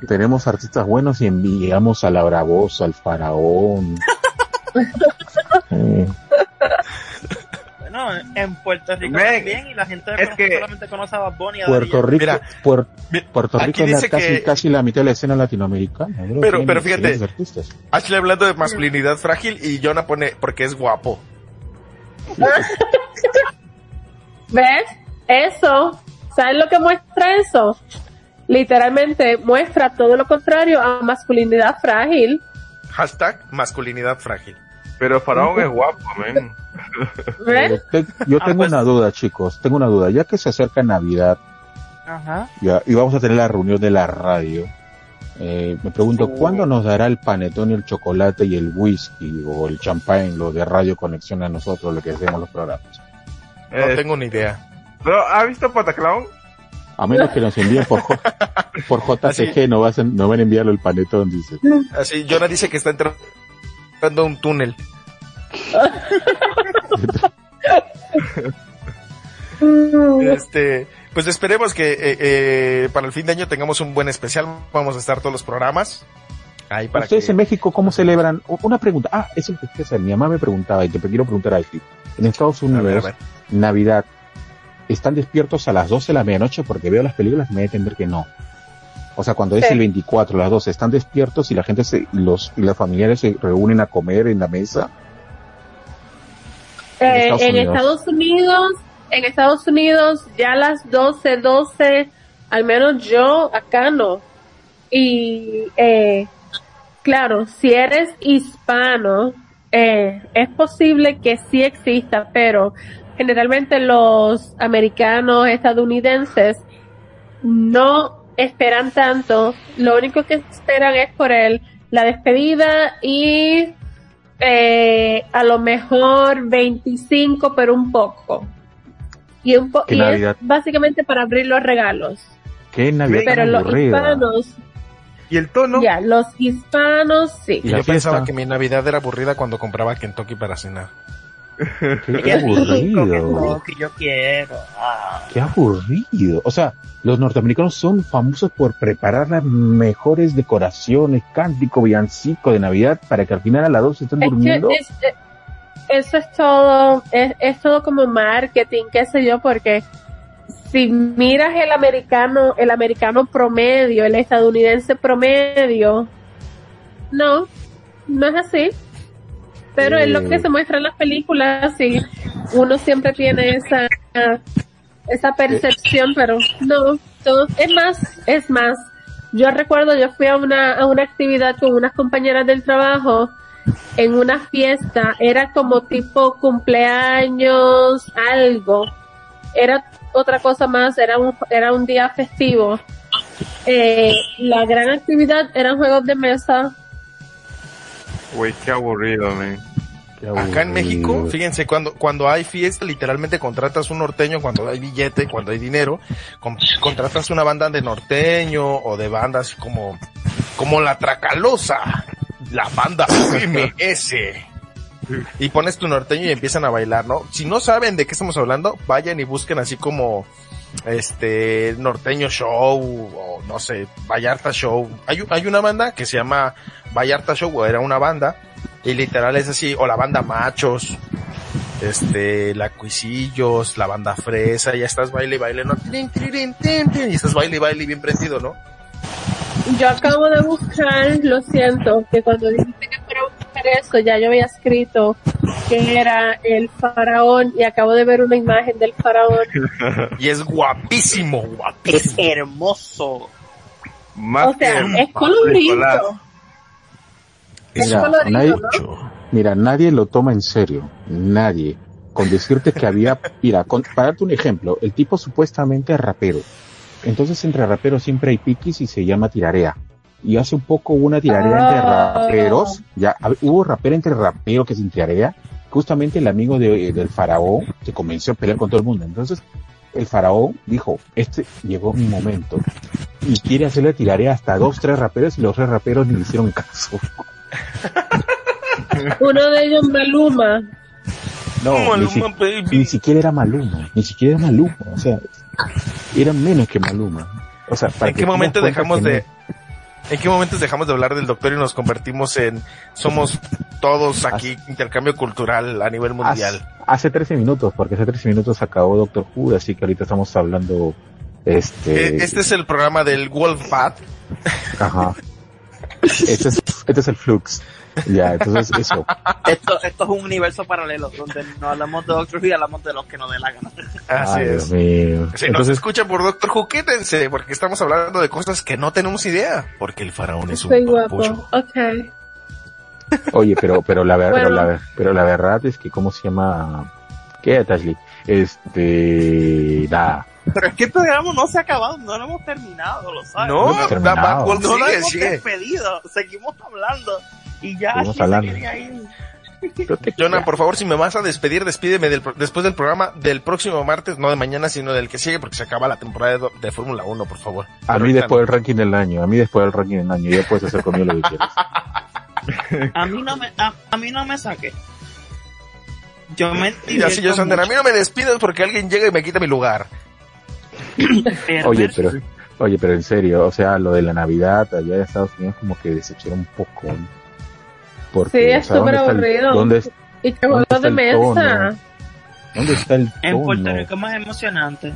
tenemos artistas buenos y enviamos a la Bravosa, al Faraón. Eh, Bueno, en Puerto Rico Men, también y la gente de es Puerto que- solamente conoce a Bad Bunny a Puerto Rico, Mira, Puer- mi- Puerto Rico es la- casi, que- casi la mitad de la escena latinoamericana. bro. Pero- pero fíjate. Ashley hablando de masculinidad frágil y Jonah pone porque es guapo. ¿ves? Eso, ¿sabes lo que muestra eso? Literalmente muestra todo lo contrario a masculinidad frágil. Hashtag masculinidad frágil. Pero Faraón es guapo, men. Eh, yo Ah, tengo pues- una duda, chicos. Tengo una duda. Ya que se acerca Navidad Ajá. ya- y vamos a tener la reunión de la radio, eh, me pregunto, ¿cuándo nos dará el panetón y el chocolate y el whisky o el champán, lo de Radio Conexión a nosotros, lo que hacemos los programas? No tengo ni idea. ¿Pero ha visto Pataclown? A menos que nos envíen por, J- por JCG, no, vas a- no van a enviarlo el panetón, dice. Así, Jonah dice que está entrando a un túnel. Este, pues esperemos que eh, eh, para el fin de año tengamos un buen especial. Vamos a estar todos los programas. Ahí para ¿Ustedes que- en México cómo celebran? Una pregunta. Ah, es lo que. Mi mamá me preguntaba y te quiero preguntar a ti. En Estados A ver, a Unidos, ver. Navidad, ¿están despiertos a las 12 de la medianoche? Porque veo las películas y me da a entender que no. O sea, cuando es el 24, las 12, ¿están despiertos y la gente, se, los, y los familiares se reúnen a comer en la mesa? Eh, Estados en Unidos. Estados Unidos, en Estados Unidos ya a las 12, 12, al menos yo acá no. Y eh, claro, si eres hispano, eh, es posible que sí exista, pero generalmente los americanos estadounidenses no esperan tanto. Lo único que esperan es por el, la despedida y eh, a lo mejor 25, pero un poco. Y, un po ¿Qué y es básicamente para abrir los regalos. Qué Navidad Pero tan los aburrida. hispanos, Y el tono, ya, los hispanos sí. Y Yo pensaba que mi Navidad era aburrida cuando compraba Kentucky para cenar. Qué aburrido. Que yo quiero. Ah. Qué aburrido. O sea, los norteamericanos son famosos por preparar las mejores decoraciones, cántico, villancico de Navidad para que al final a las 12 estén Es que durmiendo. es- eh, eso es todo, es, es todo como marketing, qué sé yo, porque si miras el americano, el americano promedio, el estadounidense promedio, no, no es así. Pero es lo que Eh. se muestra en las películas y uno siempre tiene esa, esa percepción, pero no, todo, es más, es más. Yo recuerdo, yo fui a una, a una actividad con unas compañeras del trabajo en una fiesta, era como tipo cumpleaños, algo. Era otra cosa más, era un, era un día festivo. Eh, la gran actividad eran juegos de mesa. Güey, qué aburrido, man. Qué Acá en México, fíjense, cuando, cuando hay fiesta, literalmente contratas un norteño, cuando hay billete, cuando hay dinero, con- contratas una banda de norteño o de bandas como, como la Tracalosa, la banda MS. Y pones tu norteño y empiezan a bailar, ¿no? Si no saben de qué estamos hablando, vayan y busquen así como, este, norteño show, o no sé, Vallarta show. Hay, un- hay una banda que se llama Vallarta show, o era una banda, y literal es así, o la banda Machos, este, la Cuisillos, la banda Fresa, ya estás baile y baile, ¿no? Y estás baile y baile bien prendido, ¿no? Yo acabo de buscar, lo siento, que cuando dijiste que fuera a eso, ya yo había escrito que era el faraón y acabo de ver una imagen del faraón. Y es guapísimo, Es guapísimo. hermoso. Más O sea, es colorido. Es Mira, colorido, nadie, ¿no? mira, nadie lo toma en serio. Nadie. Con decirte que había, mira, con- para darte un ejemplo, el tipo supuestamente es rapero. Entonces entre raperos siempre hay piquis y se llama tirarea. Y hace un poco hubo una tirarea entre Ah. raperos, ya hubo rapero entre rapero que se tirarea. Justamente el amigo de- del faraón se comenzó a pelear con todo el mundo. Entonces el faraón dijo, este llegó mi momento. Y quiere hacerle tirarea hasta dos, tres raperos y los tres raperos ni le hicieron caso. Uno de ellos Maluma. No, ni, Maluma, si- baby. ni siquiera era Maluma, ni siquiera era Maluma, o sea, era menos que Maluma. O sea, para ¿En qué momento dejamos de, en qué momentos dejamos de hablar del doctor y nos convertimos en, somos todos aquí, intercambio cultural a nivel mundial? Hace, hace 13 minutos, porque hace 13 minutos acabó Doctor Who, así que ahorita estamos hablando, este, Eh, Este es el programa del Wolf Bat. ajá. Este es, este es el Flux. Ya, entonces eso. Esto, esto es un universo paralelo donde no hablamos de Doctor Who y hablamos de los que nos dé la gana. Así Ay, es. Dios mío. Si nos Entonces, escuchan por Doctor Who, quédense, porque estamos hablando de cosas que no tenemos idea. Porque el faraón es un Soy guapo. papucho. Ok. oye, pero, pero la verdad, Bueno. pero la, pero la verdad es que, ¿cómo se llama? ¿Qué, Ashley? Este, nada. Pero es que el programa no se ha acabado, no lo hemos terminado, lo sabes. No, hemos terminado. Wolf no lo hemos despedido, seguimos hablando. Y ya se hablando. Jonah, por favor, si me vas a despedir, despídeme del, después del programa del próximo martes, no de mañana, sino del que sigue, porque se acaba la temporada de, de Fórmula 1, por favor. A mí Ahorita después del ranking del año, a mí después del ranking del año, ya puedes hacer conmigo lo que quieras. A mí no me, a, a mí no me saque. Yo me Y así yo, Sander, a mí no me despidas porque alguien llega y me quita mi lugar. Oye, pero, Oye, pero en serio, o sea, lo de la Navidad allá de Estados Unidos como que decepciona un poco. ¿no? Porque, Sí, o es sea, ¿dónde súper aburrido. ¿dónde, Y que ¿Dónde juegos de está el tono? mesa. ¿Dónde está el En Puerto tono? Rico es más emocionante.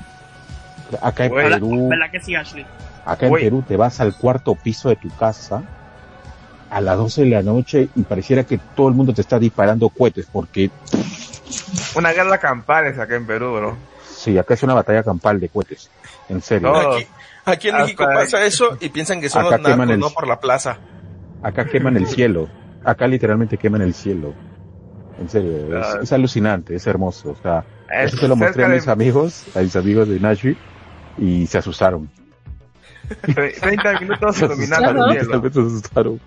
Acá en Güey. ¿Verdad, Perú, ¿Verdad que sí, Ashley? acá en. Perú te vas al cuarto piso de tu casa a las 12 de la noche y pareciera que todo el mundo te está disparando cohetes porque Una guerra campal es acá en Perú, bro. sí, acá es una batalla campal de cohetes. En serio. No. Aquí, aquí en México ahí. pasa eso y piensan que son Acá los narcos, queman el- no por la plaza. Acá queman el cielo. Acá literalmente queman el cielo. En serio, es, es alucinante, es hermoso. O sea, Es eso se lo mostré a mis de amigos, a mis amigos de Nashville, y se asustaron. tre- 30 minutos iluminando el cielo. se asustaron.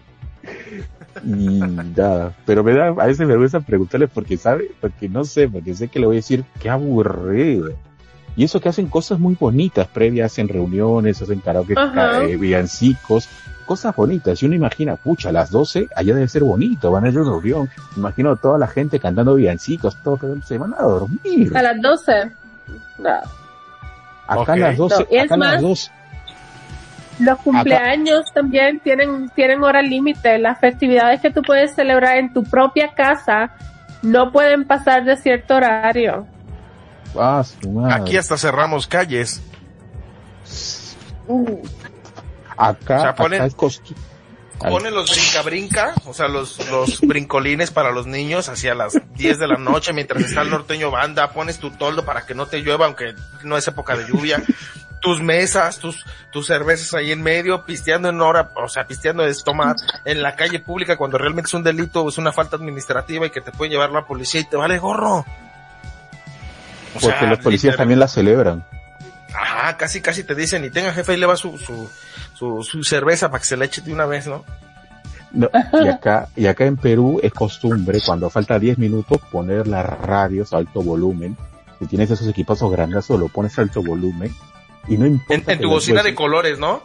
Y nada, pero me da, a veces me vergüenza preguntarle porque sabe, porque no sé, porque sé que le voy a decir qué aburrido. Y eso que hacen cosas muy bonitas, previas, hacen reuniones, hacen karaoke, eh, villancicos, cosas bonitas. Y uno imagina, pucha, a las 12, allá debe ser bonito, van a ir a reunión. Imagino toda la gente cantando villancicos, todo, pero se van a dormir. A las 12. No. Acá a las 12, No, acá a las más- 12. Los cumpleaños también tienen, tienen hora límite. Las festividades que tú puedes celebrar en tu propia casa no pueden pasar de cierto horario. Ah. Aquí hasta cerramos calles. Acá, o sea, ponen- acá es costu- Ponen los brinca-brinca, o sea, los, los brincolines para los niños hacia las 10 de la noche mientras está el norteño banda. Pones tu toldo para que no te llueva, aunque no es época de lluvia. Tus mesas, tus, tus cervezas ahí en medio, pisteando en hora, o sea, pisteando es tomar en la calle pública cuando realmente es un delito, es una falta administrativa y que te pueden llevar la policía y te vale gorro. O porque sea, los policías literal- también la celebran. Ajá, casi casi te dicen, y tenga jefe, ahí le va su, su, su, su cerveza para que se le eche de una vez, ¿no? No, y acá, y acá en Perú es costumbre, cuando falta 10 minutos, poner las radios a alto volumen. Si tienes esos equipazos grandazos, lo pones a alto volumen. Y no importa. En, tu bocina de colores, ¿no?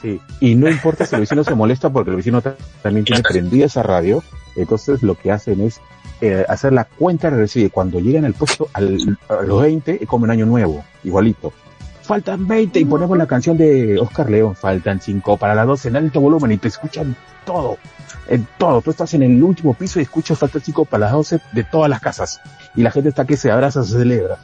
Sí. Y no importa si el vecino se molesta porque el vecino ta- también tiene prendida esa radio. Entonces lo que hacen es eh, hacer la cuenta regresiva. Y Cuando llegan al puesto, al, a los 20, es como un año nuevo, igualito. Faltan 20 y ponemos la canción de Oscar León. Faltan 5 para las 12 en alto volumen y te escuchan todo. En todo. Tú estás en el último piso y escuchas faltan 5 para las 12 de todas las casas. Y la gente está que se abraza, se celebra.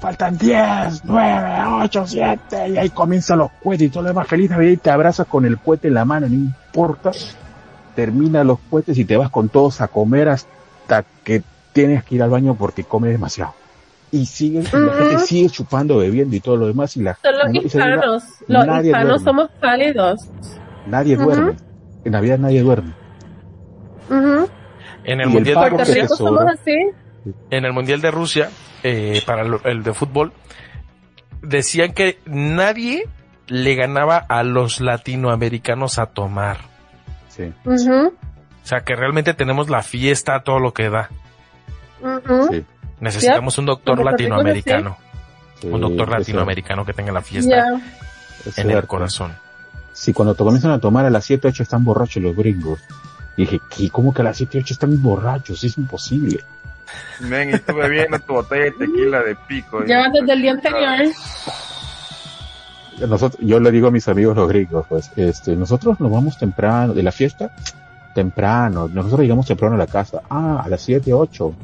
Faltan 10, 9, 8, 7, y ahí comienzan los cohetes y todo lo demás. Feliz Navidad y te abrazas con el cohete en la mano, no importa. Termina los cohetes y te vas con todos a comer hasta que tienes que ir al baño porque comes demasiado. Y siguen, y la gente sigue chupando, bebiendo y todo lo demás y la Son los no- hispanos. Los nadie hispanos duerme. somos cálidos. Nadie duerme. En Navidad nadie duerme. En Y el el Mundial de Rusia, somos así. en el Mundial de Rusia, eh, para el de fútbol, decían que nadie le ganaba a los latinoamericanos a tomar. Sí. O sea, que realmente tenemos la fiesta a todo lo que da. Sí, Necesitamos un doctor latinoamericano. sí, Un doctor latinoamericano que tenga la fiesta en el corazón. Sí, cuando te comienzan a tomar a las 7, 8 están borrachos los gringos. Y dije, ¿qué? ¿Cómo que a las 7, 8 están borrachos? Es imposible. Men, y estuve viendo tu botella de tequila de pico. Llevas desde el día anterior. Nosotros, yo le digo a mis amigos los gringos, pues, este, nosotros nos vamos temprano, de la fiesta, temprano. Nosotros llegamos temprano a la casa. Ah, a las 7, 8.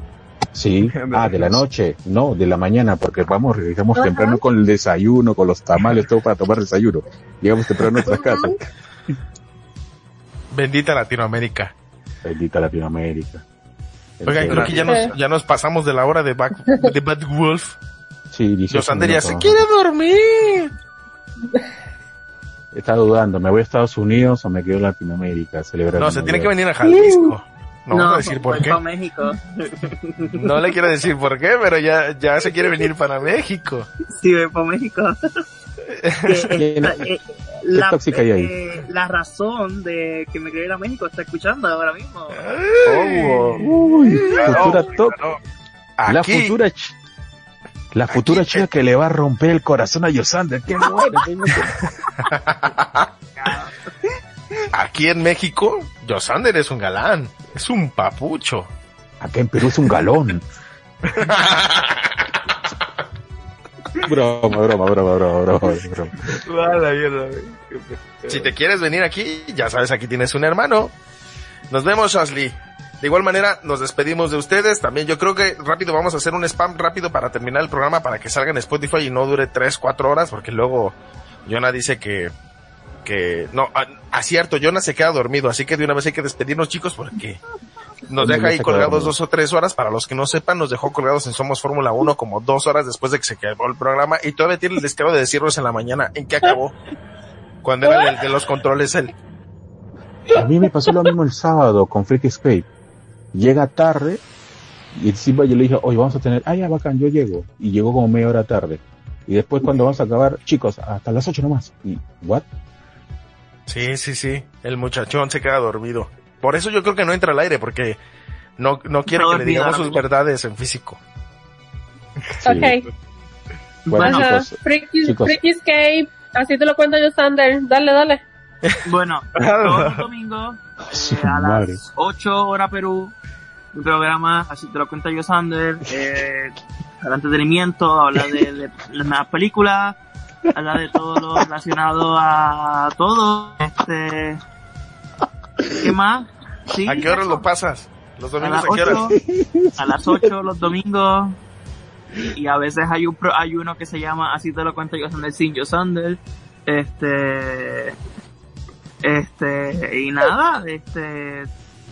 Sí, ah, de la noche, no, de la mañana, porque vamos, llegamos Ajá. temprano con el desayuno, con los tamales, todo para tomar desayuno. Llegamos temprano a nuestras casas. Bendita Latinoamérica. Bendita Latinoamérica. Oigan, creo que ya nos, ya nos pasamos de la hora de, Back- de Bad Wolf. Sí, 18 Yosander ya se quiere dormir. Está dudando, ¿me voy a Estados Unidos o me quedo en Latinoamérica? Celebrar No, se tiene que venir a Jalisco. No, vamos a decir por voy qué. México. No le quiero decir por qué, pero ya, ya se quiere venir para México. Sí, voy para México. Que ¿Quién- esta- eh, la, ahí? eh, la razón de que me quería ir a México está escuchando ahora mismo. Oh, Uy, futura. La futura la futura chica que le va a romper el corazón a Yosander. Qué bueno. Aquí en México, Yosander es un galán. Es un papucho. Acá en Perú es un galón. broma, broma, broma, broma, broma. Si te quieres venir aquí, ya sabes, aquí tienes un hermano. Nos vemos, Ashley. De igual manera, nos despedimos de ustedes. También yo creo que rápido vamos a hacer un spam rápido para terminar el programa para que salga en Spotify y no dure 3, 4 horas, porque luego Jonah dice que, que, no, ah, acierto, Jonah se queda dormido, así que de una vez hay que despedirnos, chicos, porque nos deja ahí colgados dos o tres horas. Para los que no sepan, nos dejó colgados en Somos Fórmula 1 como dos horas después de que se acabó el programa y todavía tiene el descaro de decirnos en la mañana en qué acabó. Cuando era el de los controles él. A mí me pasó lo mismo el sábado con Freak Escape. Llega tarde y encima yo le dije, oye, vamos a tener, ah, ya, bacán, yo llego. Y llegó como media hora tarde. Y después cuando vamos a acabar, chicos, hasta las 8 nomás. Y, ¿what? Sí, sí, sí. El muchachón se queda dormido. Por eso yo creo que no entra al aire, porque no, no quiere No que le digamos sus verdades en físico. Sí. Ok. Bueno, Ajá. chicos, Freaky, chicos. Freaky Escape. Así te lo cuento yo, Sander. Dale, dale. Bueno, todos Su eh, a las 8 horas Perú, mi programa, así te lo cuenta yo, Sander, eh, el entretenimiento, habla de, de las nuevas películas, habla de todo lo relacionado a todo, este, ¿qué más? Sí, ¿A qué hora lo pasas? ¿Los domingos las a qué hora? 8, a las 8 los domingos, y a veces hay un pro- hay uno que se llama, así te lo cuento yo, Sander, sin yo, Sander, este, este, y nada, este,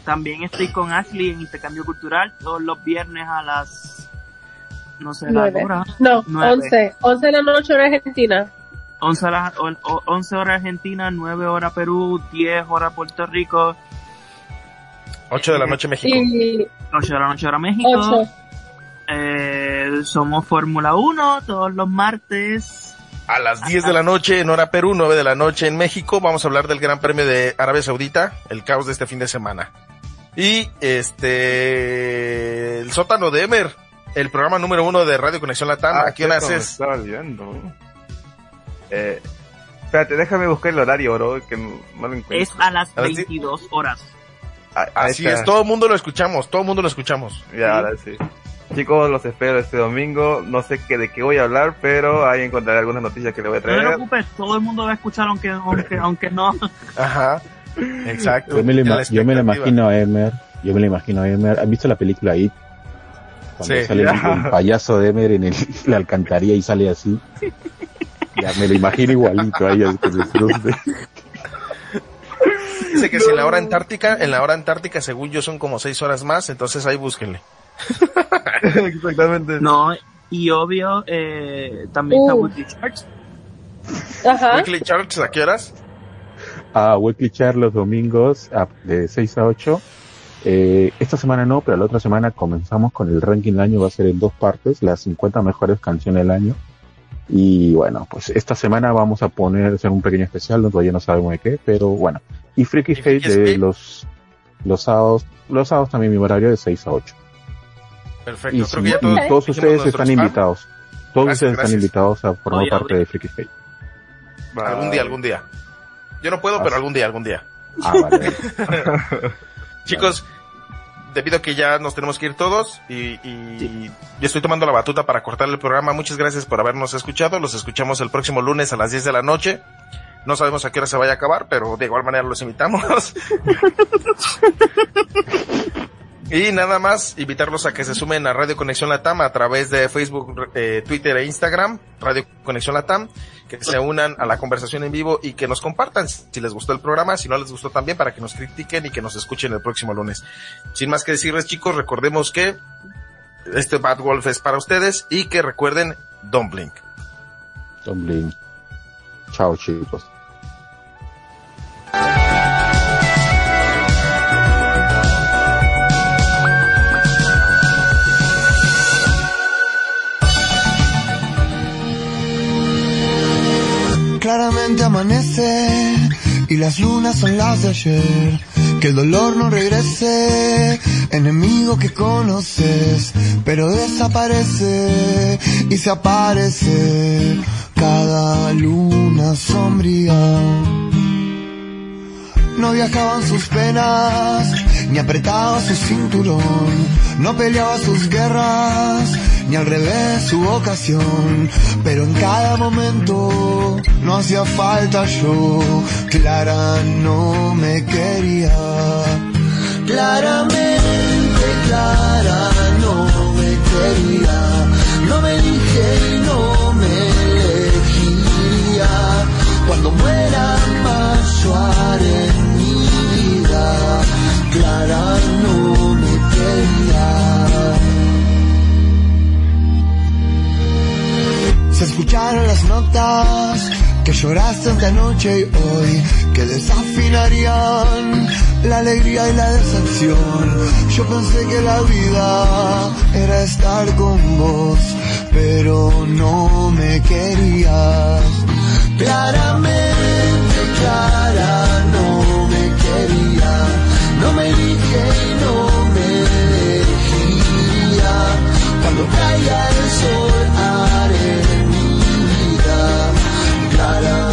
también estoy con Ashley en Intercambio Cultural todos los viernes a las, no sé, la hora, No, Nueve. 11. 11 de la noche hora Argentina. 11 horas, o- o- 11 horas Argentina, 9 horas Perú, 10 horas Puerto Rico, 8 de la noche México. Y 8 de la noche hora México. 8. Eh, somos Fórmula 1 todos los martes. A las 10 de la noche en hora Perú, 9 de la noche en México, vamos a hablar del Gran Premio de Arabia Saudita, el caos de este fin de semana. Y este, el sótano de Emer, el programa número uno de Radio Conexión Latam. Ah, ¿A qué hora haces? Estaba olvidando. Eh, espérate, déjame buscar el horario, bro, que no, no lo encuentro. Es a las A las 22 horas. Así es, todo el mundo lo escuchamos, todo el mundo lo escuchamos. Ya, ahora sí. Chicos, los espero este domingo. No sé qué, de qué voy a hablar, pero ahí encontraré algunas noticias que le voy a No te traer. preocupes, todo el mundo va a escuchar aunque, aunque, aunque no. Ajá, exacto. Yo me, lo En ima- la yo me lo expectativa. imagino a Emer, yo me lo imagino a Emer. ¿Han visto la película It? Cuando Sí. sale el, el payaso de Emer en el, la alcantarilla y sale así. Ya me lo imagino igualito ahí. así que. Dice que si en la hora antártica, en la hora antártica según yo son como 6 horas más, entonces ahí búsquenle. Exactamente. No, y obvio, eh, también está Uh. Weekly Charts. Ajá. Weekly Charts, ¿a qué horas? a Weekly Char los domingos a- de 6 a 8. Eh, esta semana no, pero la otra semana comenzamos con el ranking del año, va a ser en dos partes, las 50 mejores canciones del año. Y bueno, pues esta semana vamos a poner, hacer un pequeño especial, no, todavía no sabemos de qué, pero bueno. Y Freaky ¿Y Freaky Skate de los, los sábados, los sábados también mi horario de 6 a 8. Perfecto, Y, creo si- que ya y todos, ustedes están spam. invitados. Todos Gracias, ustedes están gracias. invitados a formar Oye, parte de Freaky Skate. Algún día, algún día. Yo no puedo, pero algún día, algún día. Ah, vale. vale. Chicos, debido a que ya nos tenemos que ir todos y, y yo estoy tomando la batuta para cortar el programa, muchas gracias por habernos escuchado. Los escuchamos el próximo lunes a las 10 de la noche. No sabemos a qué hora se vaya a acabar, pero de igual manera los invitamos. y nada más, invitarlos a que se sumen a Radio Conexión Latam a través de Facebook, eh, Twitter e Instagram, Radio Conexión Latam, que se unan a la conversación en vivo y que nos compartan si les gustó el programa, si no les gustó también, para que nos critiquen y que nos escuchen el próximo lunes. Sin más que decirles chicos, recordemos que este Bad Wolf es para ustedes y que recuerden Don't Blink. Don't blink. Chao chicos. Claramente amanece y las lunas son las de ayer. Que el dolor no regrese, enemigo que conoces, pero desaparece y se aparece cada luna sombría. No viajaban sus penas, ni apretaba su cinturón, no peleaba sus guerras, ni al revés su vocación, pero en cada momento no hacía falta yo, Clara no me quería. Claramente Clara no me quería, no me elige y no me elegiría. Cuando muera haré mi vida, Clara no me quería. Se escucharon las notas que lloraste esta noche y hoy, que desafinarían la alegría y la decepción. Yo pensé que la vida era estar con vos, pero no me querías. Claramente, Clara, no me quería, no me elige y no me elegía. Cuando caiga el sol haré mi vida, Clara